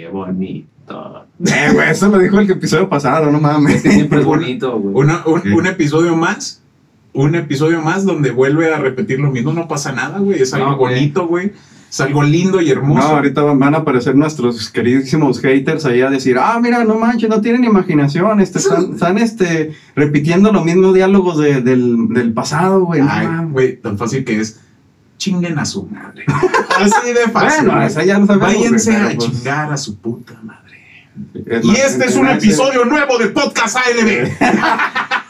Qué bonito. Eh, güey, eso lo dijo el episodio pasado, no mames. Es que siempre es bonito, güey. Una- un, episodio más. Un episodio más donde vuelve a repetir lo mismo. No pasa nada, güey. Es algo No, güey. bonito, güey. Es algo lindo y No, hermoso. ahorita van a aparecer nuestros queridísimos haters ahí a decir, ah, mira, no manches, no tienen imaginación, este, están, están este, repitiendo los mismos diálogos de- del, del pasado, güey. Ay, güey, tan fácil que es. Chinguen a su madre. Así de fácil. Bueno, esa ya lo sabemos. Váyanse a pero, pues, chingar a su puta madre. es Y este es un episodio nuevo de Podcast ALB.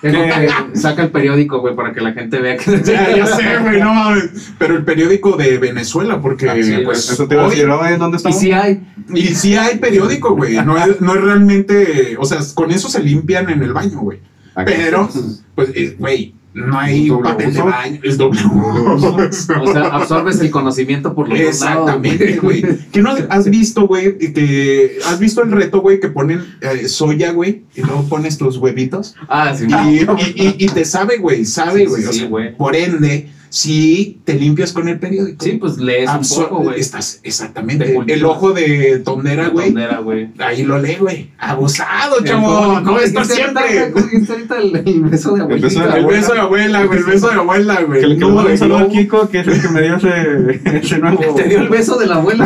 Tengo que saca el periódico, güey, para que la gente vea que. Ya, ya sé, güey, no mames. Pero el periódico de Venezuela, porque Ah, sí, pues, Eso te iba a decir, ¿dónde Y estamos? sí hay. y sí hay periódico, güey. No es, no es realmente, o sea, con eso se limpian en el baño, güey. Pero, pues, güey, no hay Doble papel de baño, es doble uso. O sea, absorbes el conocimiento por los dos lados, Exactamente, güey. ¿Qué no has visto, güey? Que has visto el reto, güey, que ponen eh, soya, güey, y luego pones tus huevitos Ah, sí. y, y- y- y te sabe, güey, sabe, güey. sí, o sí, sea, por ende, si te limpias con el periódico. Sí, pues lees un poco, güey. Estás, exactamente. El ojo de tondera, güey. Ahí lo lee, güey. Abusado. ¿cómo- No ahorita, siempre. ¿Cómo dijiste ahorita el, beso de de El beso de abuela, güey. El beso de abuela, güey. Que le El quiero un saludo al globo. Kiko, que es el que me dio ese, ese nuevo. Te dio el beso de la abuela.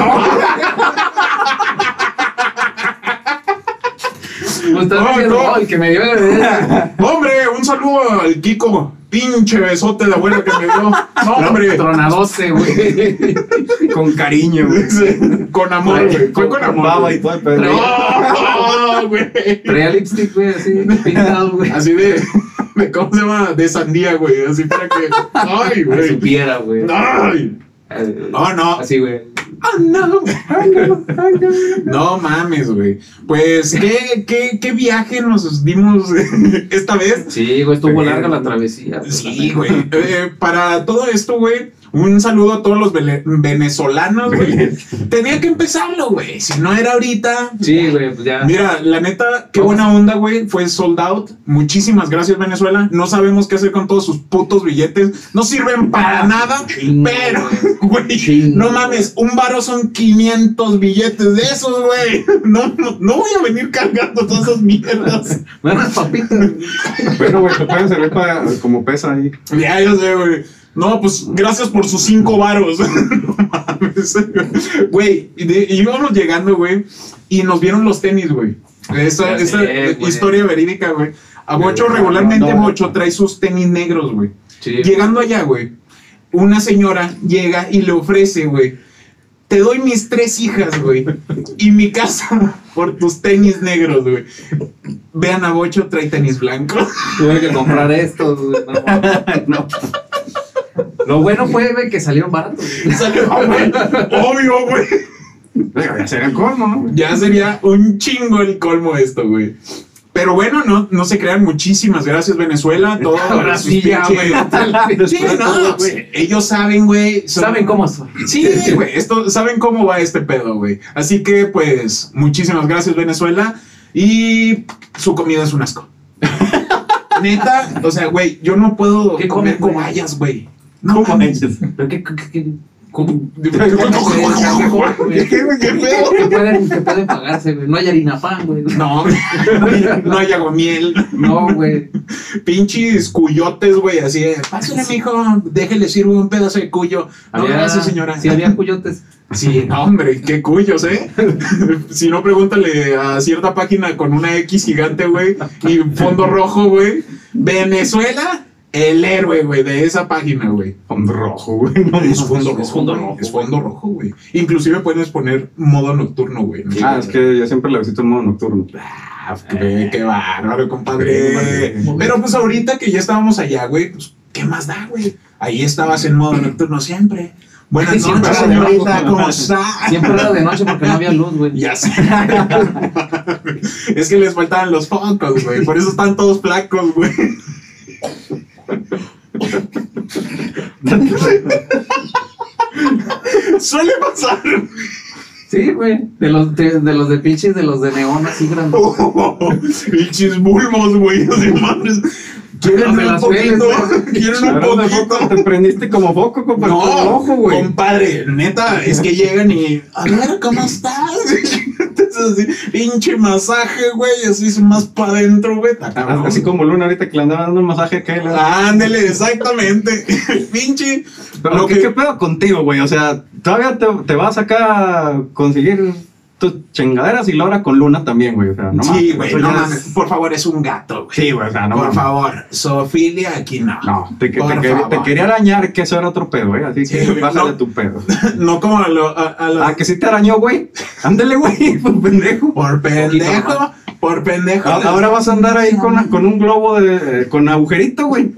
Pues estás No, diciendo, no. "Oh, el que me dio el beso". Hombre, un saludo al Kiko. Pinche besote de abuela que me dio. No, hombre. Tronadote, güey. Con cariño, güey. Con amor, güey. Fue con amor. y todo el pedo. No, güey. Traía lipstick, güey, así, pintado, güey. Así de, de. ¿Cómo se llama? De sandía, güey. Así para que. Ay, Que güey. supiera, güey. Ay. Eh, No, no. Así, güey. Oh, no. No mames, güey. Pues, ¿qué, qué, qué viaje nos dimos esta vez? Sí, güey, estuvo larga la travesía. pues, Sí, güey. Eh, para todo esto, güey, un saludo a todos los venezolanos, güey. Tenía que empezarlo, güey. Si no era ahorita. Sí, güey, pues ya. Mira, la neta, qué buena onda, güey. Fue sold out. Muchísimas gracias, Venezuela. No sabemos qué hacer con todos sus putos billetes. No sirven para nada. Chingo, Pero, güey. no mames, un varo son 500 billetes de esos, güey. No, no, no voy a venir cargando todas esas mierdas. Buenas papitas. Pero, güey, te pueden servir para, como pesa ahí. Ya, yo sé, güey. No, pues gracias por sus cinco varos. no mames. Güey, y íbamos llegando, güey, y nos vieron los tenis, güey. Esa, esa sé, historia verídica, güey. A Bocho regularmente No. Bocho trae sus tenis negros, güey. Sí. Llegando allá, güey, una señora llega y le ofrece, güey. Te doy mis tres hijas, güey, y mi casa por tus tenis negros, güey. Vean a Bocho, trae tenis blancos. Tuve que comprar estos, güey. No. No. Lo bueno fue, güey, que salieron baratos. Salió, güey. Obvio, güey. Ya sería el colmo, ¿no? Ya sería un chingo el colmo esto, güey. Pero bueno, no, no se crean. Muchísimas gracias, Venezuela. Todo Ahora sí, ya, güey. Sí, no, güey. Ellos saben, güey. son- Saben cómo soy. Sí, güey. Esto, saben cómo va este pedo, güey. Así que, pues, muchísimas gracias, Venezuela. Y su comida es un asco. Neta, o sea, güey, yo no puedo ¿Qué comer cobayas, güey. No ¿Cómo? ¿Pero qué, qué, qué, cómo? ¿Qué pueden, que pueden pagarse, güey. No hay harina pan, güey. No, no hay aguamiel. No, güey. Pinches cuyotes, güey, así de, pásale, mijo, déjele sirvo un pedazo de cuyo. No, Había- gracias, señora. Sí, había cuyotes. Sí, no, hombre, qué cuyos, ¿eh? si no, pregúntale a cierta página con una X gigante, güey, y fondo rojo, güey. Venezuela, el héroe, güey, de esa página, güey. Fondo rojo, güey. No, Es no. fondo rojo, es fondo güey, rojo, Es fondo rojo, güey. Inclusive puedes poner modo nocturno, güey. ¿no? Ah, es que yo siempre le visito en modo nocturno. Ah, qué, qué bárbaro, compadre. Pero pues ahorita que ya estábamos allá, güey, pues, ¿qué más da, güey? Ahí estabas en modo nocturno siempre. Buenas Siempre noches, señorita. ¿cómo está? Siempre era de noche porque no había luz, güey. Ya sé. es que les faltaban los focos, güey. Por eso están todos flacos, güey. Suele pasar. Sí, güey. De los de, de los de pinches, de los de neón así grandes. Pinches bulbos, güey. Así, madres. Quieren un las poquito. Quieren un foco, poquito. Te prendiste como foco, compa. No, como ojo, güey. compadre, neta, es que llegan y. A ver, ¿cómo estás? Así, pinche masaje, güey, así es más para adentro, güey. está cabrón. Así como Luna ahorita que le andaba dando un masaje a Kayla. Ándele, exactamente. pinche. Pero lo ¿qué, que- ¿qué pedo contigo, güey? O sea, todavía te, te vas acá a conseguir tus chingaderas y Laura con Luna también, güey. O sea, no sí, güey, no mames. es- Por favor, es un gato, güey. Sí, güey, o sea, no Por mames. favor, zoofilia aquí no. No, te, te, te- quería arañar, que eso era otro pedo, ¿eh? Así Sí, que güey, bájale no. tu pedo. No como a, lo- a, a los- Ah, que sí te arañó, güey. Ándale, güey, por pendejo. Por pendejo, por pendejo. Ahora vas a andar ahí con, con un globo de, eh, con agujerito, güey.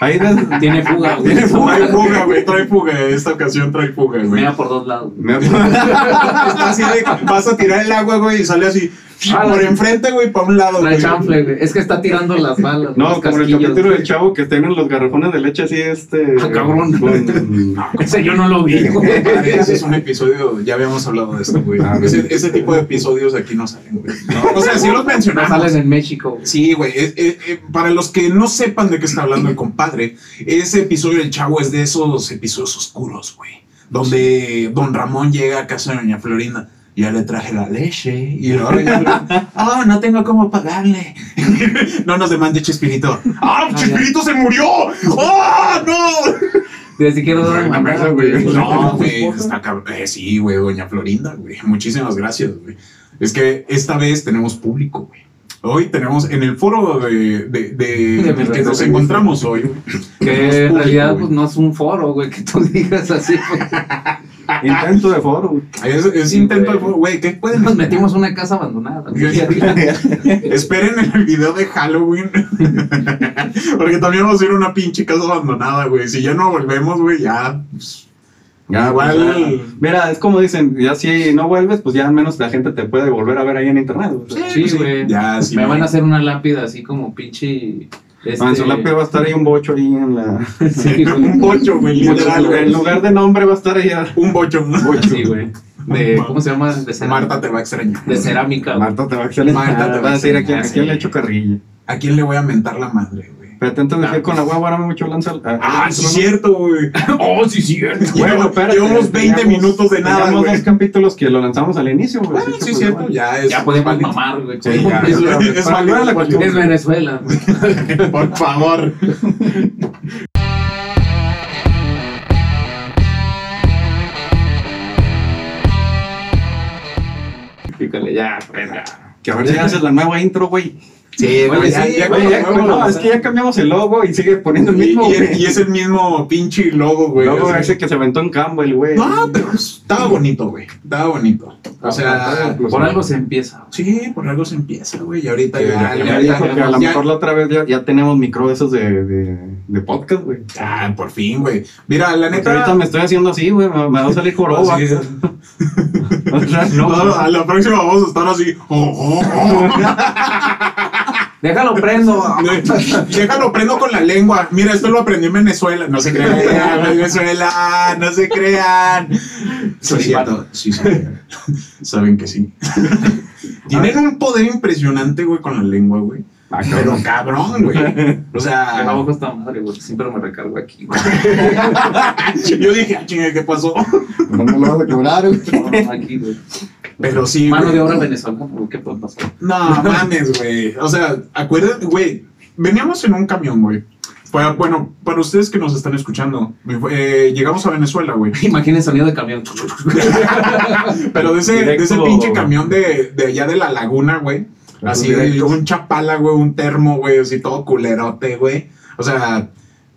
Ahí de- Tiene fuga, güey. Tiene fuga. Trae fuga, güey, trae fuga. Esta ocasión trae fuga, güey. Mira por dos lados. Está así de, vas a tirar el agua, güey, y sale así Ah, por la- enfrente, güey, para un lado, chanfle, güey. Es que está tirando las balas. No, los como el capítulo del chavo que tienen los garrafones de leche así, este. Ah, cabrón. con- Ese yo no lo vi, güey. Ese es un episodio, ya habíamos hablado de esto, güey. Ah, Ese, ese tipo de episodios aquí no salen, güey. O sea, sí los No mencionamos. salen en México. güey. Sí, güey. es- es- eh, para los que no sepan de qué está hablando el compadre, ese episodio del chavo es de esos episodios oscuros, güey. Donde don Ramón llega a casa de doña Florinda. Ya le traje la leche. Y doña Florinda, oh, no tengo cómo pagarle. no nos demande Chespirito. ¡Ah, ya. Chespirito se murió! ¡Oh, no! Siquiera Güey, dar no, mandar, eso, güey. No, güey, está eh, sí, güey, doña Florinda, güey. Muchísimas gracias, güey. Es que esta vez tenemos público, güey. Hoy tenemos en el foro de, de, de- De mis que nos encontramos hoy. Que en realidad pues, no es un foro, güey, que tú digas así. Intento de foro, güey. Es, es Sí, intento de foro, güey. ¿Qué pueden Nos metimos una casa abandonada. Esperen en el video de Halloween. Porque también vamos a ir a una pinche casa abandonada, güey. Si ya no volvemos, güey, ya. pues, Ya, Igual- pues, ya. Mira, es como dicen, ya si no vuelves, pues ya al menos la gente te puede volver a ver ahí en internet. güey. Sí, Sí, güey. ya, sí, Me güey. van a hacer una lápida así como pinche. Este... Ah, va a estar ahí un bocho ahí en la. Sí, güey. Un bocho, güey, literal, en lugar de nombre va a estar ahí. ah, Un bocho. Sí, güey. De, ¿Cómo se llama? De cerámica. Marta te va a extrañar. De cerámica, güey. Marta te va a excelente. Marta te va a decir a quién, a extrañar, quién le echo carrilla. ¿A quién le voy a mentar la madre, güey? Pero antes de ir con la hueva, ahora mucho lanza. Ah, sí, es cierto, güey. Oh, sí, cierto. Bueno, espérate, llevamos 20 teníamos- minutos de nada, teníamos güey. dos capítulos que lo lanzamos al inicio, güey. Bueno, así que, sí, pues, cierto, bueno. ya es. Ya podemos válido. mamar, güey. Sí, ya, Es- es, es- es la. Es Venezuela. Por favor. Pícale, ya, venga. Que a ver si haces la nueva intro, güey. Sí, Oye, güey, ya, sí, ya, Oye, ya, como- no, es que ya cambiamos el logo y sigue poniendo el mismo, y- güey. y es el mismo pinche logo, güey. Luego o sea. ese que se aventó en Campbell, güey. No, pero estaba bonito, güey. Estaba bonito. O sea, Por algo se empieza. sí, por algo se empieza, güey. Y ahorita Sí, ya, ya, ya, a lo ya- mejor la otra vez ya, ya tenemos micro de esos de, de, de podcast, güey. Ah, por fin, güey. Mira, la Porque neta. ahorita me estoy haciendo así, güey, me, me va a salir joroba. Sí. O sea, no, No, a la próxima vamos a estar así. Oh, oh, oh. Déjalo prendo. Déjalo, prendo con la lengua. Mira, esto lo aprendí en Venezuela. No se crean, Venezuela, no se crean. Sí, Soy es cierto. Sí, sí. Saben que sí. Tienen un poder impresionante, güey, con la lengua, güey. Ah, Pero cabrón. cabrón, güey. O Me sea, esta madre, güey. Siempre me recargo aquí, güey. yo dije, ah, chinga, ¿qué pasó? No me lo vas a quebrar, güey. No, aquí, güey. Pero sí, Mano güey. de obra venezolana, güey. ¿Qué pasar? No, mames, güey. O sea, acuérdate, güey. Veníamos en un camión, güey. Bueno, para ustedes que nos están escuchando, eh, llegamos a Venezuela, güey. Imaginen sonido de camión. Pero de ese, de ese pinche camión de, de allá de la laguna, güey. Así, Directo. un chapala, güey, un termo, güey, así todo culerote, güey. O sea,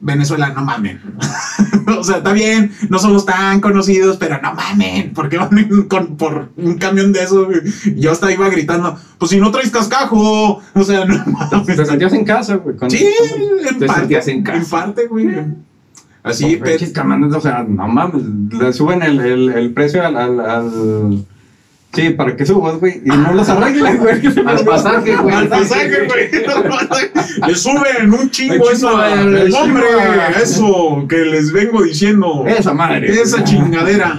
Venezuela, no mamen. o sea, está bien, no somos tan conocidos, pero no mamen. ¿Por qué van con, por un camión de eso? güey? Yo hasta iba gritando, pues si no traes cascajo. O sea, no mames. Te sentías en casa, güey. con- Sí, en Te parte. sentías en casa. En parte, güey. Así, Sí, pero. o sea, no mames, le suben el, el, el precio al, al, al- Sí, para que subas, güey, y no los arreglan, güey. Al pasaje, güey. Al pasaje, güey. Le suben un chingo eso. el Hombre, eso que les vengo diciendo. Esa madre. Esa chingadera.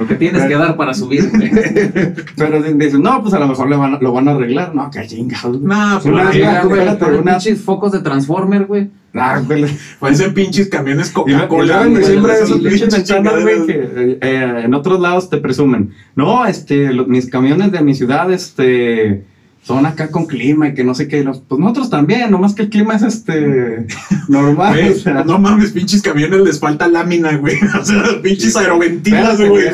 Lo que tienes que dar para subir, güey. Pero di- dicen, no, pues a lo mejor le van a- lo van a arreglar. No, que chingados. güey. No, pues Una- pinches focos de Transformer, güey. Ah, güey. parecen pinches camiones Coca-Cola. en güey, esos pinches que eh, eh, en otros lados te presumen. No, este, los- mis camiones de mi ciudad, este, son acá con clima y que no sé qué. Los- pues nosotros también, nomás que el clima es, este, normal. Güey, o sea. no mames, pinches camiones les falta lámina, güey. O sea, pinches aeroventilas, güey.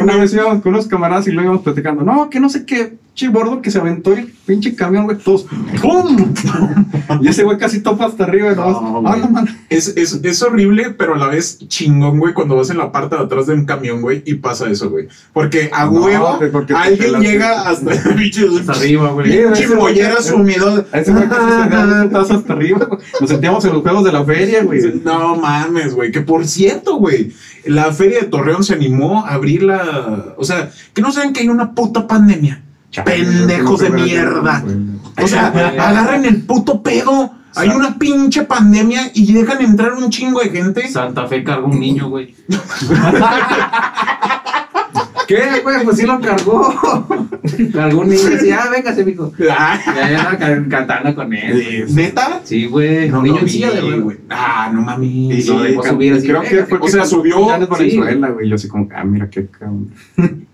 Una vez íbamos con unos camaradas y lo íbamos platicando. No, que no sé qué, che bordo que se aventó el pinche camión, güey, todos. ¡Pum! y ese güey casi topa hasta arriba. No, "Ah, no, man". Es, es, es horrible, pero a la vez chingón, güey, cuando vas en la parte de atrás de un camión, güey, y pasa eso, güey. Porque a No, huevo porque alguien llega hasta Hasta arriba, güey. Pinche mollera sumido. Ese güey casi se putazo hasta arriba. güey. Nos sentíamos en los juegos de la feria, güey. No mames, güey. Que por cierto, güey, la feria de Torreón se animó a abrir la. O sea, que no saben que hay una puta pandemia. Pendejos de mierda. O sea, agarren el puto pedo. Hay una pinche pandemia y dejan entrar un chingo de gente. Santa Fe cargó un niño, güey. ¿Qué, güey? Pues sí lo cargó. cargó un niño y decía, ah, véngase, mijo. Ah, Ya ya andaba cantando con él. ¿Neta? Sí, güey. No un niño lo en vi, silla de güey. Ah, no mames. Y lo dejó subir así, Creo que fue O sea, subió- sí. Valenzuela, güey. Yo así como, ah, mira qué cabrón.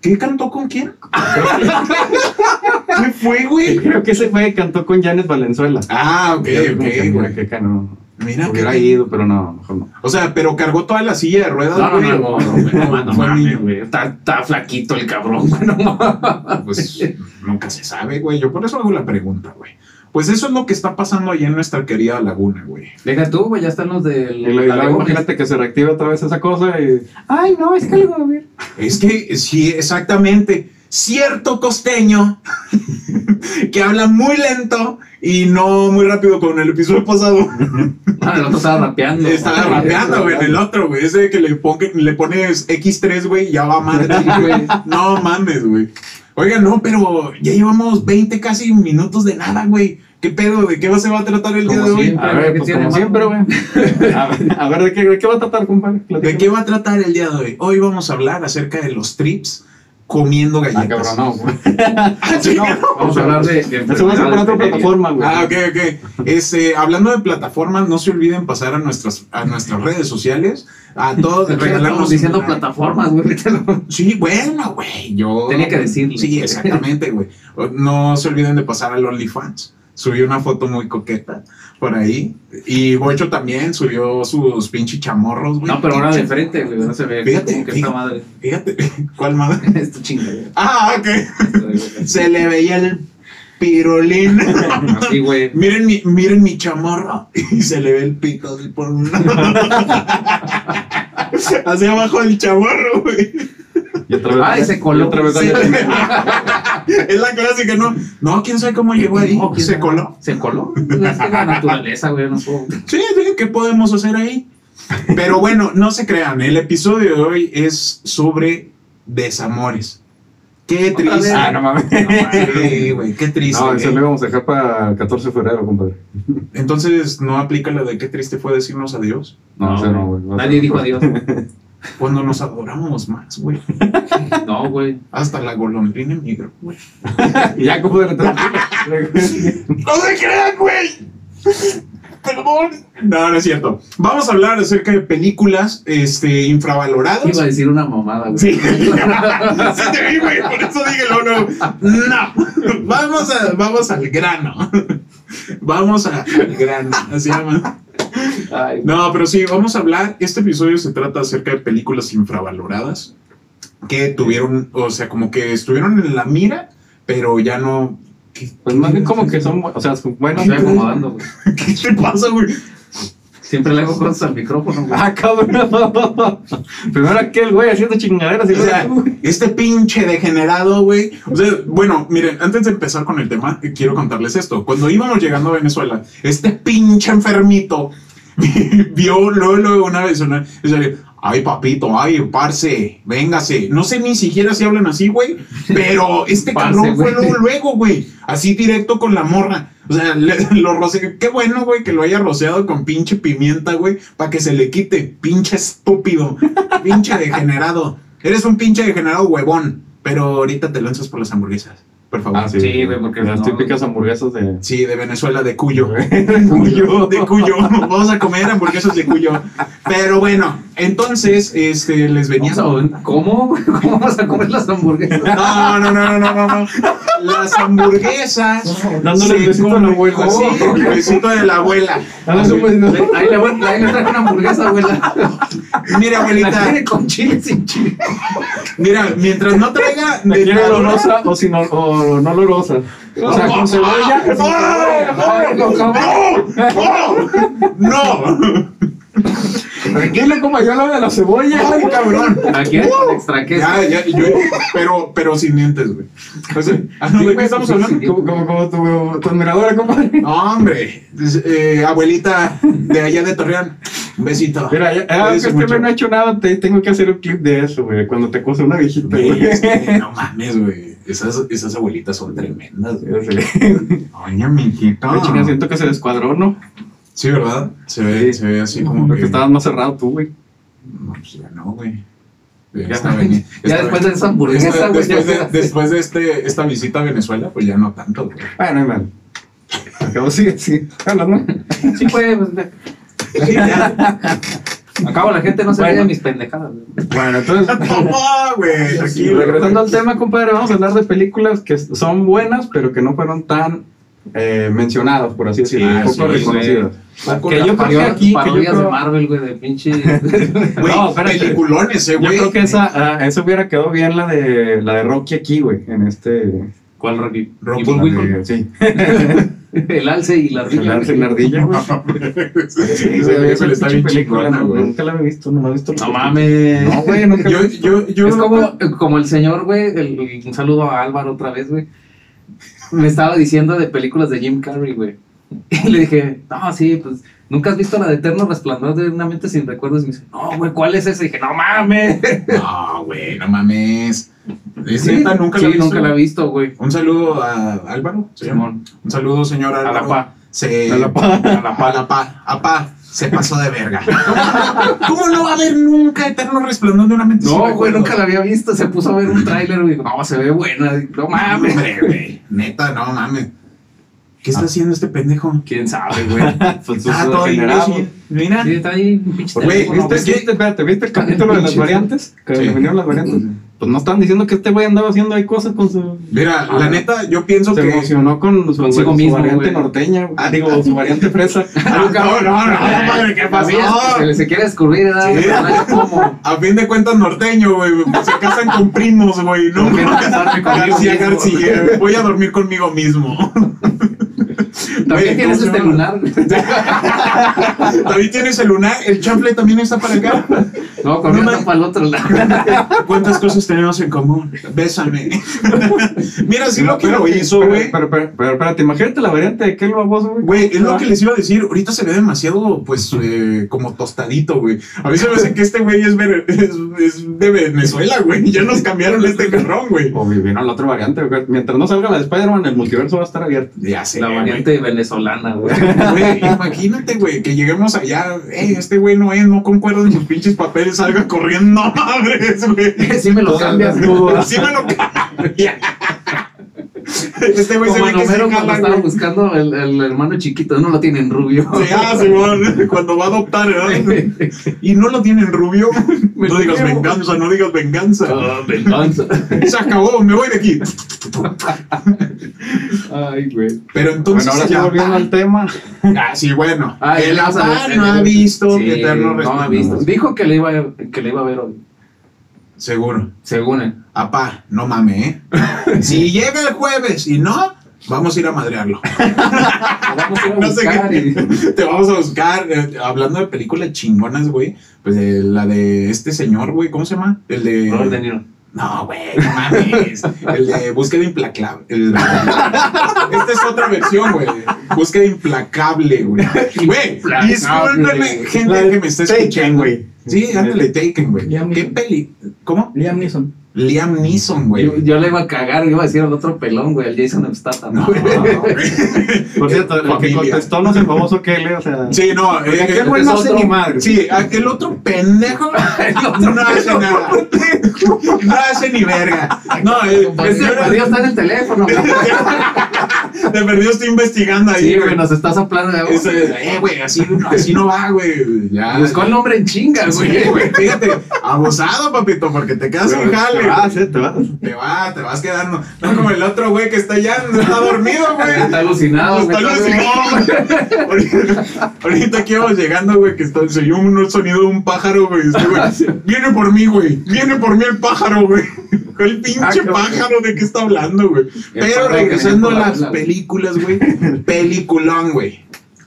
¿Qué cantó con quién? ¿Qué fue, güey? Creo que ese güey cantó con Janet Valenzuela. Ah, ok, que, ok, güey. qué cabrón. Mira que. Hubiera ido, pero no, mejor no. O sea, pero cargó toda la silla de ruedas, No, no, güey. no, no, no, güey, no, no Fue mames, güey. Está, está flaquito el cabrón, güey. No. Pues nunca se sabe, güey. Yo por eso hago la pregunta, güey. Pues eso es lo que está pasando allá en nuestra querida laguna, güey. Deja tú, güey, ya están los del. Y luego, imagínate que se reactive otra vez esa cosa y. Ay, no, es que algo, güey. Es que sí, exactamente. Cierto costeño que habla muy lento y no muy rápido con el episodio pasado. Ah, el otro estaba rapeando. Estaba Ay, rapeando, güey, en el otro, güey. Ese que le, ponga- le pones X3, güey, ya va madre. Güey. No mames, güey. Oiga, no, pero ya llevamos 20 casi minutos de nada, güey. ¿Qué pedo? ¿De qué se va a tratar el día de hoy? siempre. A ver, ¿qué pues tiene como siempre, güey. A ver, a ver, ¿de qué, de qué va a tratar, compadre? ¿De qué va a tratar el día de hoy? Hoy vamos a hablar acerca de los trips comiendo Ah, galletas. cabrón, no, güey. Ah, sí, No, Vamos a hablar de. de Eso va a ser por otra plataforma, güey. Ah, ok, ok. Este, hablando de plataformas, no se olviden pasar a nuestras, a nuestras redes sociales. A todos, regalarnos Estamos diciendo plataformas, güey. Sí, bueno, güey. Yo. Tenía que decirlo. Sí, exactamente, güey. No se olviden de pasar al OnlyFans. Subí una foto muy coqueta por ahí. Y Bocho también subió sus pinches chamorros, güey. No, pero ahora de frente, güey. No se ve. Fíjate, como que fíjate. esta madre. Fíjate, ¿cuál madre? Esta chingadera. Ah, ok. Se le veía el pirulín. Así, güey. miren mi, miren mi chamorro. Y se le ve el pico así por un Hacia abajo del chamorro, güey. Y otra vez. Ay, se coló. y otra vez Es la clásica, ¿no? No, quién sabe cómo llegó ahí. No, ¿quién se sabe? coló. Se coló. Es que la naturaleza, güey. No puedo. Sí, sí, ¿qué podemos hacer ahí? Pero bueno, no se crean, el episodio de hoy es sobre desamores. Qué triste. Ah, no mames. Sí, güey, qué triste. No, eso ¿eh? lo íbamos a dejar para el 14 de febrero, compadre. Entonces, ¿no aplica la de qué triste fue decirnos adiós? No, no, güey. Nadie dijo adiós. Cuando nos adoramos más, güey. No, güey. Hasta la golondrina emigró, güey. Y ya, compadre. ¡No se crean, güey! Perdón. No, no es cierto. Vamos a hablar acerca de películas este, infravaloradas. Iba a decir una mamada, güey. Sí. sí te vi, güey. Por eso dije, no, no. No. Vamos, a, vamos al grano. Vamos a- al grano. Así llama. Ay, No, pero sí, vamos a hablar. Este episodio se trata acerca de películas infravaloradas que tuvieron, o sea, como que estuvieron en la mira, pero ya no. ¿Qué, Pues más bien como que son, o sea, buenos. estoy acomodando, güey. ¿Qué te pasa, güey? Siempre le hago cosas al micrófono, güey. Ah, cabrón. Primero aquel güey haciendo chingaderas y O sea, güey. este pinche degenerado, güey. O sea, bueno, miren, antes de empezar con el tema, eh, quiero contarles esto. Cuando íbamos llegando a Venezuela, este pinche enfermito vio luego, luego una vez una. y salió, Ay, papito, ay, parce, véngase. No sé ni siquiera si hablan así, güey. Pero este cabrón fue luego, luego, güey. Así directo con la morra. O sea, le- lo roce. Qué bueno, güey, que lo haya rociado con pinche pimienta, güey, para que se le quite. Pinche estúpido. Pinche degenerado. Eres un pinche degenerado huevón, pero ahorita te lanzas por las hamburguesas. Por favor. Ah, sí. Güey, porque Las no- típicas hamburguesas de. Sí, de Venezuela, de Cuyo. Cuyo. De Cuyo. Vamos a comer hamburguesas de Cuyo. Pero bueno, entonces, este, les venía. Vamos a- ¿Cómo? ¿Cómo vas a comer las hamburguesas? No, no, no, no, no, no, no. Las hamburguesas. Dándole el besito a la abuela. Sí, el besito de la abuela. Dándole un besito. Le- Ahí le, voy- ahí le traje una hamburguesa, abuela. Mira, abuelita. quiere con chile sin chile. Mira, mientras no traiga ¿La quiere olorosa o, sin, ol- o no olorosa? O sea, con cebolla. Con cabrón. ¡No! Tranquilo, como yo lo de la cebolla. ¡Ay, cabrón! ¿La quieres con extra queso? Ya, ya, yo, pero, pero sin dientes, güey. O sea, no, ¿De qué estamos hablando? Como, como, tu, tu admiradora, compadre. No, hombre. Es, eh, abuelita de allá de Torreón. Un besito. Mira, ya, ah, este mucho. güey no ha hecho nada, te, tengo que hacer un clip de eso, güey, cuando te cose una viejita, Güey, es que no mames, güey. Esas, esas abuelitas son tremendas, güey. Ya. Oye, mijito. Ay, chinga, siento que se descuadró, ¿no? Sí, ¿verdad? Se ve, Sí. se ve así como Porque que... estabas más cerrado tú, güey. No, pues ya no, güey. Ya, Esta ya esta después de esa hamburguesa, esta- güey, ya Después de, quedaste. después de este, esta visita a Venezuela, pues ya no tanto, güey. Bueno, man. Acabo, sigue, sigue. Hablando. Sí, pues. pues, Sí, ya. Acabo, la gente no se Bueno. de mis pendejadas. güey. Bueno, entonces, güey, tranquilo. regresando al tema, compadre, vamos a hablar de películas que son buenas, pero que no fueron tan eh, mencionadas, por así decirlo, un poco sí, reconocidas. Poco Que yo creo que aquí, que yo Parodias creo- de Marvel, güey, de pinche. Güey, No, espérate. peliculones, eh, Yo güey. creo que esa, esa hubiera quedado bien la de la de Rocky aquí, güey, en este. ¿Cuál Rocky? Rocky, de- sí. El alce y la El ardilla. alce y la ardilla, güey. Sí, Sí, güey, esa está bien chingona, no, güey. Nunca la he visto, no la he visto. No mames. No, güey, nunca Yo, yo, yo. es como, como el señor, güey, el- un saludo a Álvaro otra vez, güey. Me estaba diciendo de películas de Jim Carrey, güey. Y le dije, no, sí, pues, ¿nunca has visto la de Eterno Resplandor de una mente sin recuerdos? Y me dice, no, güey, ¿cuál es esa? Y dije, no mames. No, güey, no mames. ¿Es Sí, neta? ¿Nunca sí, la he visto? nunca la he visto, güey. Un saludo a Álvaro. Simón. Un saludo, señor A Álvaro. la pa. Se... A la pa. A la pa, a la pa. A pa. Se pasó de verga. ¿Cómo no va a haber nunca Eterno Resplandor de una mente No, güey, nunca la había visto. Se puso a ver un tráiler, güey. No, se ve buena. No mames. Hombre, güey. Neta, no mames. ¿Qué está haciendo este pendejo? ¿Quién sabe, güey? Pues Ah, sus todo imbécil. Mira. Sí, está ahí un pinche Güey, ¿Viste, viste, espérate, ¿viste el capítulo de las variantes? Que Sí. vinieron las variantes. Pues no estaban diciendo que este güey andaba haciendo ahí cosas con su. Mira, Ah. la neta, yo pienso Se que. emocionó con su, Consigo su mismo, variante güey. norteña. güey. Ah. Digo, su variante fresa. Ah, no, no, no, madre, ¿qué pasó? Se, le- se quiere descubrir, ¿verdad? Sí. No cómo. A fin de cuentas, norteño, güey. Se casan con primos, güey. No, conmigo García. García. Voy a dormir conmigo mismo. También tienes ¿cómo se este lunar. David tiene el lunar. El chample también está para acá. No, con No para el otro lado. ¿Cuántas cosas tenemos en común? Bésame. Mira, sí lo que lo hizo, güey. Pero, pero, pero, espérate, imagínate la variante de aquel baboso, güey. Güey, es lo que les iba a decir. Ahorita se ve demasiado, pues, eh, como tostadito, güey. A mí se me hace que este güey es, vere- es, es de Venezuela, güey. Ya nos cambiaron este carrón, güey. O vivieron la otra variante, güey. Mientras no salga la de Spider-Man, el multiverso va a estar abierto. Ya sé, La variante venezolana, güey. Güey, imagínate, güey, que lleguemos allá, eh, este güey no es, no concuerda en sus pinches papeles, salga corriendo, no madres, güey. Sí me lo cambias, tú. Así me lo cambia. Este güey se ve que se cuando jala, estaba güey. buscando el, el hermano chiquito, no lo tienen rubio. Sí, ah, Simón, cuando va a adoptar, ¿verdad? Y no lo tienen rubio. Me No digas venganza, no digas venganza. Ah, venganza. Se acabó, me voy de aquí. Ay, güey. Pero entonces. Bueno, ahora ya- volviendo al tema. Ah, sí, bueno. Ah, el ya vamos a Apá ver, no ha visto sí, Eterno No ha visto. Dijo que le iba a, que le iba a ver hoy. Seguro. Según él. Apá, no mame, ¿eh? si llega el jueves y no, vamos a ir a madrearlo. Vamos a ir a No sé qué. Te vamos a buscar. eh, hablando de películas chingonas, güey. Pues de la de este señor, güey. ¿Cómo se llama? El de. Robert De Niro. No, güey, no mames. El de búsqueda implacable. El- Esta es otra versión, güey. Búsqueda implacable, güey. Güey, güey. gente que me está escuchando. güey. Sí, ándale, Taken, güey. ¿Qué peli? ¿Cómo? Liam Neeson. Liam Neeson, güey. Yo, yo le iba a cagar, iba a decir al otro pelón, güey, al Jason Statham. No, güey. Por cierto, el que contestó no es el famoso Kelly, o sea. Sí, no, eh, aquel güey no hace ni madre. Sí, aquel otro pendejo no hace nada. No hace ni verga. No, eh, Ese yo- perdido está en el teléfono, güey. de perdido estoy investigando ahí, Sí, güey. güey, nos está soplando. güey. Ese, eh, güey, así, así no va, güey. Ya. Buscó el nombre en chinga, Sí, güey. güey, fíjate, abusado, papito, porque te quedas sin jale. Te vas, eh, te vas. Te va, te vas quedando. No como el otro güey que está allá, no está dormido, güey. Está alucinado, Está güey. alucinado, güey. Ahorita, ahorita aquí vamos llegando, güey, que está, se oyó un sonido de un pájaro, güey. Este, güey, Viene por mí, güey. Viene por mí el pájaro, güey. El pinche Ah, pájaro de qué está hablando, güey. Pero regresando a las películas, güey. Peliculón, güey.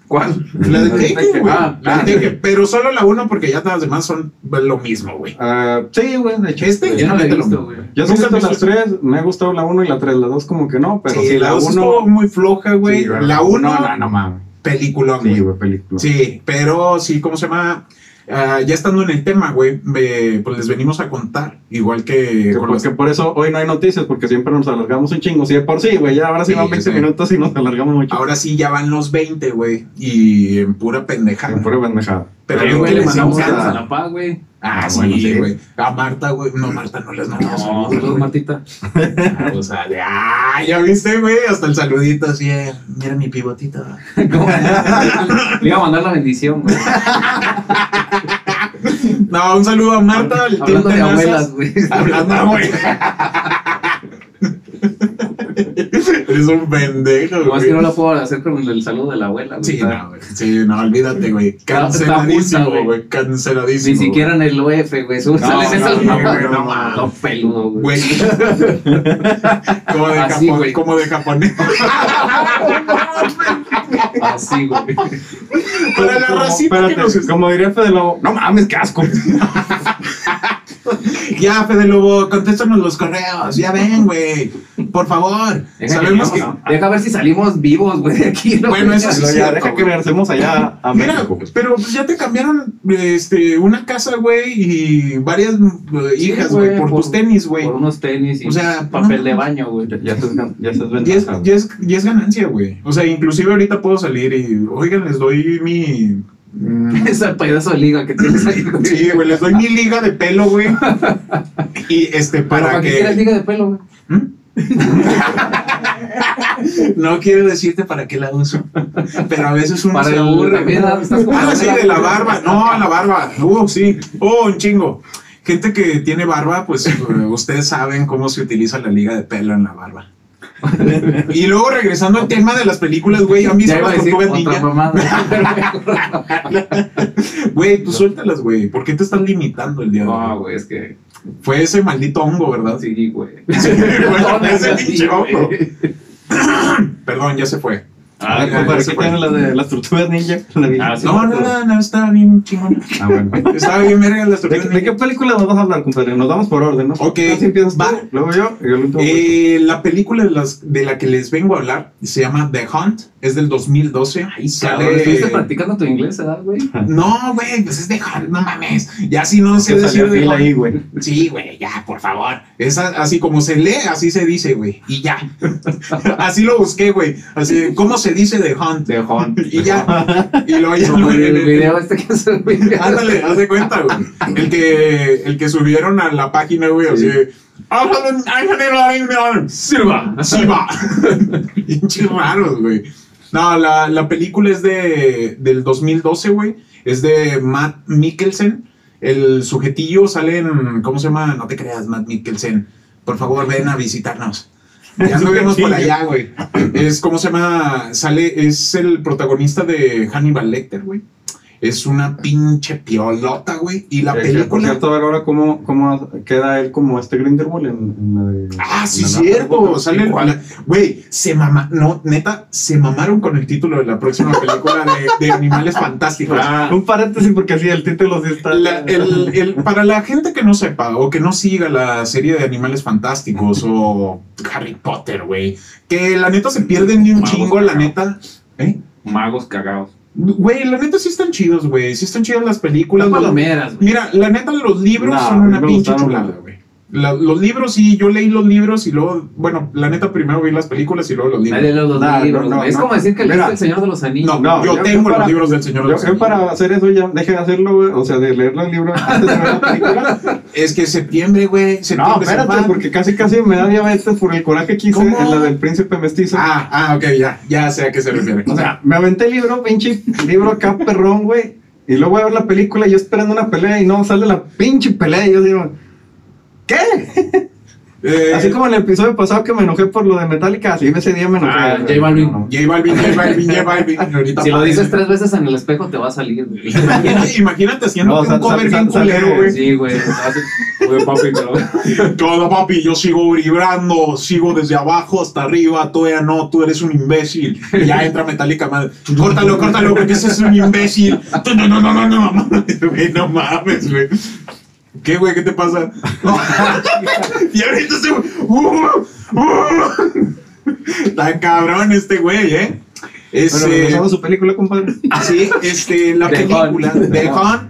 ¿Cuál? La de Taken, güey. Ah, La de Taken. Pero solo la uno porque ya todas las demás son lo mismo, güey. Ah, sí, güey, de hecho. Este Yo no la he visto, güey. Yo sí visto las visto- tres, me ha gustado la 1 y la 3, la 2 como que no, pero Sí, sí, la la dos 1 estuvo muy floja, güey. la uno, no, no mames. peliculón, Sí, güey. güey, película. Sí, pero sí, ¿cómo se llama? Ah, ya estando en el tema, güey, me- pues les venimos a contar, igual que Que con por- las- que por eso hoy no hay noticias, porque siempre nos alargamos un chingo. Sí, de por sí, güey, ya ahora sí, Sí, van 20 sí. minutos y nos alargamos mucho. Ahora sí ya van los 20, güey, y en pura pendejada. En pura pendejada. Pero yo güey, le mandamos saludos a la paz, güey. Ah, Ah, sí, bueno, sí. güey. A Marta, güey. No, Marta no les mandamos No, saludos. Martita. Ah, O sea, de, ah, ya viste, güey, hasta el saludito así, eh, mira mi pivotito. ¿Cómo? Le iba a mandar la bendición, güey. No, un saludo a Marta, el Hablando de abuelas, güey. Hablando, güey. Eres un pendejo, Nomás que no güey. lo puedo hacer con el saludo de la abuela, güey. Sí, no, güey. Sí, no, olvídate, güey. Canceladísimo, güey. güey. Canceladísimo. Ni siquiera en el OF, güey. No, salen no, esas no, güey, no. Todo peludo, güey. Güey. como de güey. como de japonés. Así, güey. Para la racita que espérate, nos está- como diría Fede Lobo, no mames, qué asco. Ya, Fede Lobo, contéstanos los correos. Ya ven, güey. Por favor. Deja Sabemos que. que, deja ver si salimos vivos, güey, de aquí. ¿no? Bueno, eso sí es ya, deja que regresemos allá a Mira, México. pero pues ya te cambiaron este, una casa, güey, y varias eh, hijas, güey, por, tus tenis, güey. Por unos tenis y O sea, papel no. de baño, güey. Ya, ya se es, gan- ya se es Ya es, ya es ganancia, güey. O sea, inclusive ahorita puedo salir y, oigan, les doy mi... mm, Ese pedazo de liga que tienes ahí. Sí, güey, les doy mi liga de pelo, güey. Y este, para ¿Para qué quieres que... liga de pelo, güey? ¿Mm? No quiero decirte para qué la uso. Pero a veces uno Para se aburre. ah, sí, de la barba. No, la barba. Uh, sí. Oh, un chingo. Gente que tiene barba, pues eh, ustedes saben cómo se utiliza la liga de pelo en la barba. Y luego regresando al tema de las películas, güey, ¿han visto Ya iba a las decir tortugas otra ninja? Güey, tú suéltalas, güey. ¿Por qué te estás limitando el día de No, hoy? güey, es que. Fue ese maldito hongo, ¿verdad? Sí, güey. Sí, güey, ese pinche güey. hongo. Perdón, ya se fue. Ah, se ¿qué fue. tiene la de las tortugas ninja? La de- Ah, sí. No, no, no, no, estaba bien chingón. Ah, bueno. Estaba bien verga las ¿De, tortugas qué- de qué película nos vas a hablar, compadre? Nos vamos por orden, ¿no? Ok, Así empiezas tú, va. luego yo y el último. Eh, la película de, las, de la que les vengo a hablar se llama The Hunt, es del 2012. Ay, Sale- cabrón, estuviste practicando tu inglés, ¿verdad, güey? No, güey, pues es The Hunt, no mames. Ya si no sé Que decir ahí, güey. Sí, güey, ya, por favor. Es así como se lee, así se dice, güey. Y ya. así lo busqué, güey. Así, ¿cómo se dice The Hunt? De Hunt. Y ya. Y luego ya Como lo- el video este que subí. Ándale, haz de cuenta, güey. El que, el que subieron a la página, güey, así. Silva. Silva. Pinches raros, güey. No, la, la película es de, del 2012, güey. Es de Matt Mikkelsen. El sujetillo sale en. ¿Cómo se llama? No te creas, Matt Mikkelsen. Por favor, ven a visitarnos. Ya anduvimos por allá, güey. Es, ¿cómo se llama? Sale, es el protagonista de Hannibal Lecter, güey. Es una pinche piolota, güey. Y la Eh, que, Por película. cierto, a ver ahora cómo, cómo queda él como este Grindelwald en, en la de... Ah, sí, la- cierto. Sale Igual. la- Güey, se mama. No, neta, se mamaron con el título de la próxima película de, de Animales Fantásticos. Ah, Un paréntesis porque así el título sí está... La- el- el- para la gente que no sepa o que no siga la serie de Animales Fantásticos o Harry Potter, güey, que la neta se pierden de un Vamos, chingo, la cabrón. neta. ¿Eh? magos cagados. Güey, la neta sí están chidos, güey. Sí están chidas las películas. Las palomeras, güey. Mira, la neta, los libros No, son una pinche chulada, güey. La- los libros, sí, yo leí los libros y luego, bueno, la neta, primero vi las películas y luego los libros. Los No, no, no. Es no. como decir que leíste El Señor de los Anillos. No, No, yo yo- tengo yo los libros del Señor de Yo, los yo Anillos. para hacer eso ya dejé de hacerlo, güey. O sea, de leer los libros antes de ver la película. Es que septiembre, güey. No, septiembre se espérate, porque casi casi me da diabetes por el coraje que hice ¿Cómo? en la del príncipe mestizo. Ah, ah, ok, ya, ya sé a qué se refiere. O sea, me aventé el libro, pinche libro acá perrón, güey. Y luego voy a ver la película y yo esperando una pelea y no sale la pinche pelea. Y yo digo, ¿qué? Eh, Así como en el episodio pasado que me enojé por lo de Metallica, así ese día me enojé. Ah. J Balvin. No, no. J Balvin, J Balvin, J Balvin. Ahorita Si lo dices tres veces en el espejo, te va a salir, güey. Imagínate, imagínate haciendo No, un sal- cover sal- bien sal- culero, güey. Sí, güey. papi, pero- ¿Qué onda, papi? Yo sigo vibrando, sigo desde abajo hasta arriba, todavía no, tú eres un imbécil. Y ya entra Metallica, madre. Córtalo, córtalo, porque ese es un imbécil. No, no, no, no, no, no mames, güey. ¿Qué, güey? ¿Qué te pasa? y ahorita se... Uh, uh. Está cabrón este güey, ¿eh? Es, Bueno, eh, su película, compadre. Sí, este, la The película Hunt. de Hunt,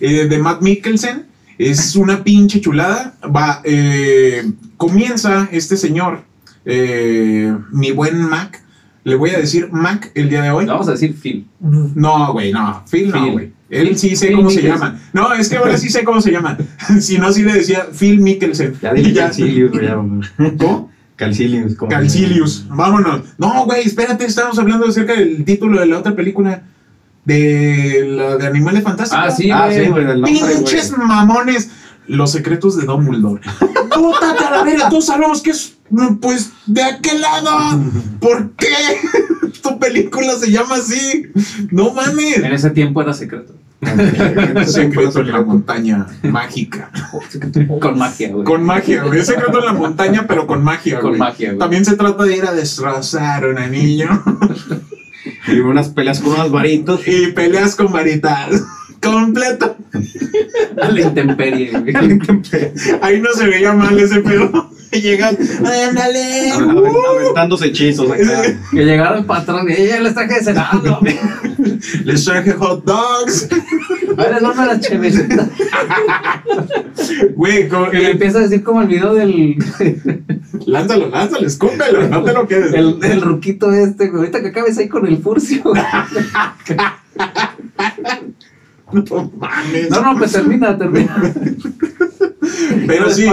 eh, de Matt Mikkelsen, es una pinche chulada. Va, eh, comienza este señor, eh, mi buen Mac. Le voy a decir Mac el día de hoy. Le Vamos a decir Phil. No, güey, no. Phil no, Phil. güey. Él sí sé Phil cómo se Mickelson. llama. No, es que ahora sí sé cómo se llama. si no, sí le decía Phil Mikkelsen. Ya dije ya- Calcilius, güey. ¿Cómo? Calcilius. como- Calcilius. Vámonos. No, güey, espérate, estamos hablando acerca del título de la otra película. De la de Animales Fantásticos. Ah, sí, Ah, sí, güey, del nombre, güey. Pinches mamones. Los secretos de Dumbledore. Bótate a la verga. Todos sabemos que es, pues, de aquel lado. ¿Por qué? Tu película se llama así. No En mames. ese tiempo era secreto. Secreto en la montaña mágica. Con magia, güey. Con magia, güey. Es secreto en la montaña, pero con magia, Con güey. magia, güey. También se trata de ir a destrozar a un anillo Y unas peleas con unos varitos. y peleas con varitas. Completo. A la intemperie, güey. Ahí no se veía mal ese pedo. Llegan, ándale. uh. Aventándose hechizos acá. Que llegaron para atrás y ella les traje de cenado. Les traje hot dogs. A ver, dame la chevesita. Güey, como- Que le empieza a decir como el video del. lánzalo, lánzalo, escúpelo, no te lo quedes. El, el ruquito este, güey. Ahorita que acabes ahí con el furcio. No mames. No, no, pues termina, termina. Pero sí,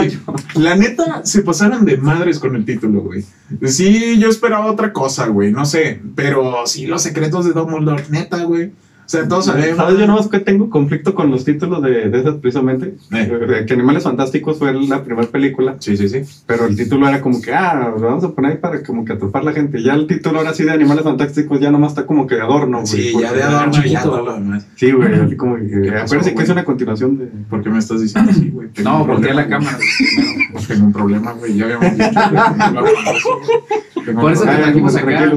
la neta se pasaron de madres con el título, güey. Sí, yo esperaba otra cosa, güey, no sé. Pero sí, los secretos de Dumbledore, neta, güey. O sea, todos sabemos. ¿Sabes? Yo nomás que tengo conflicto con los títulos de, de esas precisamente. Eh. Eh, Que Animales Fantásticos fue la primera película, Sí, sí, sí. pero el título era como que, ah, lo vamos a poner ahí para como que atrapar la gente. Ya el título ahora sí de Animales Fantásticos ya nomás está como que de adorno, güey. Sí, ya de adorno y ya todo lo demás. Sí, güey, así como que. ¿Qué pasó, Acuérdense que es una continuación de. ¿Por qué me estás diciendo así, güey? No, problema, la cámara. güey. Pues tengo un problema, güey. Ya habíamos dicho. no Por eso te. Ah, trajimos acá.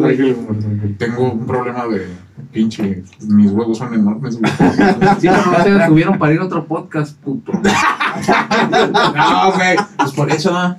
Tengo un problema de pinche. Mis huevos son enormes, güey. Sí, pero no se detuvieron para ir a otro podcast, puto. No, güey. Pues por eso, ¿no?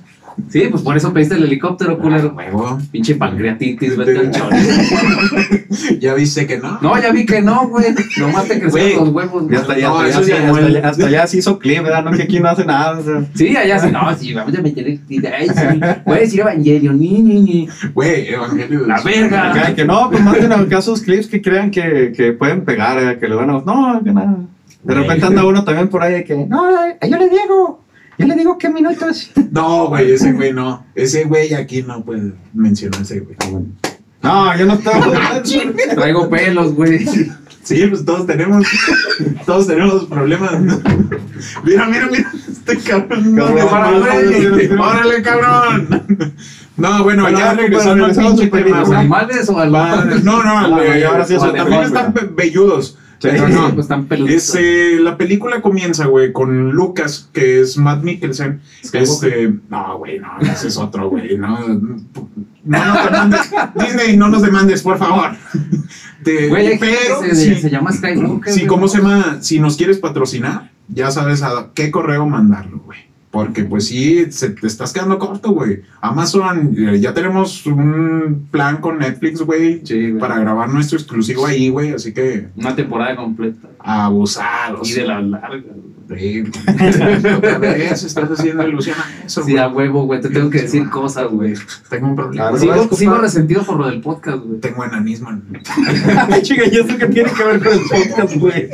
Sí, pues por eso pediste el helicóptero, culero. Huevo. Pinche pancreatitis, vete al chorro. Ya viste que no. No, ya vi que no, güey. Nomás te crecieron los huevos. Ya hasta, ya, No, hasta, como hasta, hasta se hizo clip, ¿verdad? No, que aquí no hace nada. o sea. Sí, allá sí. No, sí, vamos a meter. Ay, sí. Voy a decir Evangelio, ni, ni, ni. Güey, Evangelio. La verga. Acá, que no, pues manden acá sus clips que crean que, que pueden pegar, eh, que le van a. No, que nada. De repente anda uno también por ahí de que. No, eh, yo le digo. Yo le digo qué minutos. No, güey, ese güey no. Ese güey aquí no puede mencionarse, güey. No, yo no estaba. Traigo pelos, güey. Sí, pues todos tenemos, todos tenemos problemas. Mira, mira, mira, este cabrón. No, órale, cabrón. No, bueno, Bueno, ya pues, regresando al pinche tema, güey. ¿Animales o al No, no, Ah, eh, y ahora sí también están velludos. Pero no. pues están peluditos. Es, eh, la película comienza, güey, con Lucas, que es Matt Mikkelsen. Este, no, güey, no, ese es otro, güey. No, no nos demandes. Disney, no nos demandes, por favor. Te- Güey, pero, se, sí, se llama Skywalker. sí, güey. ¿cómo se llama? Si nos quieres patrocinar, ya sabes a qué correo mandarlo, güey. Porque pues sí, se, te estás quedando corto, güey. Amazon, eh, ya tenemos un plan con Netflix, güey, Sí, para grabar nuestro exclusivo ahí, güey. Así que Una temporada completa. abusados. Y de las largas. güey. Sí, otra vez estás haciendo ilusión a eso, Sí, güey. a huevo, güey. Te tengo que decir cosas, güey. Tengo un problema. Sigo, sigo resentido por lo del podcast, güey. Tengo enanismo. en- Chica, ¿y eso qué tiene que ver con el podcast, güey?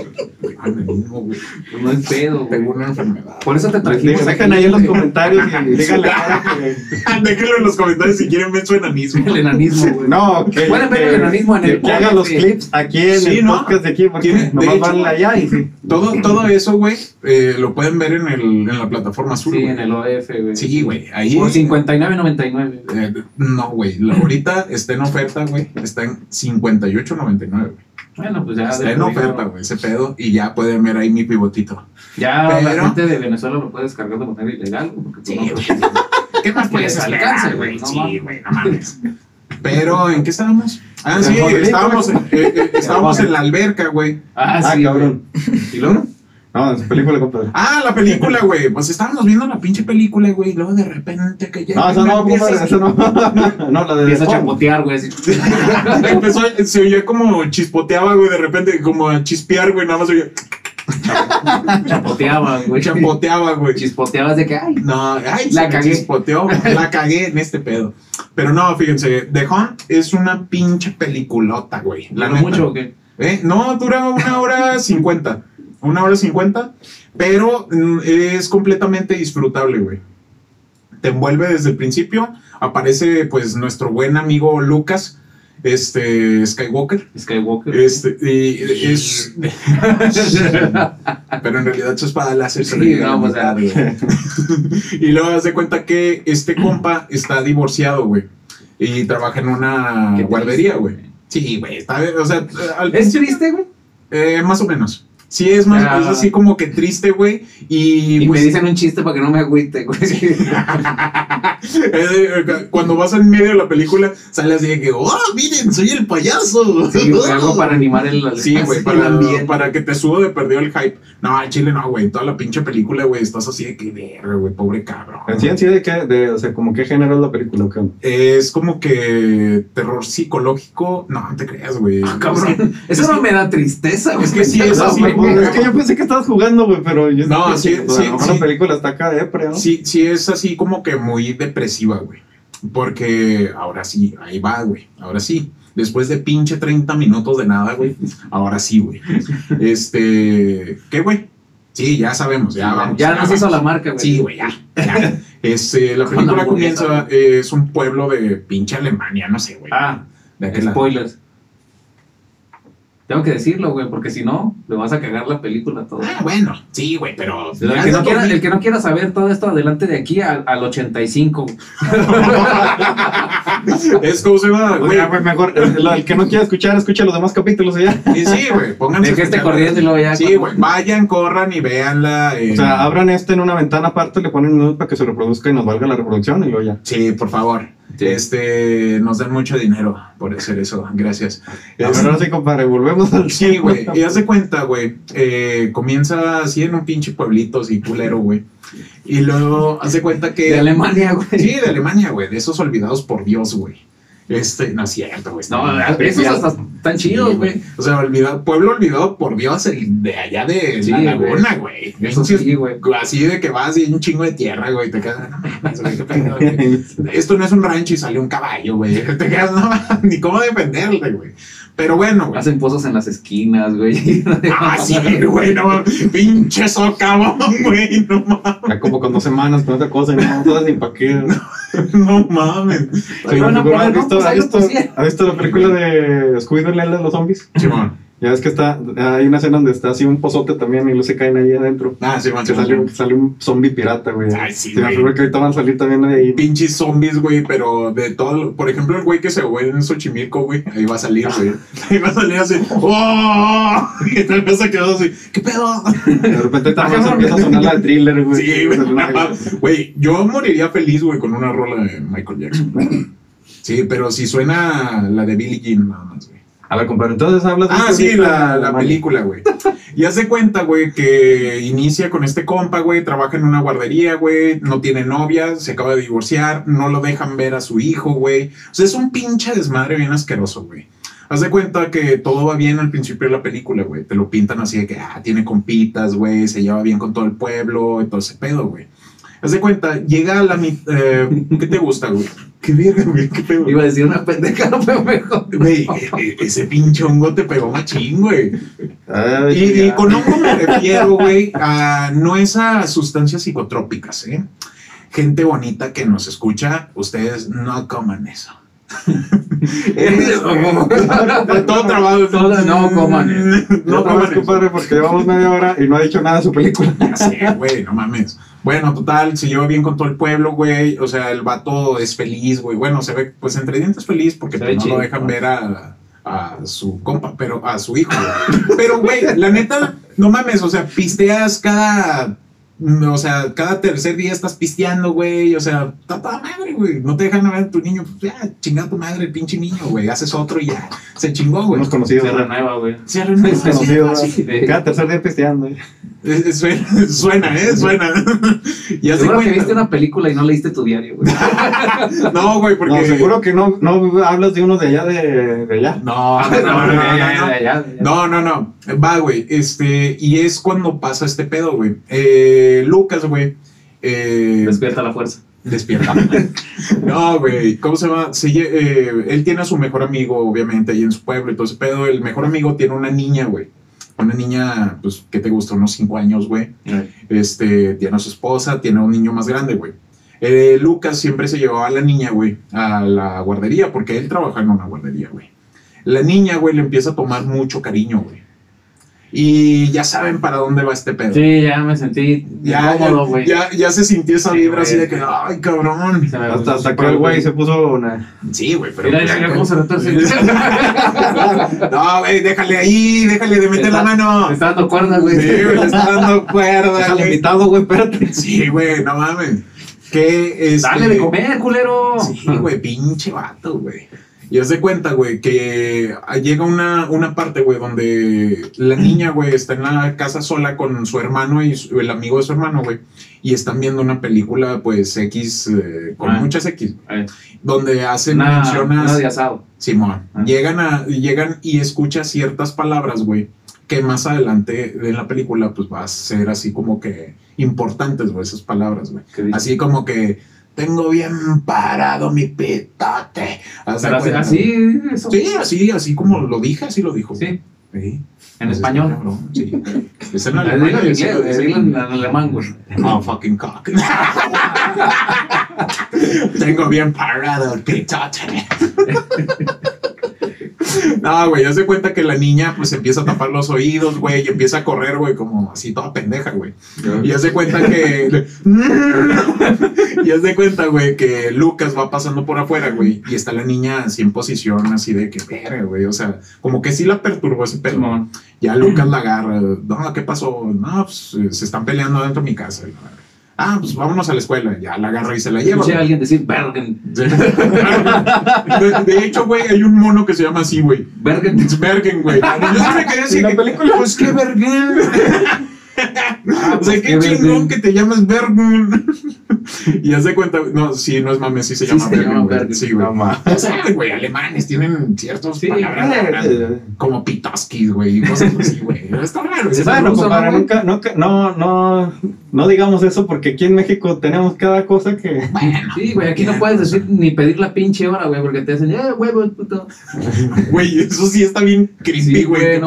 Enanismo, güey. No es pedo, güey. Tengo una enfermedad. Por eso te trajimos. Aquí, ahí en los comentarios y díganle. Déjenlo en los comentarios si quieren ver su enanismo. El enanismo, güey. No, que. Pueden ver el enanismo en el Que haga los clips aquí en Sí, el ¿no? podcast de aquí, porque nomás hecho- van allá y sí. Todo, todo eso, güey, eh, lo pueden ver en, el, en la plataforma azul. Sí, en el OF, güey. Sí, güey. Ahí. Por 59.99. Eh, no, güey. la- Ahorita está en oferta, güey. Está en 58.99, güey. Bueno, pues ya. Está en oferta, güey, ese pedo. Y ya pueden ver ahí mi pivotito. Ya la Pero- gente de Venezuela lo puede descargar de manera ilegal. Porque, Sí, pues, güey. ¿Qué más puedes alcance, güey? no Sí, güey, no mames. Pero, ¿en qué estábamos? Ah, En sí, estábamos, ¿cómo? eh, eh, estábamos en la alberca, güey. Ah, Ah, sí. cabrón. güey. ¿Y luego? No, es película, compadre. Ah, la película, güey. Pues estábamos viendo la pinche película, güey. Y luego de repente que ya. No, eso no, compadre, eso no. No, la de. Empieza a chapotear, güey. Empezó, se oía como chispoteaba, güey, de repente, como a chispear, güey, nada más oía, Chapoteaba, güey. chapoteaba, güey. Chispoteabas de que, ay, No, ay, La cagué. chispoteó, la cagué en este pedo. Pero no, fíjense, The Hunt es una pinche peliculota, güey. La ¿Duró neta. mucho o qué? ¿Eh? No, dura una hora cincuenta. Una hora cincuenta, pero mm, es completamente disfrutable, güey. Te envuelve desde el principio. Aparece, pues, nuestro buen amigo Lucas, este, Skywalker. Skywalker. Este, y es. Pero en realidad su espada láser se Sí, a. Y luego das de cuenta que este compa está divorciado, güey. Y trabaja en una guardería, güey. Sí, güey. Está, o sea, al ¿Es triste, güey? eh, más o menos. Sí, es más, Ah. es así como que triste, güey. Y, Y pues, me dicen un chiste para que no me agüite, güey. eh, cuando vas en medio de la película, sale así de que, oh, miren, soy el payaso. Sí, güey, algo para animar el, Sí, güey, para, ambiente. para que te subo de perdido el hype. No, al chile no, güey. Toda la pinche película, güey, estás así de que verga, güey, pobre cabrón. En sí, en sí, de qué, de, o sea, como qué género es la película, ¿o qué? Es como que terror psicológico. No, no te creas, güey. Ah, cabrón. Eso Es no que- me da tristeza, güey. es que sí, es así, güey. es que yo pensé que estabas jugando, güey, pero yo No, sí, a sí, sí. la película está acá de ¿no? Sí, sí es así como que muy depresiva, güey. Porque ahora sí, ahí va, güey. Ahora sí. Después de pinche 30 minutos de nada, güey. Ahora sí, güey. Este. ¿Qué, güey? Sí, ya sabemos, ya vamos. Ya nos vamos. hizo la marca, güey. Sí, güey, ya. ya. Este, la película comienza, eh, es un pueblo de pinche Alemania, no sé, güey. Ah, de aquel lado. Tengo que decirlo, güey, porque si no, le vas a cagar la película todo. Ah, bueno, sí, güey, pero. Pero el, que no quiera, el que no quiera saber todo esto adelante de aquí al, al 85. es como se llama, güey. Oye, güey, mejor, el, el que no quiera escuchar, escucha los demás capítulos y ya. Sí, güey, pónganse. De que escuchar. corriendo y luego ya. Sí, güey, vayan, corran y véanla. eh, O sea, abran este en una ventana aparte, le ponen un para que se reproduzca y nos valga la reproducción y luego ya. Sí, por favor. Sí. Este, nos dan mucho dinero por hacer eso. Gracias. A ver, Es- ahora sí, compadre, volvemos al Sí, güey. Y haz de cuenta, güey. eh, comienza así en un pinche pueblito así culero, güey. Y luego haz de cuenta que. De Alemania, güey. Sí, de Alemania, güey. De esos olvidados por Dios, güey. Este, no es cierto, güey. No, está- esos hasta chidos, güey. O sea, olvidado, pueblo olvidado por Dios, el de allá de Sí, la laguna, güey. Eso sí, güey. Así de que vas y hay un chingo de tierra, güey. Te quedas, no mames, güey, qué pedo, güey. Esto no es un rancho y sale un caballo, güey. Te quedas, no ni cómo defenderle, güey. Pero bueno, güey. Hacen pozos en las esquinas, güey. Ah, sí, güey, no. Pinche socavón, güey, no mames. Ya como con dos semanas con otra cosa y no todas ni pa' qué. No mames. Sí, ¿has no, visto, pues visto- visto la película de Scooby-Doo, de los zombies? Simón. Ya ves que está, hay una escena donde está así un pozote también y luego se caen ahí adentro. Ah, sale, Simón. que sale un zombie pirata, güey. Ay, sí, figuro que ahorita van a salir también de ahí. Pinches zombies, güey, pero de todo. Por ejemplo, el güey que se fue en Xochimilco, güey. Ahí va a salir, güey. Ahí va a salir así. ¡Oh! Y tal vez se quedó así. ¿Qué pedo? De repente también se empieza a sonar la de thriller, güey. Sí, güey. Güey, yo moriría feliz, güey, con una rola de Michael Jackson. Sí, pero si suena la de Billie Jean, nada más, güey. A ver, compadre, entonces hablas Ah, un sí, la, de la película, güey. Y hace cuenta, güey, que inicia con este compa, güey, trabaja en una guardería, güey, no tiene novia, se acaba de divorciar, no lo dejan ver a su hijo, güey. O sea, es un pinche desmadre bien asqueroso, güey. Haz de cuenta que todo va bien al principio de la película, güey. Te lo pintan así de que, ah, tiene compitas, güey, se lleva bien con todo el pueblo y todo ese pedo, güey. Haz de cuenta, llega a la mitad... ¿Qué te gusta, güey? ¿Qué verga, güey? ¿Qué pedo? Iba a decir una pendejada, pero mejor. Güey, e- e- ese pinche hongo te pegó machín, güey. Ay, Y, y con hongo me refiero, güey, a no es a sustancias psicotrópicas, ¿eh? Gente bonita que nos escucha, ustedes no coman eso. Es- todo trabado. Todo- no coman. No No coman compadre, porque llevamos media hora y no ha dicho nada de su película. Sí, güey, no mames. Bueno, total, se lleva bien con todo el pueblo, güey. O sea, el vato es feliz, güey. Bueno, se ve, pues entre dientes feliz porque Se pues, no chido, lo dejan ¿no? ver a, a su compa, pero a su hijo, güey. Pero, güey, la neta, no mames, o sea, pisteas cada. O sea, cada tercer día estás pisteando, güey. O sea, está toda madre, güey. No te dejan ver a tu niño. Pues ya, chingada tu madre, el pinche niño, güey. Haces otro y ya. Se chingó, güey. Hemos conocido. Se renueva, güey. Se renueva, sí, sí. Cada tercer día pisteando. ¿eh? Es- es- Suena, suena, ¿eh? Suena. Y hace Seguro que viste una película y no leíste tu diario, güey. No, güey, porque. No, seguro que no, no hablas de uno de allá de, de allá. No, no, no, no, no, no. no. Va, güey. Este, y es cuando pasa este pedo, güey. Eh, Lucas, güey. Eh, Despierta la fuerza. despierta. no, güey. ¿Cómo se llama? Se lle- eh, él tiene a su mejor amigo, obviamente, ahí en su pueblo y todo ese pedo. El mejor amigo tiene una niña, güey. Una niña, pues, ¿qué te gusta? Unos cinco años, güey. Este, tiene a su esposa, tiene a un niño más grande, güey. Eh, Lucas siempre se llevaba a la niña, güey, a la guardería, porque él trabaja en una guardería, güey. La niña, güey, le empieza a tomar mucho cariño, güey. Y ya saben para dónde va este pedo. Sí, ya me sentí ya, incómodo, ya, güey. ya, ya se sintió esa Sí, vibra así güey. de que, ay, cabrón. Se me Hasta, hasta que el güey se puso una. Sí, güey, pero. Mira, mira cómo se retorce. no, güey, déjale ahí, déjale de meter Está- la mano. Me está dando cuerda, güey. Sí, güey, le está dando cuerda, Déjale güey. invitado, güey, espérate. Sí, güey, no mames. Que este, Dale de comer, culero. Sí, güey, pinche vato, güey. Y haz de cuenta, güey, que llega una, una parte, güey, donde la niña, güey, está en la casa sola con su hermano y su- el amigo de su hermano, güey. Y están viendo una película, pues, X, eh, con Ah. muchas X, Eh, donde hacen Una, mencionas... una de asado. Simón, Ah. llegan, a, llegan y escucha ciertas palabras, güey, que más adelante en la película, pues, va a ser así como que importantes, güey, esas palabras, güey. Así como que tengo bien parado mi pitote. Pero así, así, eso. Sí, así, así como lo dije, así lo dijo. Sí, Sí. en Pues español. cabrón, Sí. Es en Le alemán. en alemán, güey. Oh, fucking cock. Tengo bien parado el pitote. No, güey, haz de cuenta que la niña pues empieza a tapar los oídos, güey, y empieza a correr, güey, como así toda pendeja, güey. Y haz de cuenta que. y haz de cuenta, güey, que Lucas va pasando por afuera, güey, y está la niña así en posición, así de que verga, güey. O sea, como que sí la perturbó ese. Simón. Ya Lucas la agarra. No, ¿qué pasó? No, pues se están peleando dentro de mi casa. La. Ah, pues vámonos a la escuela. Ya la agarra y se la lleva. Escuché a alguien decir Bergen. De, de hecho, güey, hay un mono que se llama así, güey. Bergen. Es Bergen, güey. Yo me quedé así. ¿En la que, película? Pues qué Bergen. o sea, qué qué chingón que te llamas Bergen. y haz de cuenta, no, sí, no es mames, sí se Sí, llama se. Bergen. Sí, güey. No. O sea, güey, alemanes tienen ciertos Sí, palabras eh, como pitoskis, güey, y cosas así, güey. Está raro. Se está sabe, Bueno, ruso, compadre, ¿no, güey? nunca, nunca, no, no, no digamos eso porque aquí en México tenemos cada cosa que. Bueno, Sí, güey, aquí no puedes decir ni pedir la pinche hora, güey, porque te dicen, eh, huevo, puto. güey, eso sí está bien creepy, Sí, güey. no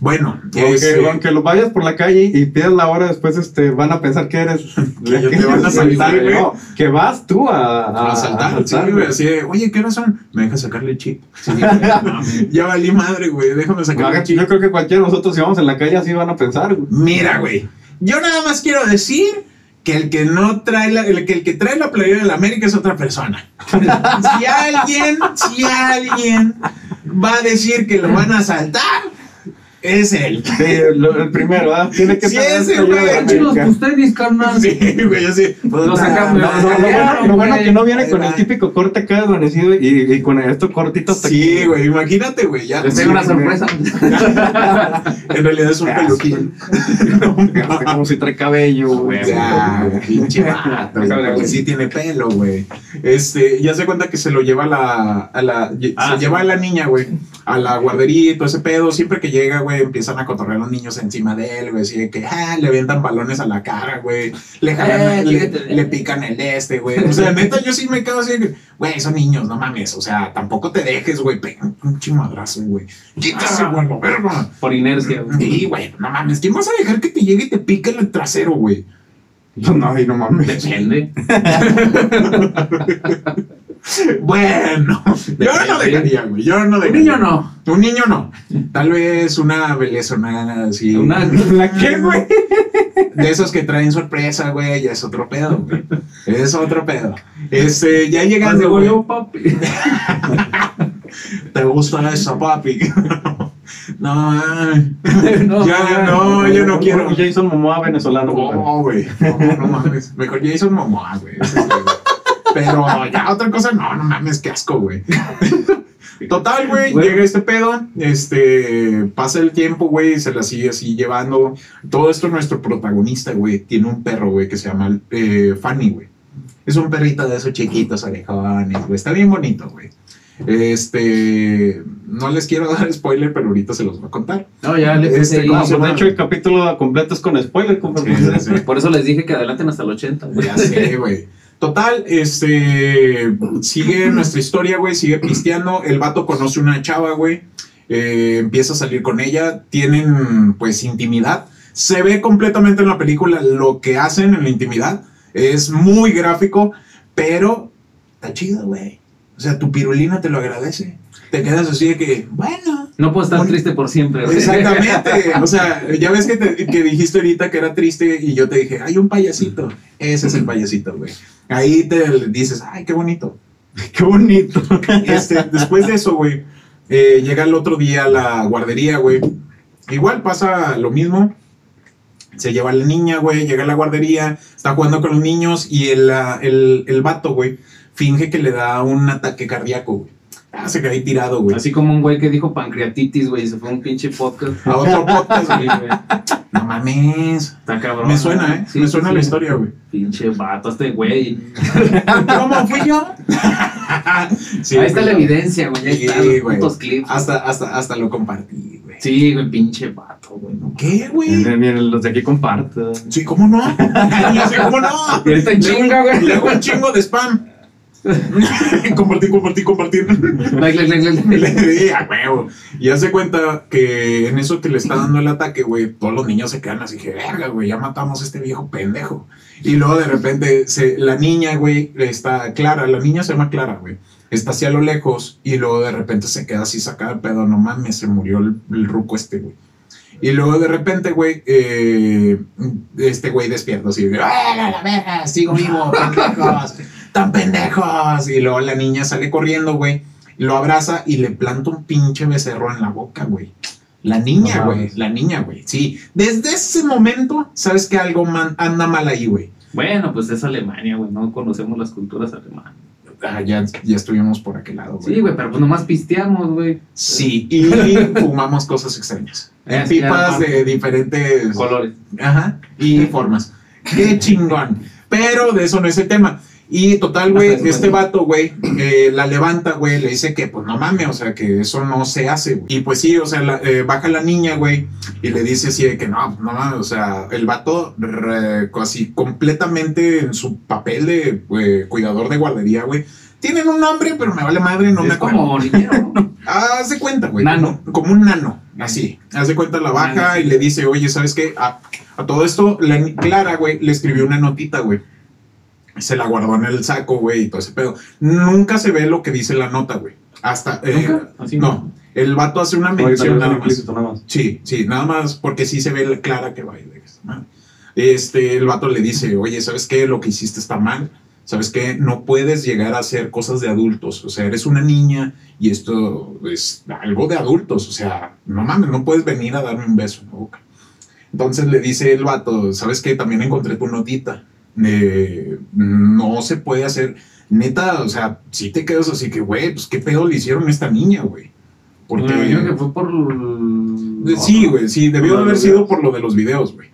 Bueno, Aunque, este, aunque lo vayas por la calle y pidas la hora, después este, van a pensar que eres. Que te van a asaltar, güey. No, que vas tú a, a, a saltar, sí, güey, así de, oye, ¿qué son? Me deja sacarle el chip. Sí, no ya valí madre, güey, déjame sacarle el chip. Yo creo que cualquiera de nosotros, si vamos en la calle, así van a pensar. güey. Mira, güey, yo nada más quiero decir que el que no trae la, el que, el que trae la playera de la América es otra persona. si alguien, si alguien va a decir que lo van a asaltar, Es él. Sí, lo- el primero, ¿ah? Tiene que Sí, tener ese, güey. América. tus tenis, carnal. Sí, güey, así. Lo sacamos, Lo, lo bueno, lo bueno güey. que no viene con el típico corte acá desvanecido y, y con esto cortito hasta Sí, aquí. güey, imagínate, güey. Ya. Les sí, tengo una sorpresa. En realidad es un peluquín. Como si trae cabello, güey. Ya, pinche vato, sí tiene pelo, güey. Este, ya se cuenta que se lo lleva a la, a la, Ah, se sí. lleva a la niña, güey, a la guardería y todo ese pedo. Siempre que llega, güey, empiezan a cotorrear los niños encima de él, güey, así de que, ah, le avientan balones a la cara, güey, le jalan, Eh, le, fíjate. le pican el este, güey. O sea, neta, yo sí me quedo así güey, son niños, no mames, o sea, tampoco te dejes, güey, pega un chimadrazo, güey. Quítase, güey, la verga. Por inercia, güey. Sí, güey, no mames, ¿quién vas a dejar que te llegue y te pique el trasero, güey? No, ay, no mames. Depende. Bueno, yo no dejaría, güey. Yo no Un dejaría. niño no. Un niño no. Tal vez una belezonada así. Una, ¿La qué, güey? De esos que traen sorpresa, güey. Ya es otro pedo, güey. Es otro pedo. Este, ya Cuando llegando, güey. yo, papi. ¿Te gusta eso, papi? No, ay. No, ya, no, yo no quiero. Un Jason Momoa venezolano. güey. No, güey. No, no mames. Mejor Jason Momoa, güey. Pero ya otra cosa, no, no mames, qué asco, güey. Total, güey, llega este pedo, este, pasa el tiempo, güey, se la sigue así llevando. Todo esto nuestro protagonista, güey, tiene un perro, güey, que se llama eh, Fanny, güey. Es un perrito de esos chiquitos, orejones, güey. Está bien bonito, güey. Este, no les quiero dar spoiler, pero ahorita se los voy a contar. No, ya le puse Este, ahí. ¿cómo No, pues de hecho el capítulo completo es con spoiler. Sí, sí, sí. Por eso les dije que adelanten hasta el 80, güey. Ya sé, güey. Total, este. Sigue nuestra historia, güey. Sigue pisteando. El vato conoce una chava, güey. eh, empieza a salir con ella. Tienen, pues, intimidad. Se ve completamente en la película lo que hacen en la intimidad. Es muy gráfico, pero está chido, güey. O sea, tu pirulina te lo agradece. Te quedas así de que, bueno, No puedo estar Bueno, triste por siempre, güey. Exactamente. O sea, ya ves que, te- que dijiste ahorita que era triste y yo te dije, hay un payasito. Ese es el payasito, güey. Ahí te dices, ay, qué bonito. Qué bonito. Este, después de eso, güey, eh, llega el otro día a la guardería, güey. Igual pasa lo mismo. Se lleva la niña, güey, llega a la guardería, está jugando con los niños y el, ah, el, el vato, güey, finge que le da un ataque cardíaco, güey. Ah, se queda ahí tirado, güey. Así como un güey que dijo pancreatitis, güey, se fue a un pinche podcast. A otro podcast, Sí, güey. güey. No mames. Está cabrón. Me suena, ¿eh? Sí, Me suena sí. la historia, güey. Pinche vato, este güey. ¿Cómo fui yo? Sí, Ahí está la evidencia, güey. Ahí los güey. putos clips. Hasta, hasta, hasta lo compartí, güey. Sí, güey, pinche vato, güey. no ¿Qué, güey? Miren, miren, los de aquí comparten. Sí, ¿cómo no? Yo sé, ¿cómo no? Y ahorita en chinga, güey. Le hago un chingo de spam. compartir, compartir, compartir. Like, like, like, a huevo. Y hace cuenta que en eso que le está dando el ataque, güey, todos los niños se quedan así que, verga, güey, ya matamos a este viejo pendejo. Y luego de repente se, la niña, güey, está Clara, la niña se llama Clara, güey. Está así a lo lejos y luego de repente se queda así sacada de pedo, no mames, se murió el, el ruco este, güey. Y luego de repente, güey, eh, este güey despierta así, ¡ah, la verga! Sigo vivo, tan pendejos. Y luego la niña sale corriendo, güey, lo abraza y le planta un pinche becerro en la boca, güey. La niña, güey, la niña, güey. Sí, desde ese momento sabes que algo man- anda mal ahí, güey. Bueno, pues es Alemania, güey. No conocemos las culturas alemanas. Ah, ya, ya estuvimos por aquel lado, güey. Sí, güey, pero pues nomás pisteamos, güey. Sí, y fumamos cosas extrañas. En Es pipas de diferentes Colores. Ajá, y formas. Qué chingón. Pero de eso no es el tema. Y total, güey, este vato, güey, eh, la levanta, güey, le dice que, pues no mames, o sea, que eso no se hace, güey. Y pues sí, o sea, la- eh, baja la niña, güey, y le dice así de que no, no mames, o sea, el vato, re- así completamente en su papel de eh, cuidador de guardería, güey. Tienen un nombre, pero me vale madre, no me acuerdo. como niñero, ¿no? Haz de cuenta, güey. Nano. Como, como un nano, así. Haz de cuenta, la baja Nano, sí. y le dice, oye, ¿sabes qué? A, a todo esto, la Clara, güey, le escribió una notita, güey. Se la guardó en el saco, güey, y todo ese pedo. Nunca se ve lo que dice la nota, güey. Hasta. eh, ¿Nunca? Así no. El vato hace una mención nada más. implícito, nada más. Sí, sí, nada más porque sí se ve la clara que baile. Este, el vato le dice, oye, ¿sabes qué? Lo que hiciste está mal. ¿sabes qué? No puedes llegar a hacer cosas de adultos. O sea, eres una niña y esto es algo de adultos. O sea, no mames, no puedes venir a darme un beso en la boca. Entonces le dice el vato, ¿sabes qué? También encontré tu notita. Eh, no se puede hacer. Neta, o sea, si te quedas así que, güey, pues qué pedo le hicieron a esta niña, güey. Porque. Imagino que fue por. Sí, güey, sí, debió de haber sido por lo de los videos, güey.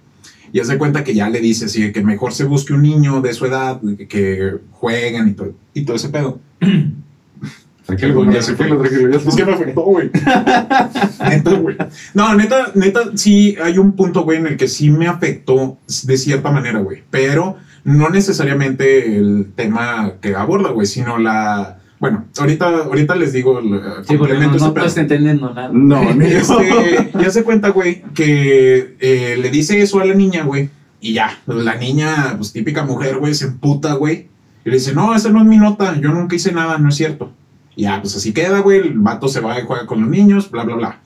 Y hace cuenta que ya le dice así, que mejor se busque un niño de su edad, que, jueguen y todo, y todo ese pedo. Tranquilo, ya se fue, lo tranquilo, ya se Es que me afectó, güey. neta, güey. No, neta, neta, sí hay un punto, güey, en el que sí me afectó de cierta manera, güey. Pero no necesariamente el tema que aborda, güey, sino la. Bueno, ahorita, ahorita les digo. eh, Sí, porque no, no, estoy entendiendo nada. No. Este, ya se cuenta, güey, que eh, le dice eso a la niña, güey. Y ya, la niña, pues típica mujer, güey, se emputa, güey. Y le dice, no, esa no es mi nota, yo nunca hice nada, no es cierto. Y ya, pues así queda, güey, el vato se va y juega con los niños, bla, bla, bla.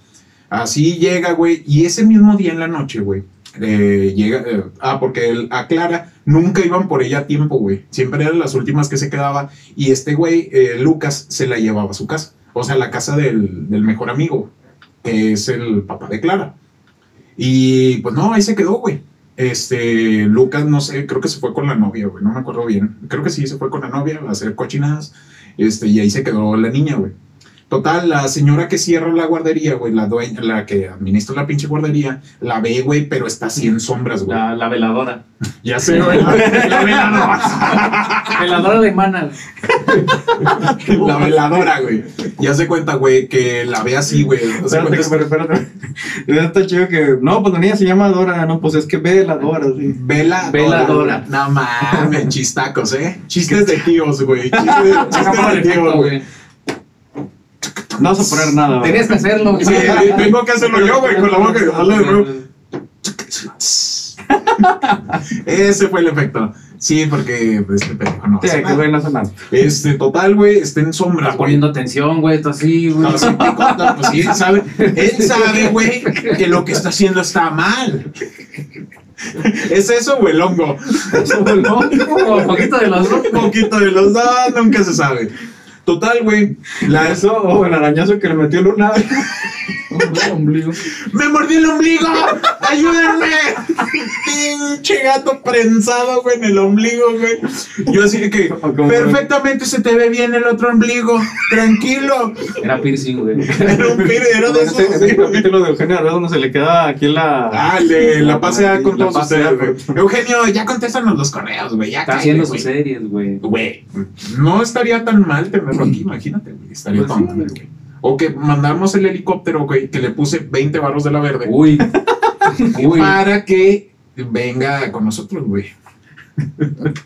Así llega, güey, y ese mismo día en la noche, güey, eh, llega, eh, ah, porque él, a Clara nunca iban por ella a tiempo, güey. Siempre eran las últimas que se quedaba. Y este güey, eh, Lucas, se la llevaba a su casa. O sea, la casa del, del mejor amigo, que es el papá de Clara. Y pues no, ahí se quedó, güey. Este, Lucas, no sé, creo que se fue con la novia, güey, no me acuerdo bien. Creo que sí, se fue con la novia a hacer cochinadas. Este, y ahí se quedó la niña, güey. Total, la señora que cierra la guardería, güey, la dueña, la que administra la pinche guardería, la ve, güey, pero está así en sombras, güey. La, la veladora. Ya sé, güey. La, la veladora. Veladora alemana. La veladora, güey. Ya se cuenta, güey, que la ve así, güey. O sea, Espérate, cuenta- espérate. Está chido que. No, pues la niña se llama Dora, no, pues es que ve la Dora, sí. Vela Veladora. No mames, chistacos, ¿eh? Chistes de tíos, güey. Chistes, chistes de de tíos, güey. No vas a poner nada. güey. Tenías que hacerlo. güey. Sí, tengo que hacerlo yo, güey, con la boca. Hazlo de nuevo. Ese fue el efecto. Sí, porque pues, este pendejo no Sí, hace que nada. güey no hace nada. Este, total, güey, está en sombras, Estás güey. poniendo atención, güey, esto así, güey. No, sí, pues sí, él sabe, él sabe, güey, que lo que está haciendo está mal. ¿Es eso o el hongo? Como un poquito de los dos. Un poquito de los dos, nunca se sabe. Total, güey. La, Eso, o el arañazo que le metió Luna. ombligo. ¡Me mordí el ombligo! ¡Ayúdenme! Pinche gato prensado, güey, en el ombligo, güey. Yo así de que, perfectamente se te ve bien el otro ombligo. Tranquilo. Era piercing, güey. Era un piredero de Ese, esos. ese capítulo de Eugenio Derbez donde se le queda aquí la. Ah, le, la pasea con La todos pasea ustedes, güey. Eugenio, ya contéstanos los correos, güey. Ya Está cállate, haciendo sus series, güey. Güey, no estaría tan mal aquí, imagínate, güey. Estaría Pues sí. güey. O que mandamos el helicóptero, güey, que le puse 20 barros de la verde. Uy. Uy. para que venga con nosotros, güey.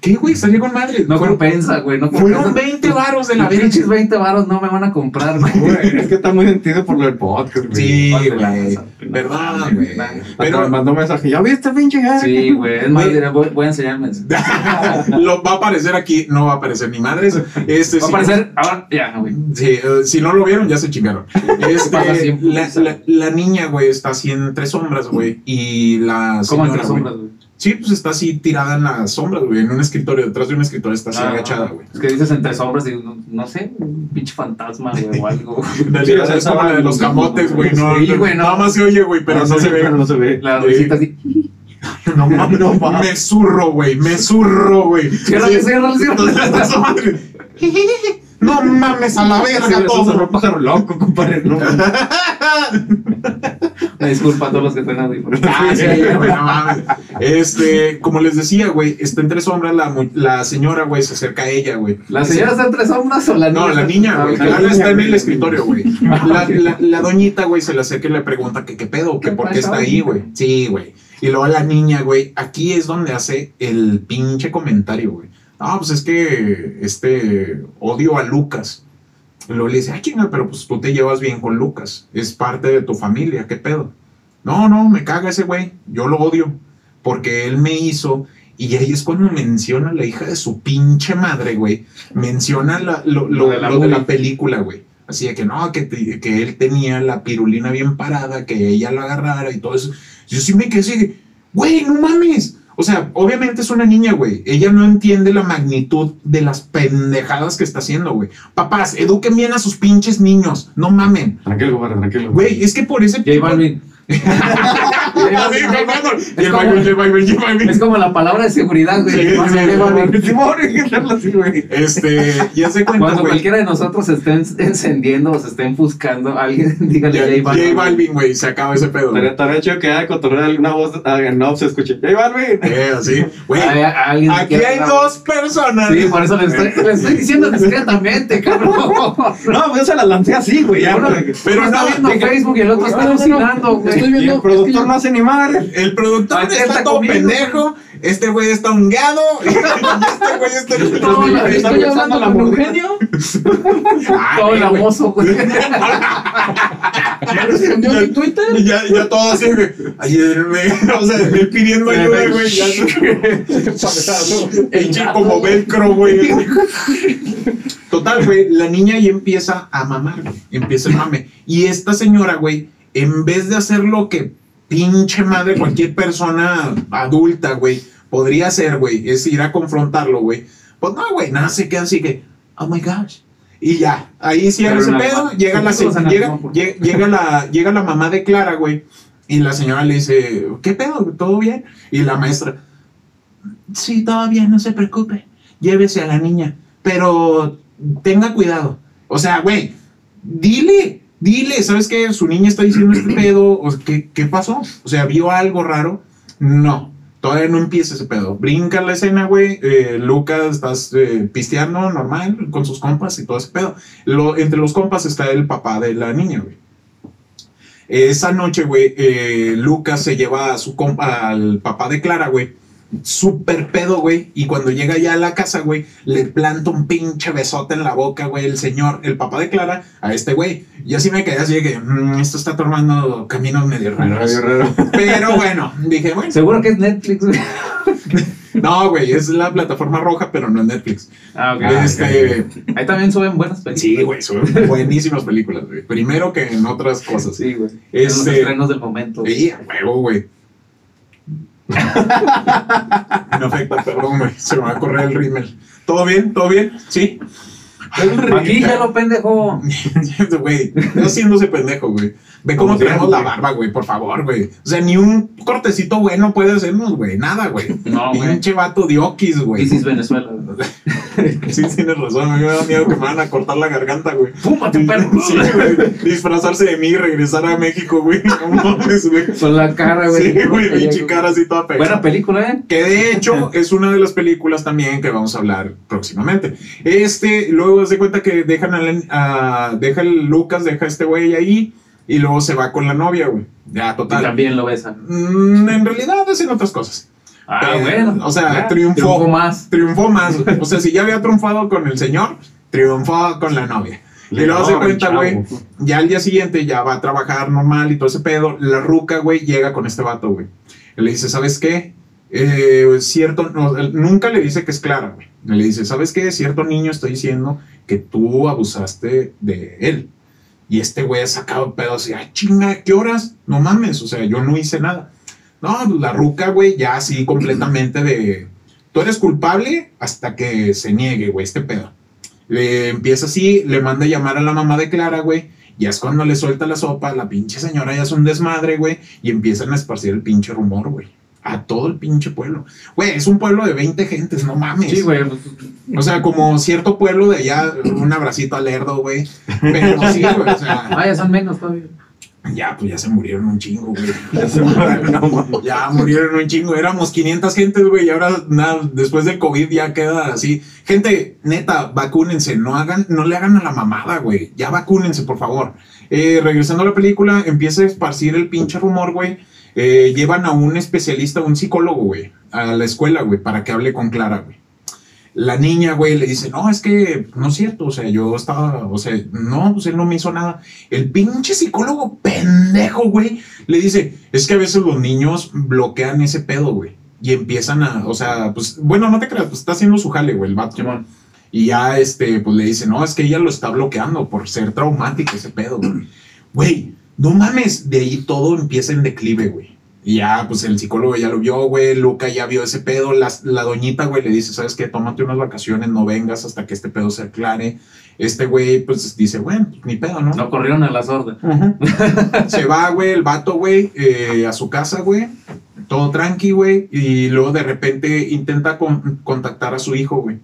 ¿Qué, güey? Estaría con madre. No compensa, güey. No fueron compensa. 20 varos de la verga. pinches 20 varos no me van a comprar, güey. Güey, es que está muy sentido por lo del podcast, güey. Sí, güey. Verdad, güey. Pero me mandó un mensaje. ¿Ya viste, pinche? Sí, güey. Es más, voy, voy a enseñarme. Va lo va a aparecer aquí, no va a aparecer ni madres. Este, a sí, aparecer. Ahora, ya, güey. Sí, eh, si no lo vieron, ya se chingaron. Este, la, la- la niña, güey, está así entre sombras, güey. Y la ¿Cómo entre güey, sombras, güey? Sí, pues está así tirada en las sombras, güey. En un escritorio, detrás de un escritorio está así Ah, agachada, güey. Es que dices entre sombras y no, no sé, un pinche fantasma, güey, o algo. Realidad Sí, sea, es como la de los camotes, güey. No, Sí, no, güey, no. Nada más se oye, güey, pero no, se ve. Pero no se ve. La risita así. No mames, no mames. Me zurro, güey. Me zurro, güey. Ciérrale, ciérrale, ciérrale. No mames a la verga Eso es todo. un pájaro loco, compadre. No, Disculpa a todos los que están audífonos. Ah, sí, güey, no. Este, como les decía, güey, está entre sombras la, señora, güey, se acerca a ella, güey. ¿La señora está entre sombras o la niña? No, la niña, güey. Ah, La ok. está en el escritorio, güey. La, la, la doñita, güey, se le acerca y le pregunta que qué pedo, que ¿Qué por qué está ahí, güey. Sí, güey. Y luego la niña, güey, aquí es donde hace el pinche comentario, güey. Ah, pues es que, este, odio a Lucas. Luego le dice, ah, chinga, pero pues tú te llevas bien con Lucas. Es parte de tu familia, ¿qué pedo? No, no, me caga ese güey. Yo lo odio. Porque él me hizo. Y ahí es cuando menciona a la hija de su pinche madre, güey. Menciona la- lo, lo- Lo de la lo de la movie. película, güey. Así de que no, que, te- que él tenía la pirulina bien parada, que ella la agarrara y todo eso. Yo sí me quedé así, güey, no mames. O sea, obviamente es una niña, güey. Ella no entiende la magnitud de las pendejadas que está haciendo, güey. Papás, eduquen bien a sus pinches niños. No mamen. Tranquilo, compadre, tranquilo. Güey, es que por ese J Balvin. Es como la palabra de seguridad, güey. Sí, sí, J sí. Este, ya se cuenta, Cuando güey. cualquiera de nosotros se esté en- encendiendo o se esté enfuscando, alguien dígale Ya- J Balvin. J Balvin, güey, se acaba ese pedo. güey. Estaría chido que haya cotorreo alguna voz en off se escuche. ¡Ey, Balvin! Eh, así. Güey, aquí hay dos personas. Sí, por eso le estoy, le estoy diciendo discretamente, cabrón. No, pues yo se la lancé así, güey. Pero uno está no, viendo Facebook y el otro está No, no, no, alucinando, güey. Estoy viendo- el productor no hace ni madre. El productor Ah, está, está todo comiendo. pendejo. Este güey está hungueado. y este güey está en No, la- está Estoy hablando la con. Eugenio. Ah, Todo güey, el amoso, güey. ¿Me respondió mi Twitter? Y ya, ya todo así, güey. Ayúdenme. O sea, él pidiendo ayuda, güey. Ya El chico como velcro, güey. Total, güey. La niña ya empieza a mamar, güey. Empieza el mame. Y esta señora, güey, en vez de hacer lo que pinche madre cualquier persona adulta, güey, podría hacer, güey, es ir a confrontarlo, güey. Pues no, güey, nada, se queda así que, oh my gosh. Y ya, ahí cierra ese pedo, llega la, llega, llega la, llega la mamá de Clara, güey, y la señora le dice, ¿qué pedo? ¿Todo bien? Y la maestra, sí, todo bien, no se preocupe, llévese a la niña, pero tenga cuidado. O sea, güey, dile, dile, ¿sabes qué? Su niña está diciendo este pedo, ¿qué, ¿qué pasó? O sea, ¿vio algo raro? No. Todavía no empieza ese pedo. Brinca la escena, güey. eh, Lucas, estás eh, pisteando normal con sus compas y todo ese pedo. Lo- entre los compas está el papá de la niña, güey. Esa noche, güey, eh, Lucas se lleva a su compa, al papá de Clara, güey. Súper pedo, güey. Y cuando llega ya a la casa, güey, le planta un pinche besote en la boca, güey, el señor, el papá de Clara, a este güey. Y así me quedé así de que, "Mm, esto está tomando caminos medio raros. Medio raro. Pero bueno, dije, bueno. Seguro que es Netflix, güey. No, güey, es la plataforma roja, pero no es Netflix. Ah, ok. este, Ahí también suben buenas películas. sí, güey, son buenísimas películas, güey. Primero que en otras cosas. Sí, güey. Este- Son los estrenos del momento. Sí, a huevo, güey. No afecta, perdón. Se me va a correr el rímel. ¿Todo bien? ¿Todo bien? Sí. Aquí ya lo pendejo. Güey, no haciéndose pendejo, güey. Ve cómo tenemos la barba, güey, por favor, güey. O sea, ni un cortecito bueno puede hacernos, güey. Nada, güey. No, güey. Pinche vato de okis, güey. This is Venezuela. Sí, tienes razón. A mí me da miedo que me van a cortar la garganta, güey. ¡Fúmate, perro! Sí, güey. Disfrazarse de mí y regresar a México, güey. No mames, güey. Con la cara, güey. Sí, güey, pinche cara así toda pegada. Buena película, ¿eh? Que de hecho es una de las películas también que vamos a hablar próximamente. Este, luego se cuenta que dejan a, a- deja el Lucas, deja a este güey ahí y luego se va con la novia, güey. Ya, Y total. también lo besan. Mm, en realidad hacen otras cosas. Ah, Pero, bueno. o sea, triunfó. Triunfó más. Triunfó más. O sea, si ya había triunfado con el señor, triunfó con la novia. Y luego se cuenta, güey, ya al día siguiente ya va a trabajar normal y todo ese pedo. La ruca, güey, llega con este vato, güey. Y le dice, ¿sabes qué? Eh, cierto, no, nunca le dice que es Clara, güey. Le dice, ¿sabes qué? Cierto niño está diciendo que tú abusaste de él. Y este güey ha sacado pedos y, ay, chinga, ¿qué horas? No mames, o sea, yo no hice nada. No, pues la ruca, güey, ya así completamente de... Tú eres culpable hasta que se niegue, güey, este pedo. Le empieza así, le manda a llamar a la mamá de Clara, güey. Ya es cuando le suelta la sopa, la pinche señora ya es un desmadre, güey. Y empiezan a esparcir el pinche rumor, güey. A todo el pinche pueblo. Güey, es un pueblo de 20 gentes, no mames. Sí, güey. pues, O sea, como cierto pueblo de allá, un abracito al lerdo, güey. Pero sí, güey, o sea, Ah, ya son menos todavía. ya, pues ya se murieron un chingo, güey. Ya se no, mames. Ya murieron un chingo. Éramos 500 gentes, güey. Y ahora, nada, después del COVID ya queda así. Gente, neta, vacúnense. No hagan, no le hagan a la mamada, güey. Ya vacúnense, por favor. Eh, regresando a la película, empieza a esparcir el pinche rumor, güey. Eh, llevan a un especialista, un psicólogo, güey, a la escuela, güey, para que hable con Clara, güey. La niña, güey, le dice, no, es que no es cierto, o sea, yo estaba, o sea, no, pues él no me hizo nada. El pinche psicólogo pendejo, güey, le dice, es que a veces los niños bloquean ese pedo, güey. Y empiezan a, o sea, pues, bueno, no te creas, pues está haciendo su jale, güey, el. Simón. Y ya, este, pues le dice, no, es que ella lo está bloqueando por ser traumático ese pedo, güey. Güey, no mames, de ahí todo empieza en declive, güey. Y ya, pues el psicólogo ya lo vio, güey. Luca ya vio ese pedo. La, la doñita, güey, le dice, ¿sabes qué? Tómate unas vacaciones, no vengas hasta que este pedo se aclare. Este güey, pues dice, bueno, ni pedo, ¿no? No corrieron a la sorda. Se va, güey, el vato, güey, eh, a su casa, güey. Todo tranqui, güey. Y luego de repente intenta con- contactar a su hijo, güey.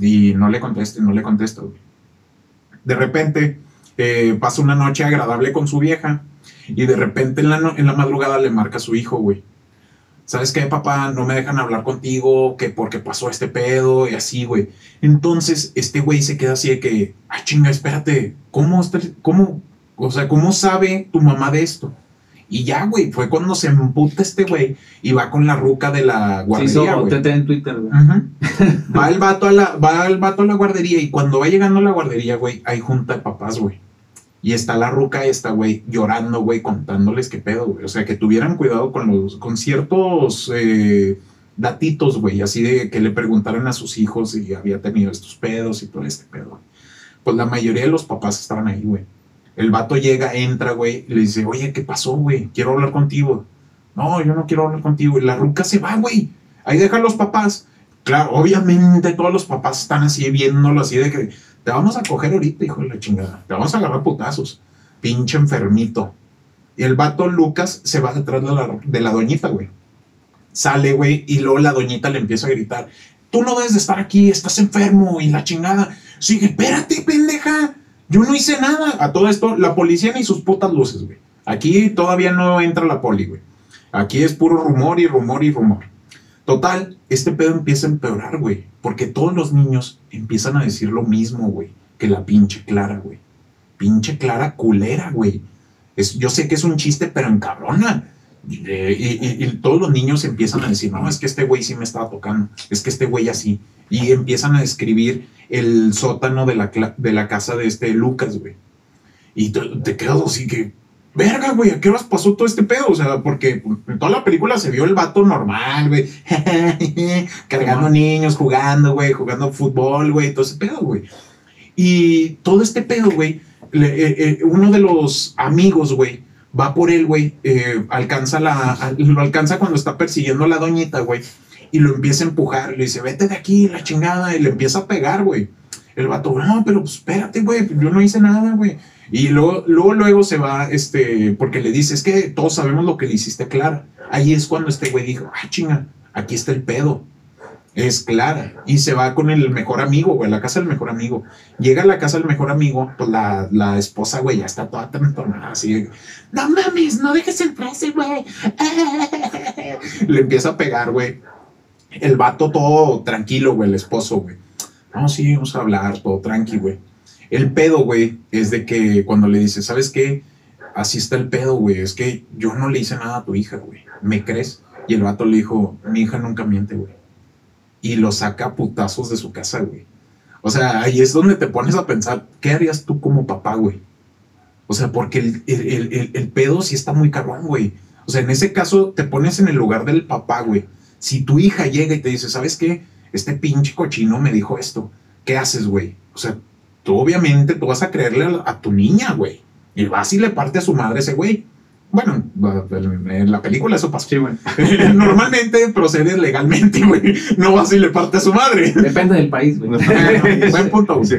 Y no le contesta, no le contesta, güey. De repente eh, pasa una noche agradable con su vieja. Y de repente en la, no- en la madrugada le marca a su hijo, güey. ¿Sabes qué, papá? No me dejan hablar contigo, que porque pasó este pedo y así, güey. Entonces, este güey se queda así de que, ah, chinga, espérate, ¿cómo, cómo, o sea, cómo sabe tu mamá de esto? Y ya, güey, fue cuando se emputa este güey y va con la ruca de la guardería, güey. TT en Twitter, güey. Va el vato a la, va el vato a la guardería y cuando va llegando a la guardería, güey, hay junta de papás, güey. Y está la ruca esta, güey, llorando, güey, contándoles qué pedo, güey. O sea, que tuvieran cuidado con los, con ciertos eh, datitos, güey, así de que le preguntaran a sus hijos si había tenido estos pedos y todo este pedo. Pues la mayoría de los papás estaban ahí, güey. El vato llega, entra, güey, y le dice, oye, ¿qué pasó, güey? Quiero hablar contigo. No, yo no quiero hablar contigo. Y la ruca se va, güey. Ahí dejan los papás. Claro, obviamente todos los papás están así viéndolo así de que te vamos a coger ahorita, hijo de la chingada. Te vamos a agarrar putazos. Pinche enfermito. Y el vato Lucas se va detrás de la, de la doñita, güey. Sale, güey, y luego la doñita le empieza a gritar, tú no debes de estar aquí, estás enfermo y la chingada. Sigue, espérate, pendeja. Yo no hice nada. A todo esto, la policía ni sus putas luces, güey. Aquí todavía no entra la poli, güey. Aquí es puro rumor y rumor y rumor. Total, este pedo empieza a empeorar, güey. Porque todos los niños empiezan a decir lo mismo, güey. Que la pinche Clara, güey. Pinche Clara culera, güey. Es, yo sé que es un chiste, pero encabrona. Y, y- y- todos los niños empiezan a decir, no, es que este güey sí me estaba tocando. Es que este güey así. Y empiezan a describir el sótano de la, de la casa de este Lucas, güey. Y te, te quedas así que, verga, güey, ¿a qué horas pasó todo este pedo? O sea, porque en toda la película se vio el vato normal, güey, cargando niños, jugando, güey, jugando fútbol, güey, todo ese pedo, güey. Y todo este pedo, güey, eh, eh, uno de los amigos, güey, va por él, güey, eh, alcanza la, lo alcanza cuando está persiguiendo a la doñita, güey, y lo empieza a empujar, le dice, vete de aquí, la chingada, y le empieza a pegar, güey. El vato, no, pero pues espérate, güey, yo no hice nada, güey. Y luego, luego, luego se va, este, porque le dice, es que todos sabemos lo que le hiciste Clara. Ahí es cuando este güey dijo, ah, chinga, aquí está el pedo. Es Clara. Y se va con el mejor amigo, güey, a la casa del mejor amigo. Llega a la casa del mejor amigo, pues la, la esposa, güey, ya está toda trastornada, así. No mames, no dejes entrar ese güey. Le empieza a pegar, güey. El vato todo tranquilo, güey, el esposo, güey. No, sí, vamos a hablar, todo tranqui, güey. El pedo, güey, es de que cuando le dice, ¿sabes qué? Así está el pedo, güey. Es que yo no le hice nada a tu hija, güey. ¿Me crees? Y el vato le dijo, mi hija nunca miente, güey. Y lo saca a putazos de su casa, güey. O sea, ahí es donde te pones a pensar, ¿qué harías tú como papá, güey? O sea, porque el, el, el- el- el pedo sí está muy cabrón, güey. O sea, en ese caso te pones en el lugar del papá, güey. Si tu hija llega y te dice, ¿sabes qué? Este pinche cochino me dijo esto. ¿Qué haces, güey? O sea, tú obviamente tú vas a creerle a, a tu niña, güey. Y vas y le parte a su madre ese güey. Bueno, en la película eso pasó. Sí, güey. Normalmente procedes legalmente, güey. No vas y le parte a su madre. Depende del país, güey. Bueno, buen punto, güey. Sí.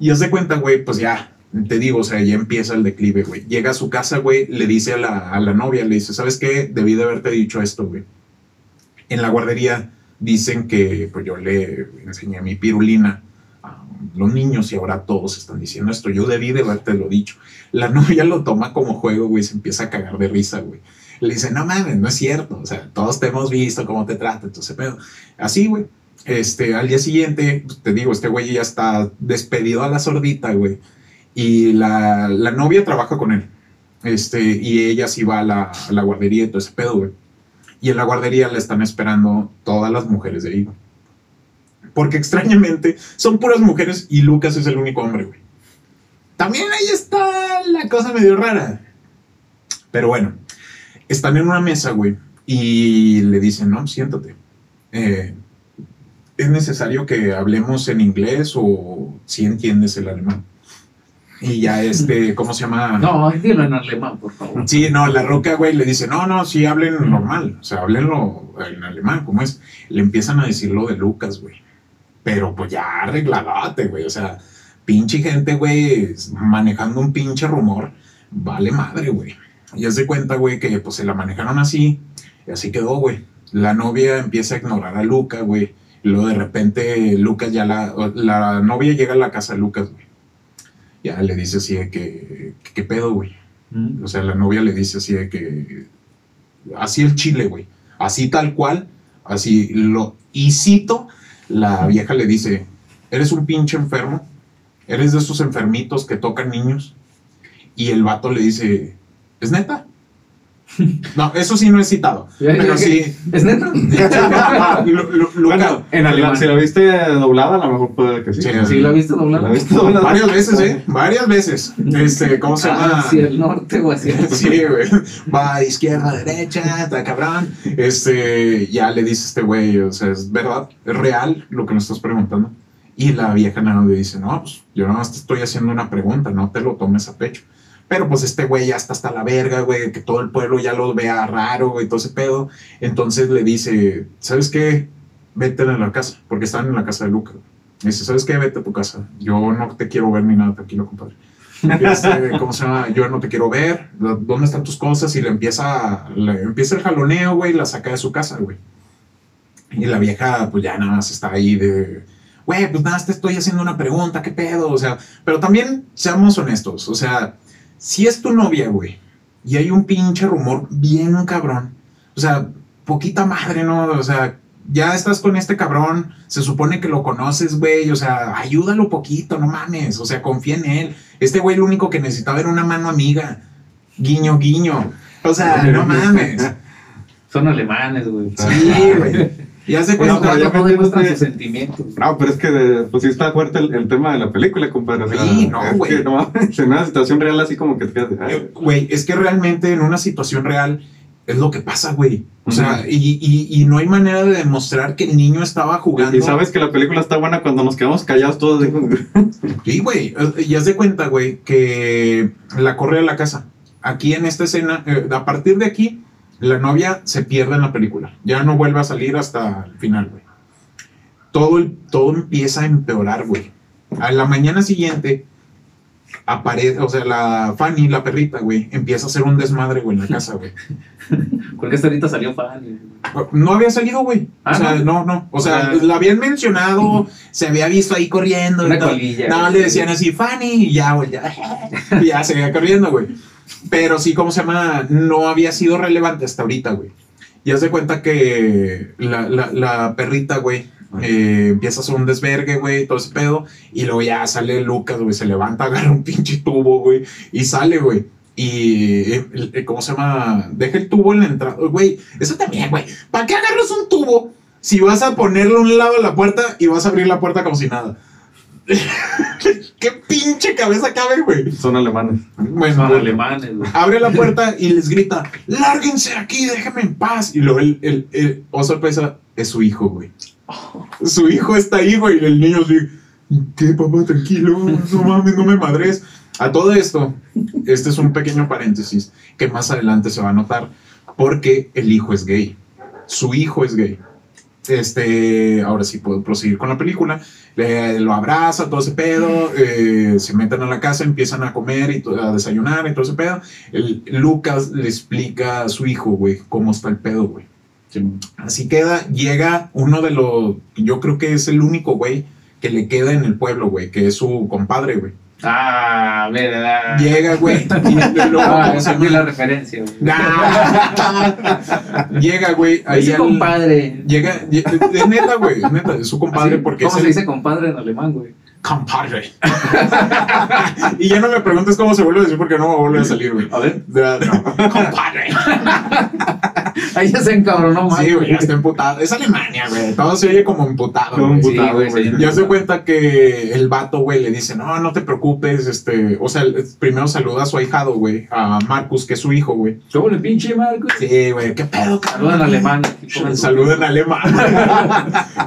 Y haz de cuenta, güey, pues ya, te digo, o sea, ya empieza el declive, güey. Llega a su casa, güey, le dice a la, a la novia, le dice, ¿sabes qué? Debí de haberte dicho esto, güey. En la guardería dicen que, pues yo le enseñé mi pirulina los niños y ahora todos están diciendo esto. Yo debí de haberte lo dicho. La novia lo toma como juego, güey, se empieza a cagar de risa, güey. Le dice, no mames, no es cierto. O sea, todos te hemos visto cómo te trata, entonces, pero así, güey. Este, al día siguiente, pues, te digo, este güey ya está despedido a la sordita, güey. Y la, la novia trabaja con él. Este, y ella sí va a la, la guardería y todo ese pedo, güey. Y en la guardería le están esperando todas las mujeres de güey. Porque extrañamente son puras mujeres y Lucas es el único hombre, güey. También ahí está la cosa medio rara. Pero bueno, están en una mesa, güey, y le dicen, no, siéntate. Eh, ¿Es necesario que hablemos en inglés o si entiendes el alemán? Y ya este, ¿cómo se llama? No, dilo en alemán, por favor. Sí, no, la roca, güey, le dice, no, no, sí, hablen normal, o sea, hablenlo en alemán, ¿cómo es? Le empiezan a decir lo de Lucas, güey. Pero pues ya arregladote, güey, o sea, pinche gente, güey, manejando un pinche rumor, vale madre, güey. Y se cuenta, güey, que pues se la manejaron así, y así quedó, güey. La novia empieza a ignorar a Lucas, güey. Y luego de repente Lucas ya la, la novia llega a la casa de Lucas, güey. Ya le dice así de que, ¿qué pedo, güey? Mm. O sea, la novia le dice así de que. Así el chile, güey. Así tal cual. Así lo. Y cito, la vieja le dice: Eres un pinche enfermo. Eres de esos enfermitos que tocan niños. Y el vato le dice: ¿Es neta? No, eso sí no es citado. Pero sí. ¿Es neta? Luca- Bueno, en alemán. Si la viste doblada, a lo mejor puede que sí. Sí, ¿Sí la viste doblada? ¿La viste doblada? varias veces, ¿eh? Varias veces. Este, ¿cómo se llama? Ah, ¿Hacia el norte o hacia el sur? Sí, güey. Va izquierda derecha, está cabrón. Este, ya le dice este güey, o sea, es verdad, es real lo que me estás preguntando. Y la vieja nada más le dice, no, pues yo nada más te estoy haciendo una pregunta, no te lo tomes a pecho. Pero pues este güey ya está hasta la verga, güey, que todo el pueblo ya lo vea raro, güey, todo ese pedo. Entonces le dice, ¿sabes qué? Vete a la casa, porque estaban en la casa de Luca. Le dice, ¿sabes qué? Vete a tu casa. Yo no te quiero ver ni nada, tranquilo, compadre. Este, ¿Cómo se llama? Yo no te quiero ver. ¿Dónde están tus cosas? Y le empieza, le empieza el jaloneo, güey, y la saca de su casa, güey. Y la vieja, pues ya nada más está ahí de, güey, pues nada, te estoy haciendo una pregunta, ¿qué pedo? O sea, pero también seamos honestos, o sea, si es tu novia, güey, y hay un pinche rumor bien cabrón, o sea, poquita madre, ¿no? O sea, ya estás con este cabrón, se supone que lo conoces, güey, o sea, ayúdalo poquito, no mames, o sea, confía en él. Este güey lo único que necesitaba era una mano amiga, guiño, guiño, o sea, no mames. Son alemanes, güey. Sí, güey. Ya se Bueno, cuenta. pero ya no demuestran sus sentimientos. No, pero es que de- pues sí está fuerte el, el tema de la película, compadre. Sí, no, es güey. que no en una situación real así como que te de, Güey, es que realmente en una situación real es lo que pasa, güey. O sea, y, y- y no hay manera de demostrar que el niño estaba jugando. Y sabes que la película está buena cuando nos quedamos callados todos. digo, Sí, güey. eh, Ya se cuenta, güey, que la corre a la casa. Aquí en esta escena, eh, a partir de aquí, la novia se pierde en la película. Ya no vuelve a salir hasta el final, güey. Todo, el- todo empieza a empeorar, güey. A la mañana siguiente, aparece, o sea, la Fanny, la perrita, güey, empieza a hacer un desmadre, güey, en la casa, güey. Porque esta ahorita salió fan. No había salido, güey. Ah, o sea, ¿no? no, no. O sea, O sea- la habían mencionado, se había visto ahí corriendo. Una colilla, güey. le decían así, Fanny, y ya, güey, ya. ya seguía corriendo, güey. Pero sí, ¿cómo se llama? No había sido relevante hasta ahorita, güey. Ya se cuenta que la, la, la perrita, güey, eh, empieza a hacer un desvergue, güey, todo ese pedo. Y luego ya sale Lucas, güey, se levanta, agarra un pinche tubo, güey, y sale, güey. Y, eh, eh, ¿cómo se llama? Deja el tubo en la entrada. Güey, eso también, güey. ¿Para qué agarras un tubo si vas a ponerlo a un lado de la puerta y vas a abrir la puerta como si nada? ¿Qué pinche cabeza cabe, güey? Son alemanes. Bueno, Son alemanes, güey. abre la puerta y les grita, lárguense aquí, déjenme en paz. Y luego el, el, el- oh sorpresa, es su hijo, güey. Su hijo está ahí, güey, y el niño así, ¿qué, papá? Tranquilo, no mames, no me madres. A todo esto, este es un pequeño paréntesis que más adelante se va a notar, porque el hijo es gay. Su hijo es gay. Este, ahora sí puedo proseguir con la película. Le- lo abraza, todo ese pedo. eh, se meten a la casa, empiezan a comer y a desayunar y todo ese pedo. El, Lucas le explica a su hijo, güey, cómo está el pedo, güey. Así queda, llega uno de los, yo creo que es el único, güey, que le queda en el pueblo, güey, que es su compadre, güey. Ah, verdad. Llega, güey, Ah, ¿cómo se entendí llama? la referencia, güey. Llega, güey, ahí al- compadre. Llega, lle- es neta, güey, es neta, es su compadre Así, porque ¿Cómo es se el dice compadre en alemán, güey? Compadre. y ya no me preguntes cómo se vuelve a decir porque no me vuelve a salir, güey. A ver. No, compadre. Ahí ya se encabronó más. Sí, güey, ya está emputado. Es Alemania, güey. Todo se oye como emputado. Como. Sí, emputado, güey, sí. Ya se cuenta que el vato, güey, le dice, no, no te preocupes, este, o sea, primero saluda a su ahijado, güey, a Marcus, que es su hijo, güey. ¿Cómo le pinche Marcos? Sí, güey, qué pedo, Saluda en alemán. Saluda en alemán.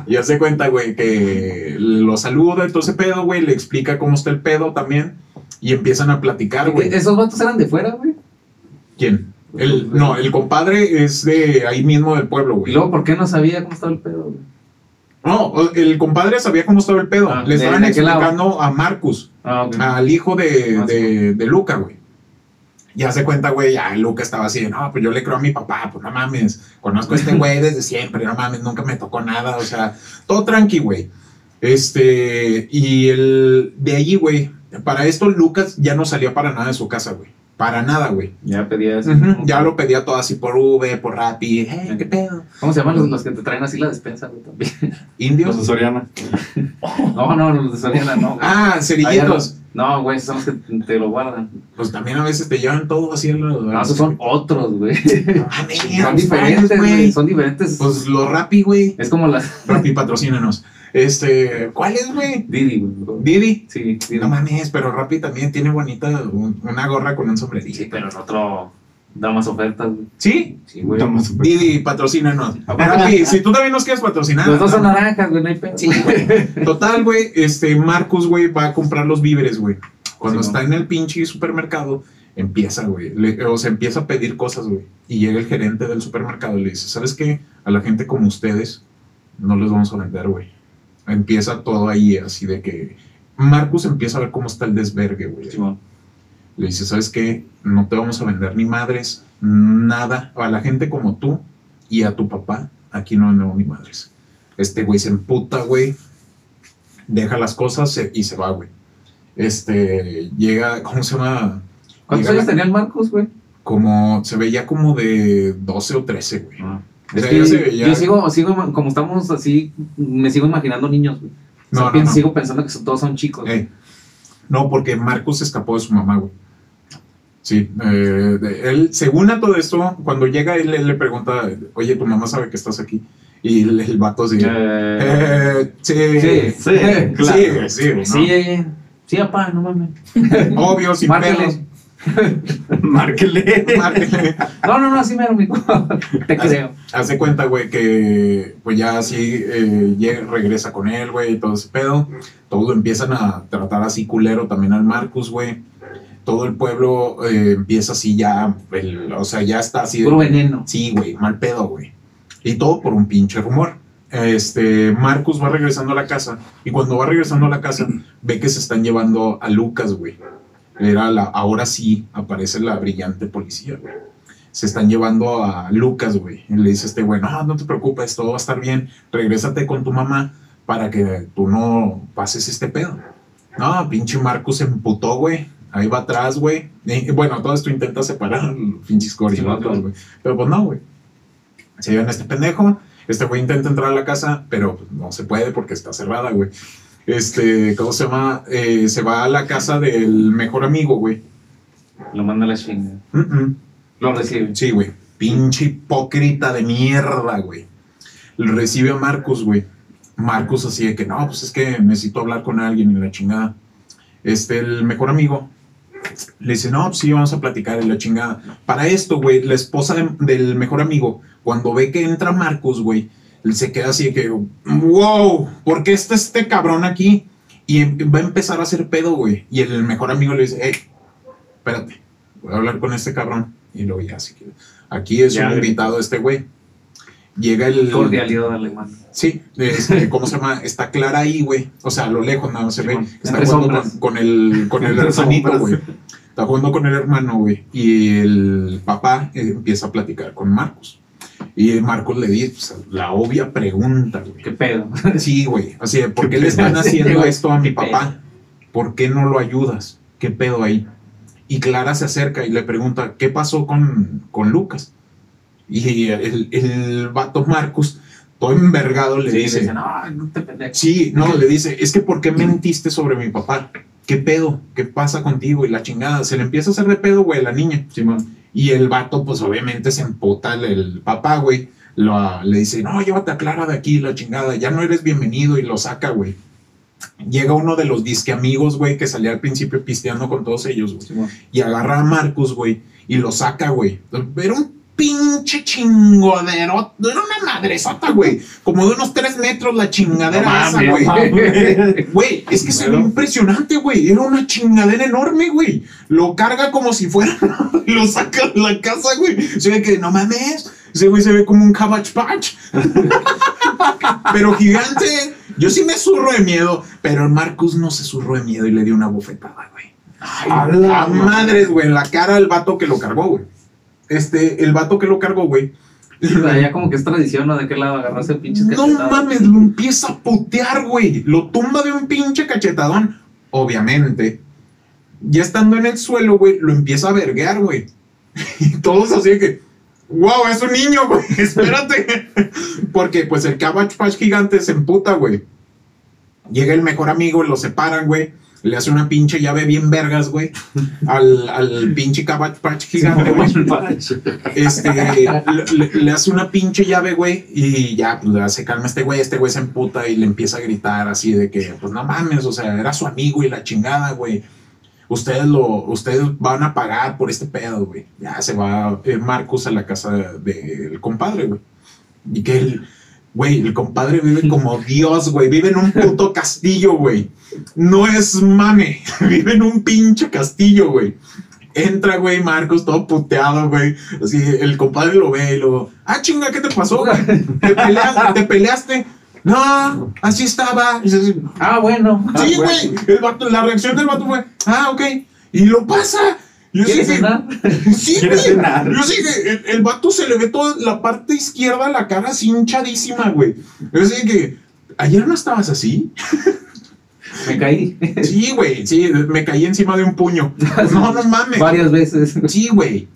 ya se cuenta, güey, que lo saluda, entonces pedo, güey, le explica cómo está el pedo también. Y empiezan a platicar, güey. Esos vatos eran de fuera, güey. ¿Quién? El, no, el compadre es de ahí mismo del pueblo, Y güey. luego, ¿por qué no sabía cómo estaba el pedo, güey? No, el compadre sabía cómo estaba el pedo. Ah, Le ¿de- estaban de lado? explicando a Marcus, Ah, al hijo de, de, de Luca, güey. Ya se cuenta, güey, ya Luca estaba así, de, no, pues yo le creo a mi papá, pues no mames, conozco a este güey desde siempre, no mames, nunca me tocó nada, o sea, todo tranqui, güey. Este, y el, de allí, güey, para esto Lucas ya no salía para nada de su casa, güey. Para nada, güey. Ya pedía eso. Ya lo pedía todo así por V, por Rappi, hey, ¿qué pedo? ¿Cómo se llaman los, los que te traen así la despensa, güey? También. ¿Indios? Los de Soriana. No, no, los de Soriana, no. güey. Ah, cerillitos. No, güey, son los que te lo guardan. Pues también a veces te llevan todo así en los. No, esos son otros, güey. Mames, Son diferentes, güey. Son diferentes. Pues los Rappi, güey. Es como las. Rappi, patrocínanos. Este, ¿cuál es, güey? Didi, güey. Didi. Sí, Didi. No mames, pero Rappi también tiene bonita un- una gorra con un Sí, sombrerito. pero en otro da más ofertas, güey. ¿Sí? Sí, güey. Didi, patrocínanos. Rappi, si tú también nos quieres patrocinar. Los dos son naranjas, güey, no hay pedo. Sí, güey. Total, güey, este, Marcus, güey, va a comprar los víveres, güey. Cuando Sí, está ¿no? en el pinche supermercado, empieza, güey. le- O sea, empieza a pedir cosas, güey. Y llega el gerente del supermercado y le dice, ¿sabes qué? A la gente como ustedes no les vamos a vender, güey. Empieza todo ahí así de que... Marcus empieza a ver cómo está el desvergue, güey. Le dice, ¿sabes qué? No te vamos a vender ni madres, nada. A la gente como tú y a tu papá, aquí no vendemos ni madres. Este güey se emputa, güey. Deja las cosas y se va, güey. Este, llega, ¿cómo se llama? ¿Cuántos Llega años la- tenía el Marcos, güey? Como, se veía como de 12 o 13, güey. Es O sea, que se veía- yo sigo, sigo, como estamos así, me sigo imaginando niños, güey. O sea, No, no, pienso- no. Sigo pensando que son- todos son chicos. Eh, no, porque Marcus escapó de su mamá, güey. Sí, eh, de- él, según a todo esto, cuando llega él, él le pregunta, oye, tu mamá sabe que estás aquí. Y el, el vato así, Eh, eh, sí, sí, Sí, sí, claro. sí, ¿no? sí, eh, sí, papá, no mames. obvio, sin Márquele. Márquele. Márquele. No, no, no, así mero, mijo. Te creo. Hace cuenta, güey, que pues ya así eh, llega, regresa con él, güey, y todo ese pedo. Todos lo empiezan a tratar así culero también al Marcus, güey. Todo el pueblo eh, empieza así ya, el- o sea, ya está así. Puro veneno. Sí, güey, mal pedo, güey. Y todo por un pinche rumor. Este, Marcus va regresando a la casa y cuando va regresando a la casa ve que se están llevando a Lucas, güey. Era la, ahora sí aparece la brillante policía, güey. Se están llevando a Lucas, güey. Y le dice este güey, no, no te preocupes, todo va a estar bien. Regrésate con tu mamá para que tú no pases este pedo. No, pinche Marcus se emputó, güey. Ahí va atrás, güey. Bueno, todo esto intenta separar a pinches Sí, güey. Pero pues no, güey. Se llevan a este pendejo. Este güey intenta entrar a la casa, pero pues, no se puede porque está cerrada, güey. Este, ¿cómo se llama? Eh, se va a la casa del mejor amigo, güey. Lo manda a la chinga. Mm, mm. Lo recibe. Sí, güey. Pinche hipócrita de mierda, güey. Recibe a Marcus, güey. Marcus así de que, no, pues es que necesito hablar con alguien y la chingada. Este, el mejor amigo. Le dice, no, pues sí, vamos a platicar y la chingada. Para esto, güey, la esposa de- del mejor amigo, cuando ve que entra Marcus, güey, él se queda así de que, wow, ¿por qué está este cabrón aquí? Y em- va a empezar a hacer pedo, güey. Y el mejor amigo le dice, hey, espérate, voy a hablar con este cabrón. Y luego ya, así que aquí es Ya, un invitado este güey. Llega el... Cordialidad alemán. Sí, este, ¿cómo se llama? Está Clara ahí, güey. O sea, a lo lejos nada más se ve. Está jugando con, con el, con el hermanito, güey. Está jugando con el hermano, güey. Y el papá eh, empieza a platicar con Marcos. Y Marcos le dice pues, la obvia pregunta, ¿Qué güey. pedo? Sí, güey. Así, de, ¿por qué le están haciendo esto a mi ¿Qué papá? ¿Por qué no lo ayudas? ¿Qué pedo ahí? Y Clara se acerca y le pregunta, ¿qué pasó con, con Lucas? Y el, el vato Marcos, todo envergado, le Sí, dice, dice, no, no te pendejes. Sí, no, le dice, es que ¿por qué mentiste sobre mi papá? ¿Qué pedo? ¿Qué pasa contigo? Y la chingada, se le empieza a hacer de pedo, güey, a la niña. Simón. Y el vato, pues obviamente se emputa el, el papá, güey. Lo- le dice, no, llévate a Clara de aquí, la chingada, ya no eres bienvenido y lo saca, güey. Llega uno de los disque amigos, güey, que salía al principio pisteando con todos ellos, güey. Y agarra a Marcus, güey, y lo saca, güey. Era un pinche chingodero. Era una madresota, güey. Como de unos tres metros la chingadera esa, güey. Güey, es que se ve impresionante, güey. Era una chingadera enorme, güey. Lo carga como si fuera. lo saca de la casa, güey. Se ve que no mames. Ese güey se ve como un cabbage patch. pero gigante. Yo sí me zurro de miedo. Pero el Marcus no se zurró de miedo y le dio una bofetada, güey. A la A madres, güey. En la cara del vato que lo cargó, güey. Este, el vato que lo cargó, güey. Ya como que es tradición, ¿no? De qué lado agarrarse pinches No cachetadas. mames, lo empieza a putear, güey. Lo tumba de un pinche cachetadón. Obviamente. Ya estando en el suelo, güey, lo empieza a verguear, güey. Y todos así de que, wow, es un niño, güey, espérate. Porque pues el Cabbage Patch gigante se emputa, güey. Llega el mejor amigo, lo separan, güey. Le hace una pinche llave bien vergas, güey. Al, al pinche Cabbage Patch gigante, güey. Este, le, le- hace una pinche llave, güey, y ya, pues se calma este güey, este güey se emputa y le empieza a gritar así de que, pues no mames, o sea, era su amigo y la chingada, güey. Ustedes lo, ustedes van a pagar por este pedo, güey. Ya se va eh, Marcus a la casa del compadre, güey. Y que el, güey, el compadre vive como Dios, güey. Vive en un puto castillo, güey. No es mame. Vive en un pinche castillo, güey. Entra, güey, Marcos, todo puteado, güey. Así, el compadre lo ve y lo. Ah, chinga, ¿qué te pasó, güey? ¿Te, pelea- te peleaste? No, así estaba. Y dices, Ah, bueno. Ah, Sí, bueno. güey. El vato- La reacción del vato fue, ah, ok. Y lo pasa. Yo sí ¿Quieres que- cenar? Sí, ¿Quieres güey. cenar? Yo sí que el, el vato se le ve toda la parte izquierda, la cara así hinchadísima, güey. Yo sí que, ¿ayer no estabas así? Me caí. Sí, güey, sí, me caí encima de un puño. No, no mames. Varias veces. Sí, güey.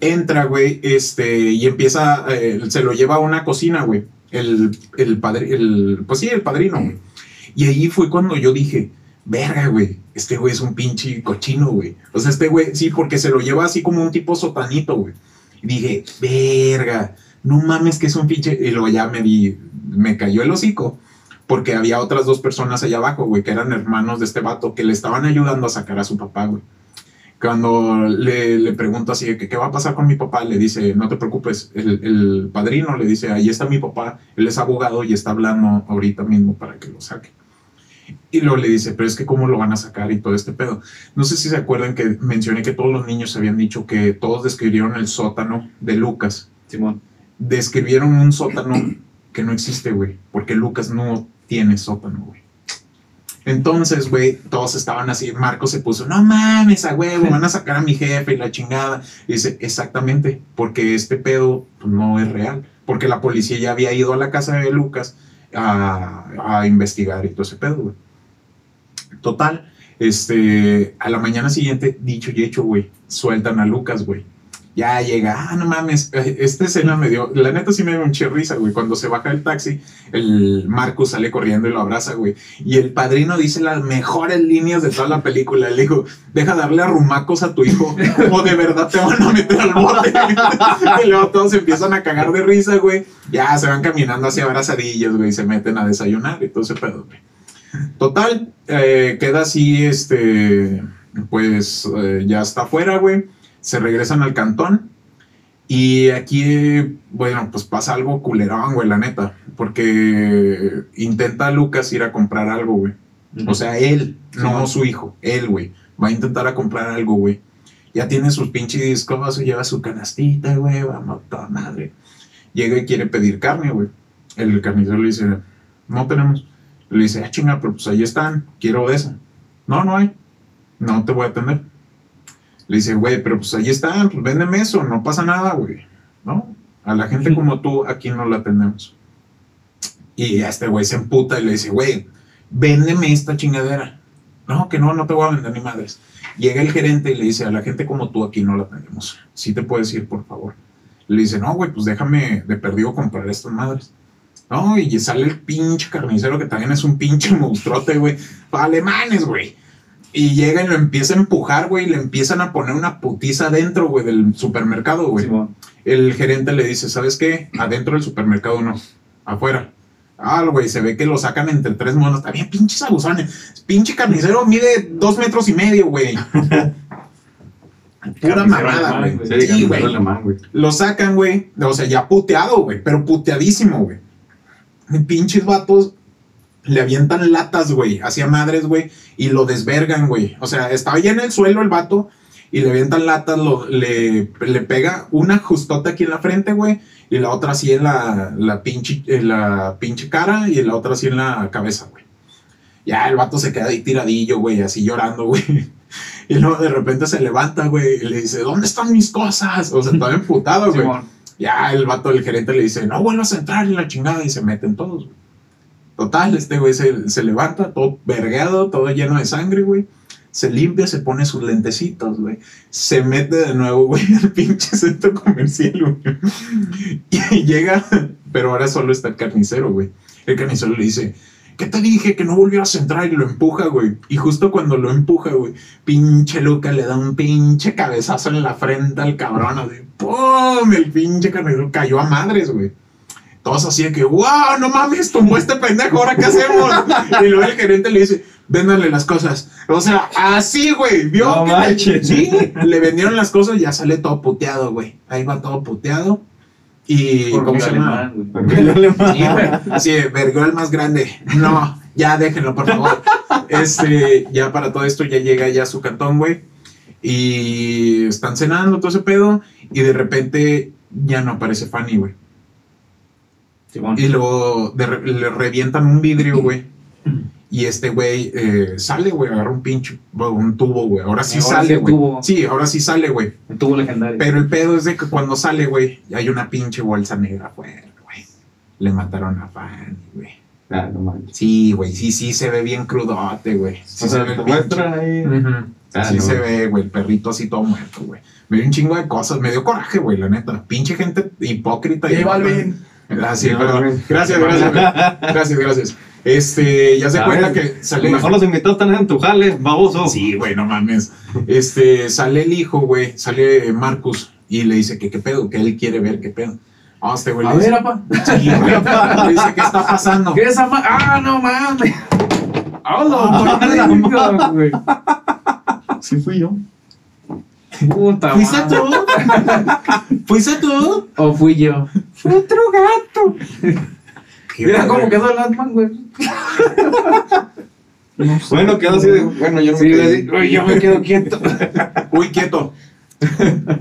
Entra, güey, este, y empieza, eh, se lo lleva a una cocina, güey. El, el padre, el, pues sí, el padrino, güey. Y ahí fue cuando yo dije, verga, güey, este güey es un pinche cochino, güey. O sea, este güey, sí, porque se lo lleva así como un tipo sotanito, güey. Y dije, verga, no mames que es un pinche, y luego ya me di, me cayó el hocico. Porque había otras dos personas allá abajo, güey, que eran hermanos de este vato, que le estaban ayudando a sacar a su papá, güey. Cuando le, le pregunto así, de que, ¿qué va a pasar con mi papá? Le dice, no te preocupes, el, el padrino le dice, ahí está mi papá, él es abogado y está hablando ahorita mismo para que lo saque. Y luego le dice, pero es que cómo lo van a sacar y todo este pedo. No sé si se acuerdan que mencioné que todos los niños habían dicho que todos describieron el sótano de Lucas. Simón. Describieron un sótano que no existe, güey, porque Lucas no tiene sótano, güey. Entonces, güey, todos estaban así. Marco se puso, no mames, a huevo, van a sacar a mi jefe y la chingada. Y dice, exactamente, porque este pedo pues, no es real. Porque la policía ya había ido a la casa de Lucas a, a investigar y todo ese pedo, güey. Total, este, a la mañana siguiente, dicho y hecho, güey, sueltan a Lucas, güey. Ya llega, ah, no mames, eh, esta escena me dio, la neta sí me dio un risa, güey. Cuando se baja el taxi, el Marcus sale corriendo y lo abraza, güey. Y el padrino dice las mejores líneas de toda la película. Le dijo, deja darle arrumacos a tu hijo o de verdad te van a meter al bote. y luego todos se empiezan a cagar de risa, güey. Ya se van caminando hacia abrazadillos, güey, y se meten a desayunar y todo ese pedo, güey. Total, eh, queda así, este, pues eh, ya está afuera, güey. Se regresan al cantón. Y aquí, bueno, pues pasa algo culerón, güey, la neta. Porque intenta Lucas ir a comprar algo, güey. O sea, él, no su hijo, él, güey. Va a intentar a comprar algo, güey. Ya tiene sus pinches cosas, lleva su canastita, güey, vamos, toda madre. Llega y quiere pedir carne, güey. El carnicero le dice, no tenemos. Le dice, ah, chinga, pero pues ahí están, quiero de esa. No, no hay. No te voy a atender. Le dice, güey, pero pues ahí están, pues véndeme eso, no pasa nada, güey. ¿No? A la gente como tú, aquí no la atendemos. Y a este güey se emputa y le dice, güey, véndeme esta chingadera. No, que no, no te voy a vender ni madres. Llega el gerente y le dice, a la gente como tú aquí no la tenemos. Sí te puedes ir, por favor. Le dice, no, güey, pues déjame de perdido comprar estas madres. No, y sale el pinche carnicero que también es un pinche monstruote, güey. Alemanes, güey. Y llega y lo empieza a empujar, güey, y le empiezan a poner una putiza adentro, güey, del supermercado, güey. El gerente le dice, ¿sabes qué? Adentro del supermercado no, afuera. Ah, güey, se ve que lo sacan entre tres monos. También pinches abusones. Pinche carnicero mide dos metros y medio, güey. Pura mamada, güey. Sí, güey. Lo sacan, güey. O sea, ya puteado, güey. Pero puteadísimo, güey. Pinches vatos le avientan latas, güey. Hacia madres, güey. Y lo desvergan, güey. O sea, estaba ya en el suelo el vato. Y le avientan latas, lo- le, le pega una justota aquí en la frente, güey. Y la otra así en la, la, pinche, en la pinche cara. Y la otra así en la cabeza, güey. Ya el vato se queda ahí tiradillo, güey. Así llorando, güey. Y luego de repente se levanta, güey. Y le dice, ¿dónde están mis cosas? O sea, estaba emputado, güey. Ya el vato del gerente le dice, no vuelvas a entrar en la chingada y se meten todos. güey. Total, este güey se, se levanta todo vergueado, todo lleno de sangre, güey. Se limpia, se pone sus lentecitos, güey. Se mete de nuevo, güey, al pinche centro comercial, güey. Y llega, pero ahora solo está el carnicero, güey. El carnicero le dice, ¿qué te dije? Que no volvieras a entrar y lo empuja, güey. Y justo cuando lo empuja, güey, pinche Luca le da un pinche cabezazo en la frente al cabrón, así, ¡pum! El pinche carnicero cayó a madres, güey. Todos así de que, ¡wow! No mames, tumbó este pendejo, ¿ahora qué hacemos? Y luego el gerente le dice, véndanle las cosas. O sea, así, güey, vio No que manches. sí, le vendieron las cosas y ya sale todo puteado, güey. Ahí va todo puteado. Y, Por ¿cómo se llama? Sí, vergó el más grande. No, ya déjenlo, por favor. Este, ya para todo esto ya llega ya su cantón, güey. Y están cenando todo ese pedo. Y de repente ya no aparece Fanny, güey. Simón. Y luego de le revientan un vidrio, güey. Y este güey eh, sale, güey, agarra un pinche, un tubo, güey. Ahora sí Ahora sale, güey. Sí, ahora sí sale, güey. El tubo legendario. Pero el pedo es de que cuando sale, güey, hay una pinche bolsa negra afuera, güey. Le mataron a Fanny, güey. Ah, no manches. Sí, güey, sí, sí se ve bien crudote, güey. Sí O se sea, ve el muestran ahí. pinche- Ujú. Ah, sí no. se ve, güey, el perrito así todo muerto, güey. Me dio un chingo de cosas, me dio coraje, güey, la neta. Pinche gente hipócrita. J y- Balvin. Ah, J perdón. Gracias, gracias, güey. Gracias, gracias. Este, ya se cuenta ver, que sale. Mejor los invitados están en tu jale, baboso. Sí, güey, no mames. Este, sale el hijo, güey, sale Marcus y le dice que qué pedo, que él quiere ver qué pedo. Ah, este güey A le dice, ver, apa. sí, güey. Le dice, ¿qué está pasando? ¿Qué es ma- ¡Ah, no mames! ¡Ah, la no güey! Sí fui yo. Puta ¿Fuiste madre. tú? ¿Fuiste tú? ¿O fui yo? Fue otro gato. Mira cómo quedó el Ant-Man, güey. Bueno, quedó así de. Bueno, yo no Sí, me quedé. Uy, yo me quedo quieto. Uy, quieto.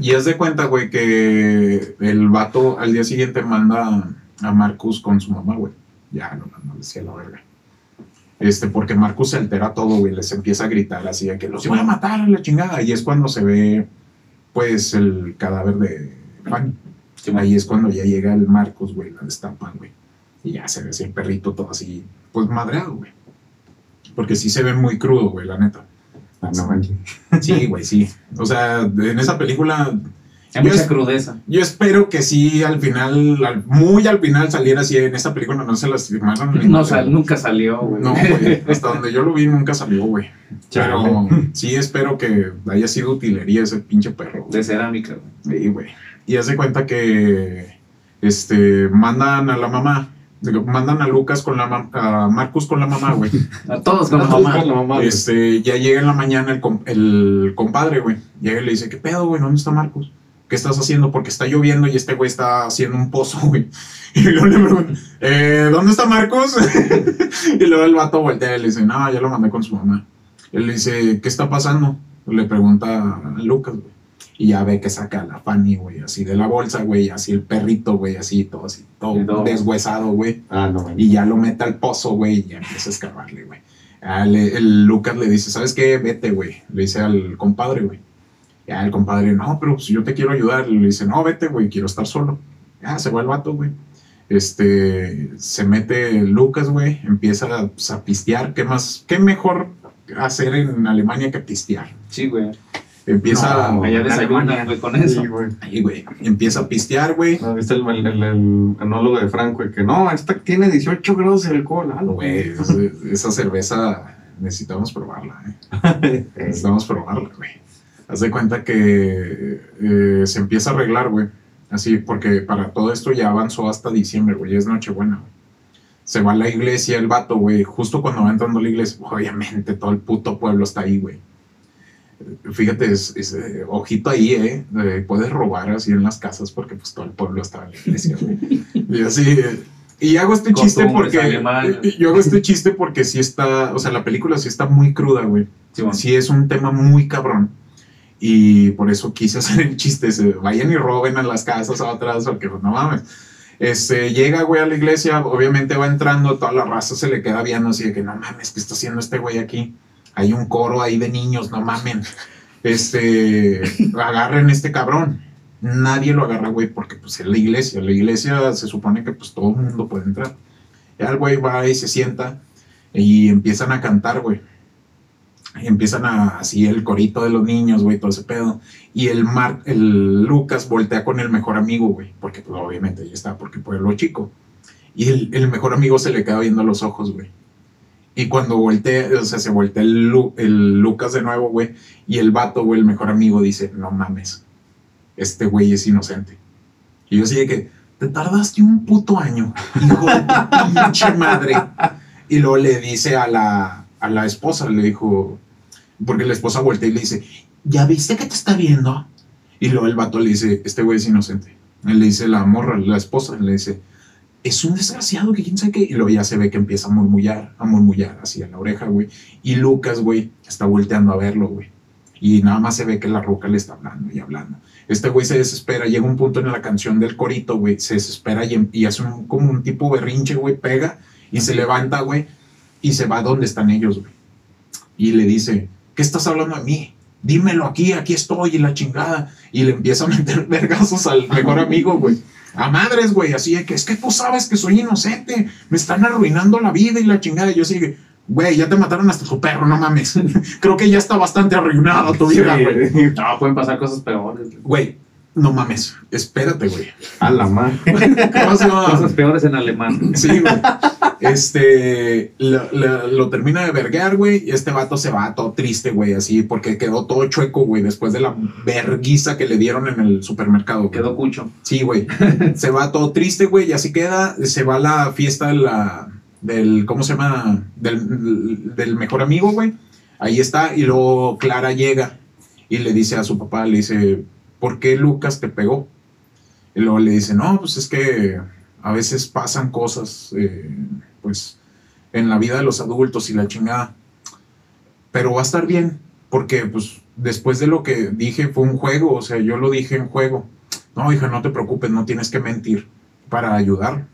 Y haz de cuenta, güey, que el vato al día siguiente manda a Marcus con su mamá, güey. Ya, no, no, no, decía la verga. Este, porque Marcus se altera todo, güey, les empieza a gritar así de que los voy a matar a la chingada. Y es cuando se ve, pues, el cadáver de Fanny. Ahí es cuando ya llega el Marcus, güey, la destapan, güey. Y ya se ve así el perrito todo así, pues madreado, güey. Porque sí se ve muy crudo, güey, la neta. Ah, no manches. Sí, güey, sí. O sea, en esa película, Hay Yo mucha crudeza. yo espero que sí al final, al- muy al final saliera así. En esta película no se lastimaron. ni No, sal, nunca salió, güey. No, güey. Hasta donde yo lo vi nunca salió, güey. Pero sí espero que haya sido utilería ese pinche perro. De cerámica, güey. Sí, güey. Y hace cuenta que este mandan a la mamá, mandan a Lucas con la mam- a Marcus con la mamá, güey. A todos con la Todos mamá. con la mamá, güey. Este, ya llega en la mañana el, com- el compadre, güey. Llega y le dice, ¿qué pedo, güey? ¿Dónde está Marcos? ¿Qué estás haciendo? Porque está lloviendo y este güey está haciendo un pozo, güey. Y luego le pregunta, "Eh, ¿dónde está Marcos? y luego el vato voltea y le dice, no, ya lo mandé con su mamá. Él le dice, ¿qué está pasando? Le pregunta a Lucas, güey. Y ya ve que saca a la Fanny, güey, así de la bolsa, güey, así el perrito, güey, así, todo así, todo todo. deshuesado, güey Ah, no y ya lo mete al pozo, güey, y ya empieza a escarbarle, güey. Ah, el Lucas le dice, ¿sabes qué? Vete, güey. Le dice al compadre, güey. Ya el compadre, no, pero pues yo te quiero ayudar. Le dice, no, vete, güey, quiero estar solo. Ya se va el vato, güey. Este, se mete Lucas, güey, empieza pues, a pistear. ¿Qué más? ¿Qué mejor hacer en Alemania que pistear? Sí, güey. Empieza, No, Allá en desayunan, güey, con eso. Sí, güey. ahí, güey, empieza a pistear, güey. ¿No ¿Viste el, el, el, el anólogo de Franco? Que no, esta tiene 18 grados de alcohol. Ah, Güey, esa- esa cerveza necesitamos probarla, eh. Necesitamos probarla, güey. Haz de cuenta que eh, se empieza a arreglar, güey. Así, porque para todo esto ya avanzó hasta diciembre, güey. Es Nochebuena, güey. Se va a la iglesia el vato, güey. Justo cuando va entrando a la iglesia, obviamente todo el puto pueblo está ahí, güey. Fíjate, es, es, eh, ojito ahí, ¿eh? Eh, Puedes robar así en las casas porque pues todo el pueblo está en la iglesia, güey. Y así... y hago este chiste porque... Yo hago este chiste porque sí está... O sea, la película sí está muy cruda, güey. Simón. Sí es un tema muy cabrón. Y por eso quise hacer el chiste. se vayan y roben a las casas a otras, porque pues, no mames. Este, llega, güey, a la iglesia, obviamente va entrando, toda la raza se le queda viendo así de que no mames, ¿qué está haciendo este güey aquí? Hay un coro ahí de niños, no mamen. Este, agarren este cabrón. Nadie lo agarra, güey, porque pues es la iglesia. La iglesia se supone que pues todo el mundo puede entrar. Ya el güey va y se sienta y empiezan a cantar, güey. Empiezan a, así el corito de los niños, güey, todo ese pedo. Y el, Mar, el Lucas voltea con el mejor amigo, güey, porque pues, obviamente ahí está, porque pueblo chico. Y el, el mejor amigo se le queda viendo los ojos, güey. Y cuando voltea, o sea, se voltea el, el Lucas de nuevo, güey, y el vato, güey, el mejor amigo, dice, no mames, este güey es inocente. Y yo así de que, te tardaste un puto año, hijo de madre. Y luego le dice a la, a la esposa, le dijo, porque la esposa voltea y le dice, ¿ya viste que te está viendo? Y luego el vato le dice, este güey es inocente. Él le dice la morra, la esposa, le dice, es un desgraciado que quién sabe qué. Y luego ya se ve que empieza a murmullar, a murmullar así en la oreja, güey. Y Lucas, güey, está volteando a verlo, güey. Y nada más se ve que la ruca le está hablando y hablando. Este güey se desespera, llega un punto en la canción del corito, güey, se desespera y, em- hace como un tipo berrinche, güey, pega y se levanta, güey, y se va donde están ellos, güey. Y le dice, ¿qué estás hablando de mí? Dímelo aquí, aquí estoy y la chingada. Y le empieza a meter vergazos al mejor amigo, güey. A madres, güey, así de que es que tú sabes que soy inocente, me están arruinando la vida y la chingada. Y yo sigue, güey, ya te mataron hasta tu perro, no mames. Creo que ya está bastante arruinado tu vida, güey. No, pueden pasar cosas peores. güey. No mames, espérate, güey. A la madre. ¿Cómo se llama? Cosas peores en alemán. Sí, güey. Este, lo, lo- lo termina de verguear, güey, y este vato se va todo triste, güey, así, porque quedó todo chueco, güey, después de la verguiza que le dieron en el supermercado. güey. Quedó cucho. Sí, güey. Se va todo triste, güey, y así queda. Se va a la fiesta de la, del, ¿cómo se llama? Del, del mejor amigo, güey. Ahí está, y luego Clara llega y le dice a su papá, le dice, ¿por qué Lucas te pegó? Y luego le dice, no, pues es que a veces pasan cosas, eh, pues, en la vida de los adultos y la chingada. Pero va a estar bien, porque, pues, después de lo que dije fue un juego, o sea, yo lo dije en juego. No, hija, no te preocupes, no tienes que mentir para ayudar.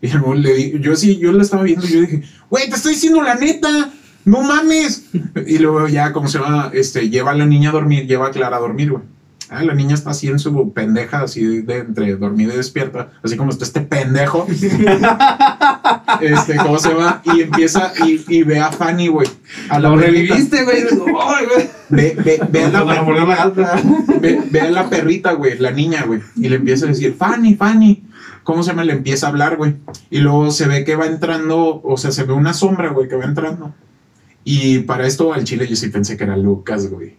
Y luego le di- yo sí, yo la estaba viendo y yo dije, güey, te estoy diciendo la neta, no mames. Y luego ya, como se llama, este, lleva a la niña a dormir, lleva a Clara a dormir, güey. Ah, la niña está así en su pendeja, así de entre dormida y despierta, así como está este pendejo. este, ¿cómo se llama? Y empieza y, y ve a Fanny, güey. A la Lo perrita. reviviste, güey. Ve, ve, ve a la gata. ve, ve a la perrita, güey, la niña, güey, y le empieza a decir, Fanny, Fanny, ¿cómo se llama? Le empieza a hablar, güey. Y luego se ve que va entrando, o sea, se ve una sombra, güey, que va entrando. Y para esto al chile yo sí pensé que era Lucas, güey.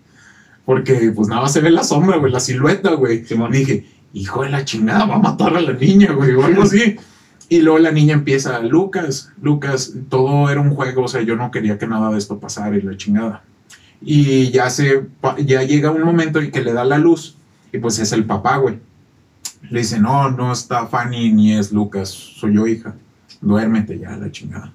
Porque pues nada más se ve la sombra, güey, la silueta, güey. Simón. Dije, hijo de la chingada, va a matar a la niña, güey, o algo así. Y luego la niña empieza, Lucas, Lucas, todo era un juego, o sea, yo no quería que nada de esto pasara y la chingada. Y ya se, ya llega un momento en que le da la luz y pues es el papá, güey. Le dice, no, no está Fanny ni es Lucas, soy yo, hija. Duérmete ya, la chingada.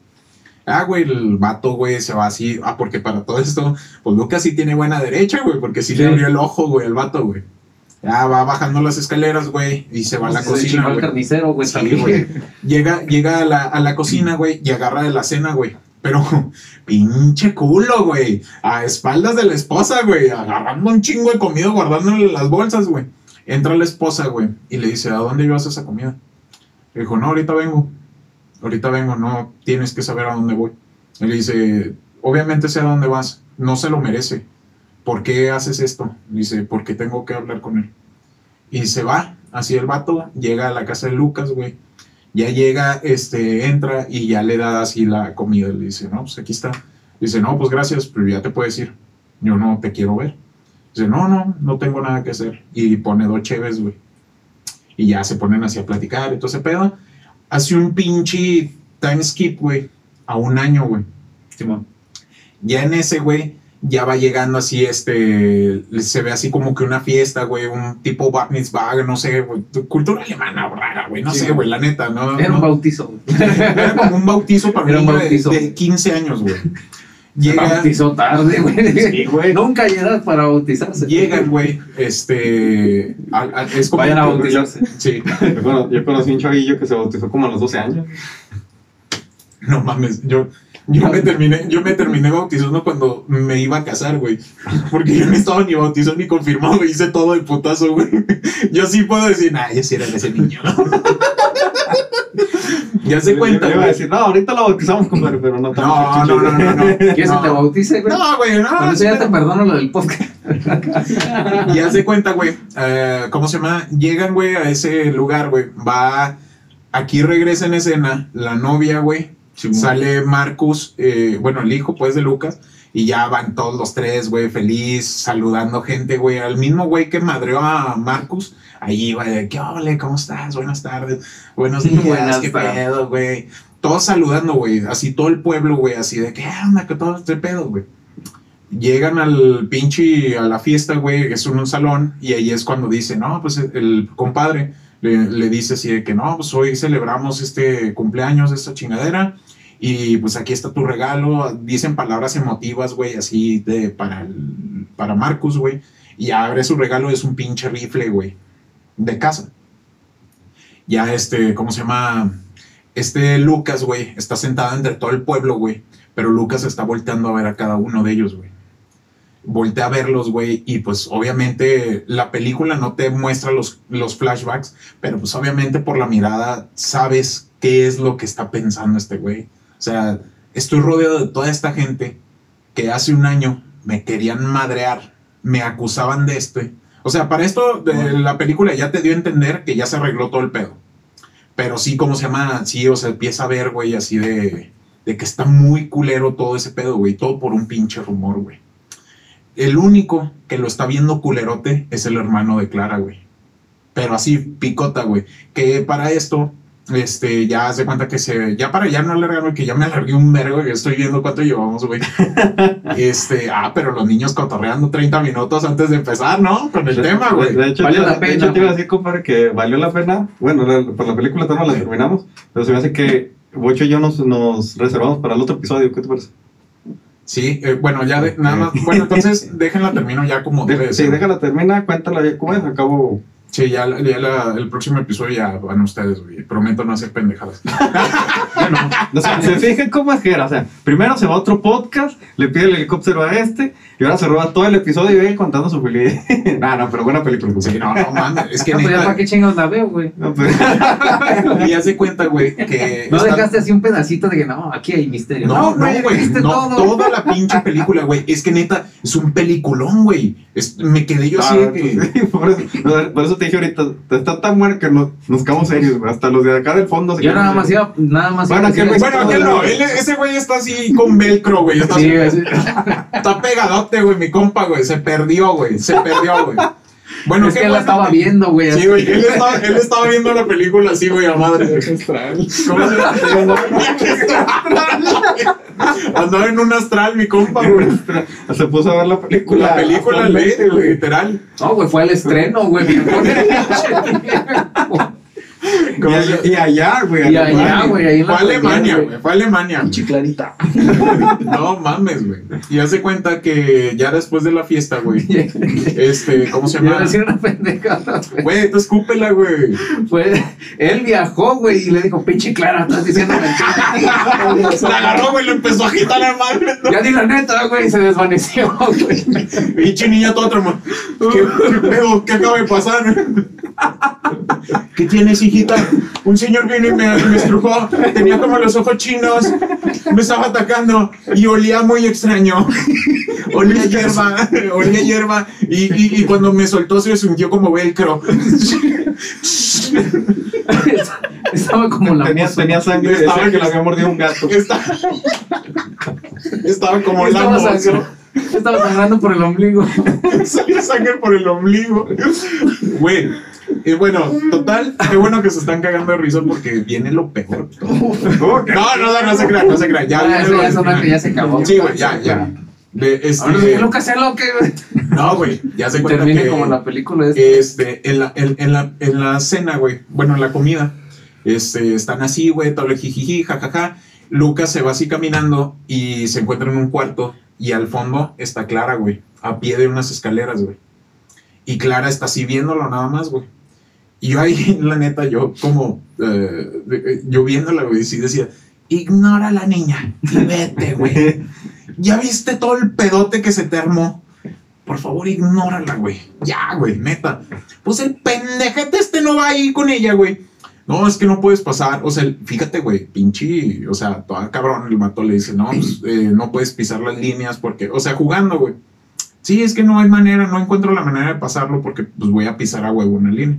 Ah, güey, el vato, güey, se va así. Ah, porque para todo esto, pues Lucas sí tiene buena derecha, güey, porque sí, Sí. le abrió el ojo, güey, el vato, güey. Ya va bajando las escaleras, güey, y se va a la Se cocina, güey. carnicero, güey, Sí, güey. Llega, llega a la, a la cocina, güey, y agarra de la cena, güey. Pero, pinche culo, güey. A espaldas de la esposa, güey. Agarrando un chingo de comida, guardándole las bolsas, güey. Entra la esposa, güey, y le dice, ¿a dónde llevas esa comida? Le dijo, no, ahorita vengo. Ahorita vengo, no tienes que saber a dónde voy. Le dice, obviamente sé a dónde vas. No se lo merece. ¿Por qué haces esto? Dice, porque tengo que hablar con él. Y se va, así el vato, llega a la casa de Lucas, güey. Ya llega, este, entra y ya le da así la comida. Le dice, no, pues aquí está. Dice, no, pues gracias, pero ya te puedes ir. Yo no te quiero ver. Dice, no, no, no tengo nada que hacer. Y pone dos cheves, güey. Y ya se ponen así a platicar y todo ese pedo. Hace un pinche time skip, güey, a un año, güey. Simón. Ya en ese, güey, ya va llegando así, este, se ve así como que una fiesta, güey, un tipo Mitzvah, no sé, güey, cultura alemana rara, güey, no Sí, sé, güey. la neta, ¿no? Era un bautizo. era como un bautizo para Era un un niño de-. De, 15 años, güey. Se Llega, bautizó tarde, güey. Sí, güey. Nunca llegas para bautizarse. llegan, güey, este, es como Vayan a bautizarse. Sí, Yo, yo conocí un chavillo que se bautizó como a los 12 años. no mames, yo, yo me terminé, yo me terminé bautizando cuando me iba a casar, güey, porque yo no estaba ni bautizado ni confirmado, güey, hice todo el putazo, güey. Yo sí puedo decir, nah, yo sí era de ese niño. ya se cuenta, Yo iba a güey. decir, no, ahorita lo bautizamos, compadre, pero no No, no, no, no, no. ¿Quieres No. que te bautice, güey? No, güey, no. Con eso ya te perdono lo del podcast. Y haz de cuenta, güey. eh, ¿Cómo se llama? Llegan, güey, a ese lugar, güey. Va. Aquí regresa en escena la novia, güey. Sale Marcus, eh, bueno, el hijo, pues, de Lucas. Y ya van todos los tres, güey, feliz, saludando gente, güey. Al mismo güey que madreó a Marcus. Ahí, güey, ¿qué ole? ¿Cómo estás? Buenas tardes. Buenos días, Buenas ¿qué tardes. pedo, güey? Todos saludando, güey. Así todo el pueblo, güey. Así de, ¿qué onda? ¿Qué todo este pedo, güey? Llegan al pinche, a la fiesta, güey, es en un salón, y ahí es cuando dice, no, pues el compadre le, dice así de que no, pues hoy celebramos este cumpleaños, esta chingadera, y pues aquí está tu regalo, dicen palabras emotivas, güey, así de, para, para Marcus, güey, y abre su regalo, es un pinche rifle, güey, de casa. Ya este, ¿cómo se llama? Este Lucas, güey, está sentado entre todo el pueblo, güey, pero Lucas está volteando a ver a cada uno de ellos, güey voltea a verlos, güey, y pues obviamente la película no te muestra los, los flashbacks, pero pues obviamente por la mirada sabes qué es lo que está pensando este güey. O sea, estoy rodeado de toda esta gente que hace un año me querían madrear, me acusaban de esto. O sea, para esto de la película ya te dio a entender que ya se arregló todo el pedo. Pero sí, ¿cómo se llama? Sí, o sea, empieza a ver, güey, así de, de que está muy culero todo ese pedo, güey, todo por un pinche rumor, güey. El único que lo está viendo culerote es el hermano de Clara, güey. Pero así, picota, güey. Que para esto, este, ya se cuenta que se. Ya para ya no alargar, güey, que ya me alargué un vergo, que estoy viendo cuánto llevamos, güey. Este, ah, pero los niños cotorreando 30 minutos antes de empezar, ¿no? Con el tema, güey. de hecho, Valió yo- la de pena, hecho, te iba a decir, compadre, que valió la pena. Bueno, la- por la película todavía no la terminamos, pero se me hace que Bocho y yo nos, nos reservamos para el otro episodio. ¿Qué te parece? Sí, eh, bueno, ya de- nada más. Bueno, entonces déjenla termino ya como debe de De- sí, déjala, termina, cuéntala ya cómo es. Acabo. Sí, ya, la- ya la- el próximo episodio ya van ustedes, güey. Prometo no hacer pendejadas. Bueno, o sea, se fijan cómo es que era. O sea, primero se va a otro podcast, le pide el helicóptero a este, y ahora se roba todo el episodio y viene contando su felicidad. nah, no, pero buena película. Sí, no, no mames. Es que No, pues ya neta, para qué chingados la veo, güey. No, pues, y haz de cuenta, güey, que. No está- dejaste así un pedacito de que no, aquí hay misterio. No, no, güey. viste No, todo. toda la pinche película, güey. Es que neta, es un peliculón, güey. Es- Me quedé yo así ah, de que. pues, sí, por, eso, no, por eso te dije ahorita, está tan bueno que nos, nos quedamos serios, güey. Hasta los de acá del fondo se Yo nada más iba, nada más Bueno, iba a aquel decir güey- Bueno, aquel no. él- ese güey está así con velcro, güey. Está, Sí, así- sí. está pegadote, güey. Mi compa, güey. Se perdió, güey. Se perdió, güey. Bueno, es qué que él la estaba viendo, güey. Sí, güey, él estaba, él estaba viendo la película así, güey, a madre. ¿Cómo se llama? Andaba en un astral, mi compa, güey. Se puso a ver la película. La película, ley, güey, literal. No, güey, fue al estreno, güey. Y allá, y allá, güey. Y allá, güey, Fue la a Alemania, güey, fue a Alemania. Chiclarita. No mames, güey. Y hace cuenta que ya después de la fiesta, güey, este, ¿cómo se llama? decir una pendejada, güey. Güey, tú escúpela, güey. Fue, él viajó, güey, y le dijo, pinche Clara, estás diciendo mentiras. La agarró, güey, le empezó a agitar la madre. Ya di la neta, güey, y se desvaneció, güey. Pinche niña toda trama. ¿Qué, qué pedo? ¿Qué acaba de pasar? ¿Qué tienes, hijita? Un señor vino y me, me estrujó. Tenía como los ojos chinos. Me estaba atacando y olía muy extraño. Olía hierba, olía hierba. Y, y, y cuando me soltó se sintió como velcro. Estaba como la Tenía, sangre, Estaba- decía que le había mordido un gato. Estaba, estaba como la Estaba, sangr- estaba sangrando por el ombligo. Salía sangre por el ombligo. Güey. Y bueno, total, qué bueno que se están cagando de risa porque viene lo peor. No, no, no, no se crean, no se crean. Ya, Ah, viene eso ya ya se acabó. Sí, güey, ya, ya. De, este, Ahora sí, Lucas se lo que no, güey, ya se cuenta termine que como la película esta. este, en la, en, en la, en la cena, güey, bueno, en la comida, este, están así, güey, todo el jijiji, jajaja. Lucas se va así caminando y se encuentra en un cuarto y al fondo está Clara, güey, a pie de unas escaleras, güey. Y Clara está así viéndolo nada más, güey. Y yo ahí, la neta, yo como, eh, de- yo viéndola, güey, sí decía, ignora a la niña y vete, güey. Ya viste todo el pedote que se te armó. Por favor, ignórala, güey. Ya, güey, neta. Pues el pendejete este no va ahí con ella, güey. No, es que no puedes pasar. O sea, fíjate, güey, pinche. O sea, toda cabrón, el mato le dice, no, pues, eh, no puedes pisar las líneas porque. O sea, jugando, güey. Sí, es que no hay manera, no encuentro la manera de pasarlo porque pues voy a pisar a huevo una línea.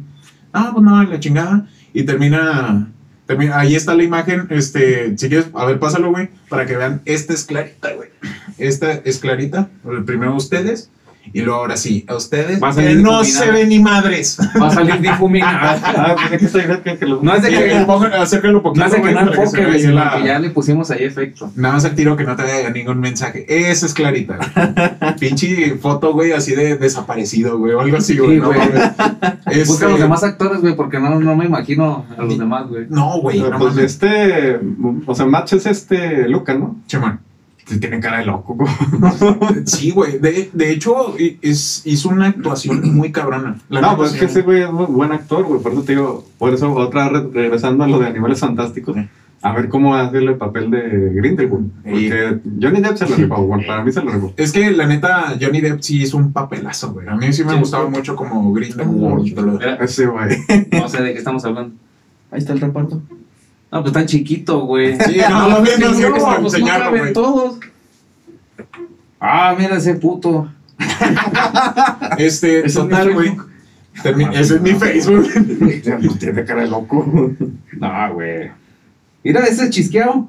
Ah, pues no, la chingada. Y termina. termina ahí está la imagen. Este, si quieres, a ver, pásalo, güey, para que vean. Esta es clarita, güey. Esta es clarita. Primero ustedes. Y luego ahora sí, a ustedes. Que no se ve ni madres. Va a salir difuminada. Ah, pues es que esta idea que, que lo- No es de que, pongan- acércalo un poquito. no es de que no enfoque, la- que ya le pusimos ahí efecto. Nada más el tiro que no te vaya ningún mensaje. Esa es clarita, güey. Pinche foto, güey, así de desaparecido, güey, o algo así, güey. Sí, ¿no? güey. Este- Busca a los demás actores, güey, porque no, no me imagino a los demás, güey. No, güey, Pero, no pues este, o sea, Match es este Luca, ¿no? Chemán. Sí, tiene cara de loco. güey. Sí, güey. De, de hecho, es, hizo una actuación muy cabrona. La No, pues es que ese güey es muy buen actor, güey. Por eso te digo, por eso otra vez re- regresando a lo de Animales Fantásticos, Sí. a ver cómo hace el papel de Grindelwald. Porque Johnny Depp se lo rifó, güey. Para mí se lo rifó. Es que la neta, Johnny Depp sí hizo un papelazo, güey. A mí sí me Sí. gustaba mucho como Grindelwald. Ese güey. no sé de qué estamos hablando. Ahí está el reparto. No, pues tan chiquito, güey. Sí, no, no sé qué No, está pues no caben güey. todos. Ah, mira ese puto. Este, es total, mi güey. Ese es mi Facebook. Pues tiene cara de loco. No, güey. Mira ese chisqueado.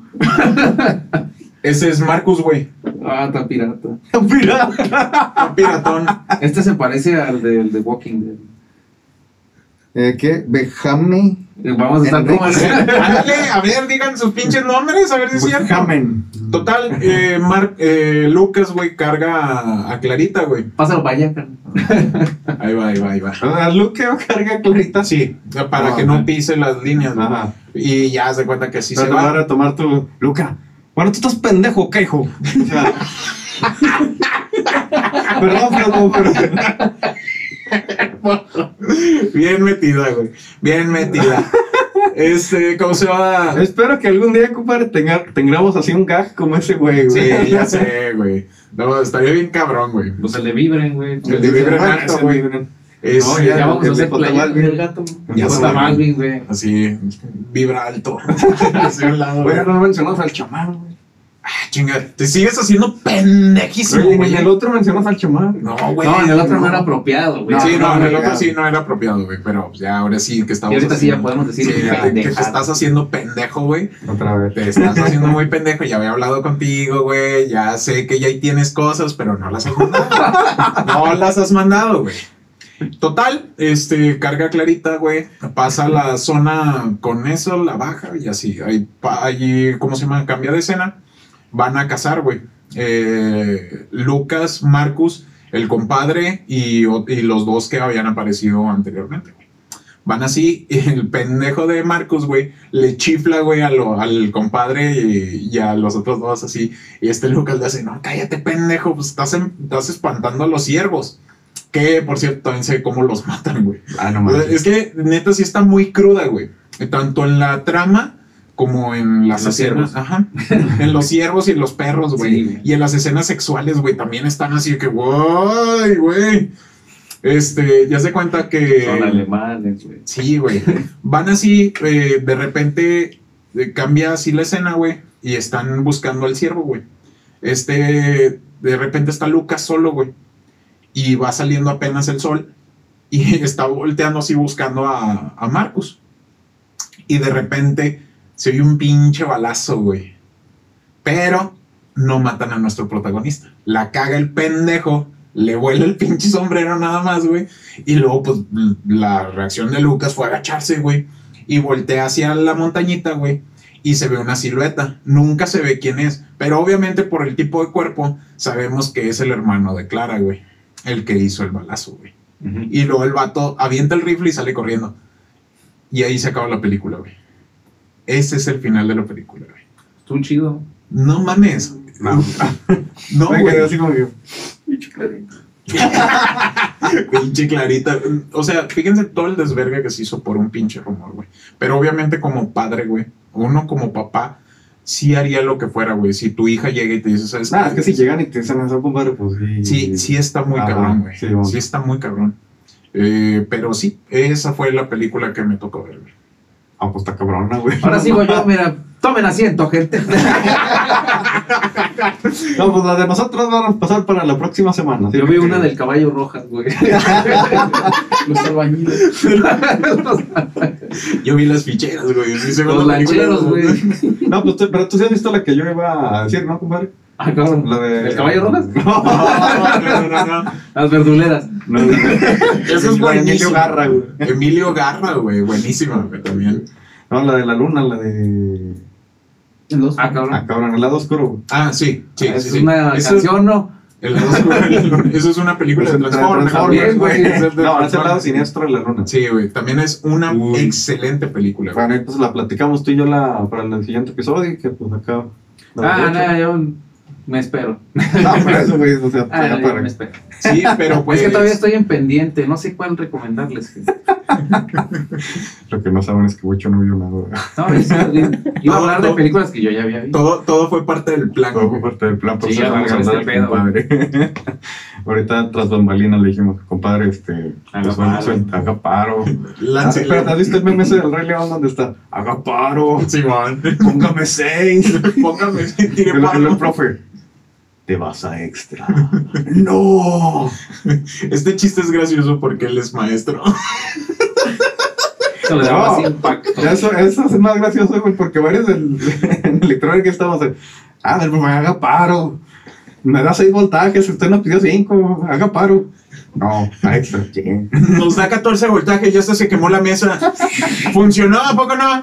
Ese es Marcus, güey. Ah, está pirata. Mira. Un piratón. Este se parece al del de Walking Dead. Eh, ¿Qué? Bejame. Vamos a estar como. Ándale, a ver, digan sus pinches nombres, a ver si es cierto. Total, eh, Mar- eh, Lucas, güey, carga a, a Clarita, güey. Pásalo para allá. Ahí va, ahí va, ahí va. A Luke carga clarita. Sí, para Ah, que no pise las líneas. Ajá. Y ya se cuenta que sí Pero se va a va. retomar tu. Luca. Bueno, tú estás pendejo, ¿qué, hijo? O sea. Perdón, perdón, perdón. Bien metida, güey. Bien metida. Este, ¿cómo se va? Espero que algún día, compadre, tenga, tengamos así un gag como ese güey, Sí, güey. ya sé, güey. No, estaría bien cabrón, güey. Pues el de Vibren, güey. El de Vibren Ah, alto, ese güey. Vibren. Es, No, eh, Ya vamos a hacer Balvin. del gato. Ya Ya está güey. Malvin, güey. Así, vibra alto. Hacia un lado, güey. Oye, no mencionamos al chamán, güey. Ah, chinga, te sigues haciendo pendejísimo, Oye, güey. en el otro mencionamos al chamán. No, güey. No, en el otro no era apropiado, güey. sí, no, no, en el otro sí no era apropiado, güey. Pero ya ahora sí que estamos. Y ahorita sí ya podemos decir Sí, que te estás haciendo pendejo, güey. Otra vez. Te estás haciendo muy pendejo. Ya había hablado contigo, güey. Ya sé que ya ahí tienes cosas, pero no las has mandado. no las has mandado, güey. Total, este, carga clarita, güey. Pasa la zona con eso, la baja y así. Ahí, pa- ahí, ¿cómo se llama? Cambia de escena. Van a cazar, güey. Eh, Lucas, Marcus, el compadre y, los dos que habían aparecido anteriormente, güey. Van así, y el pendejo de Marcus, güey, le chifla, güey, al compadre y, y a los otros dos así. Y este Lucas le hace, no, cállate, pendejo, pues estás, en- estás espantando a los ciervos. Que, por cierto, también sé cómo los matan, güey. Ah, no. Es que neta sí está muy cruda, güey. Tanto en la trama como en las los escenas. ciervos. Ajá. En los ciervos y en los perros, güey. Sí, y en las escenas sexuales, güey, también están así que, güey, güey. Este, ya se cuenta que. Son alemanes, güey. Sí, güey. Van así, eh, de repente eh, cambia así la escena, güey. Y están buscando al ciervo, güey. Este, de repente está Lucas solo, güey. Y va saliendo apenas el sol. Y está volteando así buscando a, a Marcus. Y de repente se oye un pinche balazo, güey. Pero no matan a nuestro protagonista. La caga el pendejo. Le vuela el pinche sombrero nada más, güey. Y luego, pues, la reacción de Lucas fue agacharse, güey. Y voltea hacia la montañita, güey. Y se ve una silueta. Nunca se ve quién es. Pero obviamente por el tipo de cuerpo sabemos que es el hermano de Clara, güey. El que hizo el balazo, güey. Y luego el vato avienta el rifle y sale corriendo. Y ahí se acaba la película, güey. Ese es el final de la película, güey. Estuvo chido. No mames. No. No, Me güey. quedé así como que. Pinche clarita. O sea, fíjense todo el desvergue que se hizo por un pinche rumor, güey. Pero obviamente como padre, güey, uno como papá, sí haría lo que fuera, güey. Si tu hija llega y te dice, ¿sabes Nada, qué? es que si llegan y te dicen eso, compadre, pues sí. Sí, sí está muy Ajá, cabrón, güey. sí, está muy cabrón. Eh, pero sí, esa fue la película que me tocó ver, güey. Ah, pues está cabrona, güey. Ahora sigo yo, mira, tomen asiento, gente. No, pues la de nosotros van a pasar para la próxima semana. Yo vi una del caballo rojas, güey. Los albañiles. Yo vi las ficheras, güey. Los lancheros, güey. No, pues tú- pero tú sí has visto la que yo iba a decir, ¿no, compadre? Ah, cabrón. La de. ¿El caballo rojas? No, no, no, no. Las verduleras. No, no, no. Eso es de buenísimo. Emilio Garra, güey. Emilio Garra, güey. Buenísima, güey, también. No, la de la luna, la de. Los- Ah, cabrón. Ah, cabrón, el lado oscuro, güey. Ah, sí, sí, es sí. sí. una Eso- canción, ¿no? el lado oscuro de la luna. Eso es una película de Es el Transformers. Transformers, güey. güey. Es de No, es el lado siniestro de la luna. Sí, güey. También es una Uy. excelente película, güey. Bueno, entonces la platicamos tú y yo la, para el siguiente episodio y que pues acá. Ah, no, yo me espero. No, por eso, güey, o sea, Ah, ya yo para- me espero. Sí, pero pues. Es que todavía estoy en pendiente, no sé cuál recomendarles. Lo que no saben es que Wicho no vio nada. No, es- iba a hablar de películas que yo ya había visto. Todo, todo fue parte del plan, Todo fue parte del plan, por Sí, eso vamos a compadre. Ahorita tras bambalinas le dijimos, compadre, este, Haga pues, paro. haga paro. Ah, ¿has visto el meme del Rey León donde está? Haga paro, Simón. póngame seis. Póngame, tire luego el paro. profe, te vas a extra. no. Este chiste es gracioso porque él es maestro. Eso le daba No. más impacto. Eso, eso es más gracioso, güey, porque varios del, en electrónica estamos de, ah, del profe, haga paro. Me da seis voltajes, usted nos pidió cinco, haga paro. No, a extra. Nos da 14 voltajes, ya hasta se quemó la mesa. ¿Funcionó? ¿A poco no?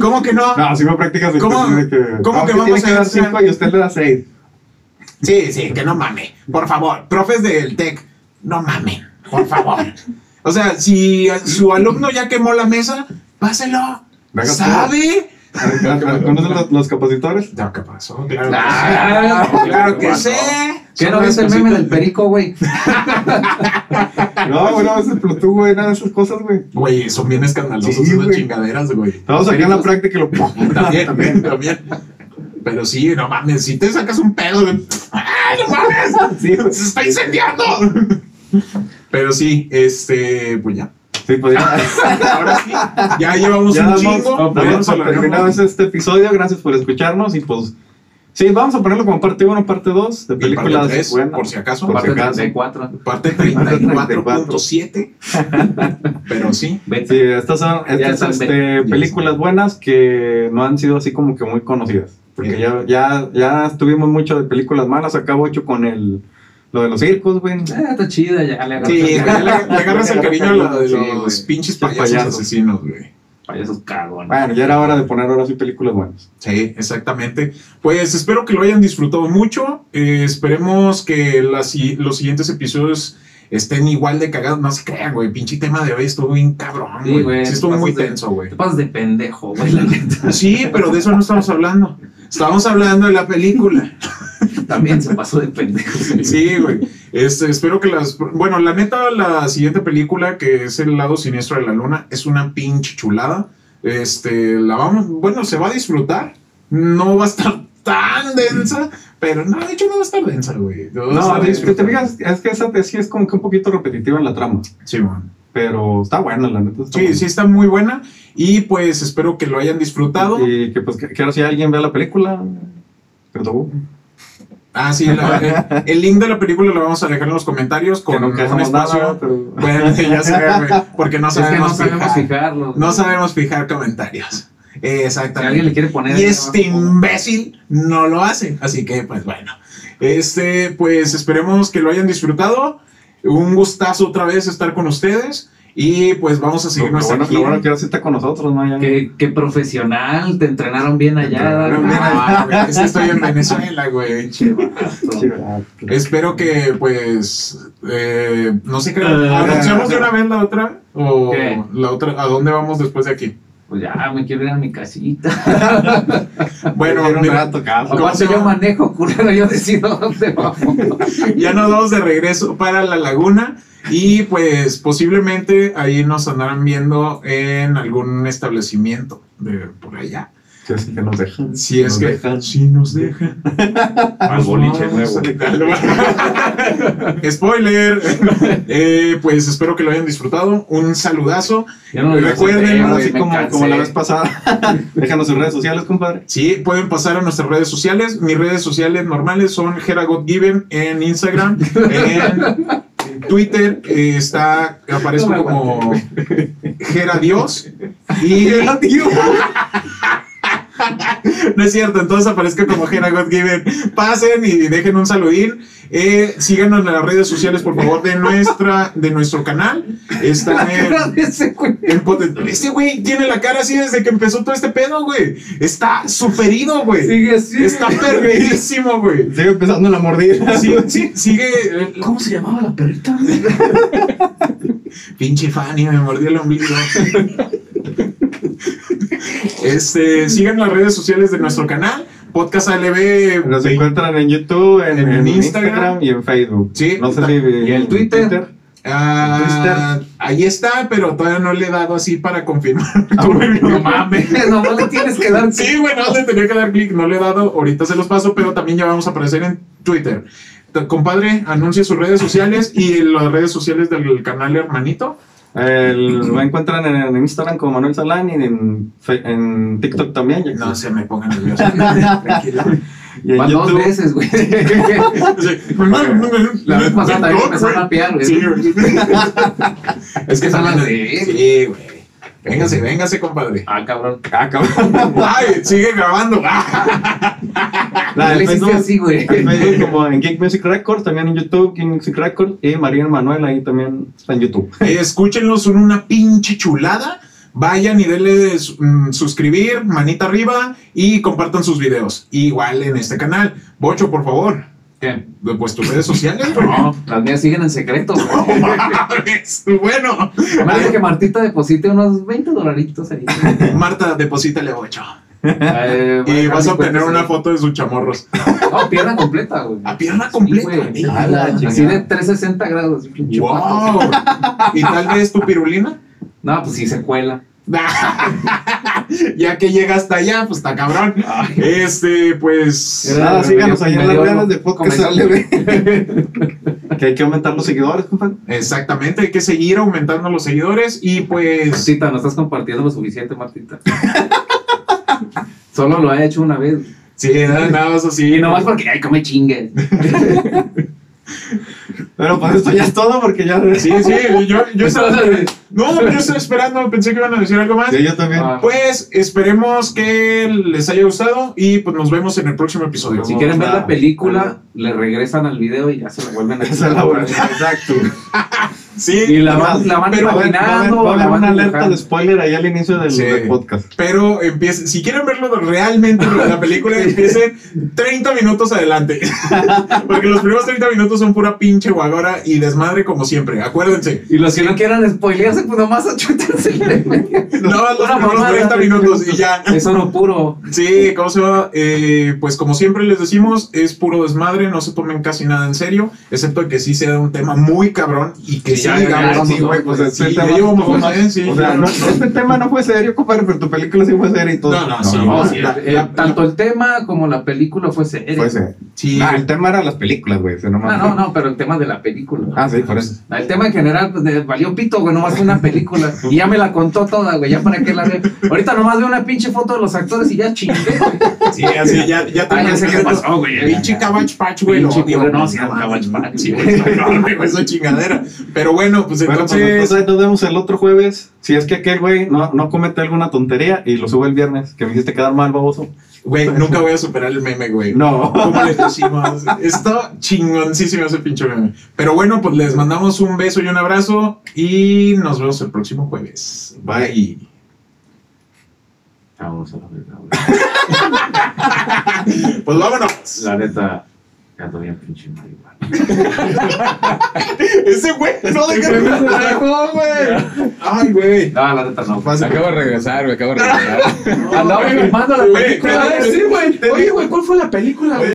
¿Cómo que no? No, si me prácticas de ¿Cómo- que, cómo no, que vamos a que dar extra? 5 y usted le da 6. Sí, sí, que no mame. Por favor, profes del TEC, no mamen, por favor. O sea, si su alumno ya quemó la mesa, páselo. Venga, ¿Sabe? ¿Conocen los, los capacitores? Ya, ¿qué pasó? Claro, que, claro que sé. ¿Qué no ves el meme del perico, güey? No, bueno, a veces Bluetooth, güey, nada de esas cosas, güey. Güey, son bien escandalosos Sí, esas güey. chingaderas, güey. Estamos aquí en la práctica y lo También, también, también. Pero sí, no mames, si te sacas un pedo. ¡Ay, no mames! Sí. ¡Se está incendiando! Pero sí, este, pues ya. Sí, pues ya. Ahora sí, ya llevamos ya un damos, chingo. damos terminado este episodio. Gracias por escucharnos y pues. Sí, vamos a ponerlo como parte 1, parte 2 de películas parte tres, buenas. por si acaso. Por Parte acaso. 34. Parte 34.7. Pero sí, estas son estas, este, películas buenas que no han sido así como que muy conocidas. Porque ya, ya, ya estuvimos mucho de películas malas. Acabo hecho con el, lo de los circos, güey. Ah, está chida, ya le agarras. sí, le, le- le agarras el cariño a lo de los pinches payasos. asesinos, güey. Payasos cagones. Bueno, ya era hora de poner ahora sí películas buenas. Sí, exactamente. Pues espero que lo hayan disfrutado mucho. Eh, esperemos que las, los siguientes episodios estén igual de cagados. No se crean, güey. Pinche tema de hoy estuvo bien cabrón, Sí, güey. güey, Sí, estuvo muy de- tenso, güey. Te pasas de pendejo, güey, la neta. Sí, pero de eso no estamos hablando. Estamos hablando de la película. También se pasó de pendejo. Sí, güey. Este, espero que las. Bueno, la neta, la siguiente película, que es El lado siniestro de la luna, es una pinche chulada. Este, la vamos. Bueno, se va a disfrutar. No va a estar tan densa, pero no, de hecho, no va a estar densa, güey. No, es que te fijas, es que esa sí es como que un poquito repetitiva en la trama. Sí, man. Pero está buena, la neta. Sí, buena. sí, está muy buena. Y pues espero que lo hayan disfrutado. Y que pues que, que ahora si alguien vea la película. Pero tú, Ah, sí, la- el, el link de la película lo vamos a dejar en los comentarios con un espacio. nada, pero. Bueno, ya sé, porque no Es que no sabemos, sabemos fijar. fijarlo. No sabemos fijar comentarios. Si Exactamente. alguien le quiere poner. Y este abajo, imbécil no lo hace. Así que, pues bueno. Este, pues esperemos que lo hayan disfrutado. Un gustazo otra vez estar con ustedes. Y pues vamos a Lo, seguirnos lo bueno, aquí. lo bueno que ahora sí está con nosotros, ¿no? Qué, qué profesional, te entrenaron bien allá. Pero mira, güey, es que estoy en Venezuela, güey. Espero que, pues, eh, no sé qué. Ah. ¿Anunciamos de una vez la otra? ¿O ¿Qué? la otra? ¿A dónde vamos después de aquí? Pues ya, me quiero ir a mi casita. Bueno, un rato, cabrón. ¿Cómo Aparte se yo manejo, culero, yo decido dónde vamos. ya nos vamos de regreso para la laguna. Y pues posiblemente ahí nos andarán viendo en algún establecimiento de por allá. Sí, así que nos dejan. Si es Nos que dejan. si nos dejan. Al boliche nuevo. Spoiler. Eh, pues espero que lo hayan disfrutado. Un saludazo. Yo no lo Recuerden, sé, Ahora güey, sí, me como, la vez pasada. Déjanos sus redes sociales, compadre. Sí, pueden pasar a nuestras redes sociales. Mis redes sociales normales son Given en Instagram, en Twitter eh, está aparezco No como Gera Dios y no es cierto, entonces aparezco como Gera Given. Pasen y dejen un saludín. Eh, síganos en las redes sociales, por favor, de nuestra de nuestro canal. Está La cara en de ese güey. Este güey tiene la cara así desde que empezó todo este pedo, güey. Está superido, güey. Sigue así. Está perverísimo, güey. Sigue empezando la mordida. Sí, sí, sigue. ¿Cómo se llamaba la perrita? Pinche Fanny, me mordió el ombligo. Este, sigan las redes sociales de nuestro canal, Podcast ALB. Nos encuentran en YouTube, en, En en Instagram. Instagram. y en Facebook. Sí. No sé si. ¿Y el Twitter? Ah, ahí está, pero todavía no le he dado así para confirmar. No mames, nomás le tienes que dar. Sí, güey, no le tenía que dar clic, no le he dado, ahorita se los paso, pero también ya vamos a aparecer en Twitter. Compadre, anuncia sus redes sociales y las redes sociales del canal hermanito. El, lo encuentran en, en Instagram como Manuel Salán y en, TikTok también. ya No se me pongan nervioso. Tranquilo. Y en dos veces, güey. La vez pasada también empezó a rapear, güey. Sí. Es que son las de. Sí, güey. Véngase, véngase, compadre. Ah, cabrón. Ah, cabrón. Ay, sigue grabando. La le hiciste así, güey. como en Geek Music Records, también en YouTube, Geek Music Records. Y María Manuel ahí también está en YouTube. Eh, escúchenlo, son una pinche chulada. Vayan y denle mm, suscribir, manita arriba y compartan sus videos. Igual en este canal. Bocho, por favor. ¿Qué? Pues tus redes sociales, güey. No, las mías siguen en secreto, güey. No mames. Bueno, Me dice que Martita deposite unos 20 dolaritos ahí. Marta, deposítale a Bocho. Eh, voy Y vas a obtener una foto de sus chamorros. No, pierna completa, güey. A pierna Sí, completa. güey. A la Así de 360 grados. Wow. ¿Y tal vez tu pirulina? No, pues sí se cuela. ya que llega hasta allá, pues está cabrón. Este, pues. Era- Nada, síganos ahí en las redes de Podcast. Que hay que aumentar los seguidores, compadre. Exactamente, hay que seguir aumentando los seguidores y pues. Martita, no estás compartiendo lo suficiente, Martita. Solo lo he hecho una vez. Sí, nada, nada más así. Y nomás porque, ay, come chingue. Pero pues esto ya es todo porque ya. Sí, sí, yo, yo estaba. No, yo estaba esperando, pensé que iban a decir algo más. Sí, yo también. Ah. Pues esperemos que les haya gustado y pues nos vemos en el próximo episodio. Si quieren ver la película, le regresan al video y ya se la vuelven a. Exacto. Sí, Y la van, la van Pero, imaginando, va a haber una alerta de spoiler ahí al inicio del, Sí. del podcast. Pero empiecen, si quieren verlo realmente la película, empiecen 30 minutos adelante. Porque los primeros 30 minutos son pura pinche guagora y desmadre como siempre. Acuérdense. Y los que no quieran spoilearse, pues nomás achútense. No, los Una primeros mamada. 30 minutos y ya. Es oro puro. Sí, ¿cómo se va? Eh, pues como siempre les decimos, es puro desmadre, no se tomen casi nada en serio, excepto que sí sea un tema muy cabrón y que sí, ya, digamos, sí, güey, pues este tema más- ¿eh? Sí, O sea, no, este tema no fue serio, compadre, pero tu película sí fue seria y todo. No, no, sí, No, no, sí, la- eh, la- tanto el tema como la película fue seria. Fue serio. Sí. Ah, el tema eran las películas, güey. o sea, Ah, no, no, pero el tema de la película. Ah, sí, por eso. El tema en general, pues de- valió pito, güey, nomás fue una película. Y ya me la contó toda, güey, ya para qué la veo. Ahorita nomás veo una pinche foto de los actores y ya chingué, güey. Sí, así, ya, ya ya sé qué pasó, güey. Pinche Cabbage Patch, güey. no, era Cabbage Patch, Sí, güey. enorme, güey, esa chingadera. Pero bueno, pues Bueno, pues entonces. nos vemos el otro jueves. Si es que aquel güey no, no comete alguna tontería y lo sube el viernes, que me hiciste quedar mal, baboso. Güey, nunca voy a superar el meme, güey. No. ¿Cómo les decimos? Está chingoncísimo ese pinche meme. Pero bueno, pues les mandamos un beso y un abrazo y nos vemos el próximo jueves. Bye. Vamos a la. Pues vámonos. La neta, ya bien pinche marihuana. Ese güey no deja de güey. Ay, güey. No, la neta no. Acabo de regresar, güey, acabo de regresar. Andaba filmando la película. güey. Oye, güey, ¿cuál fue la película, güey?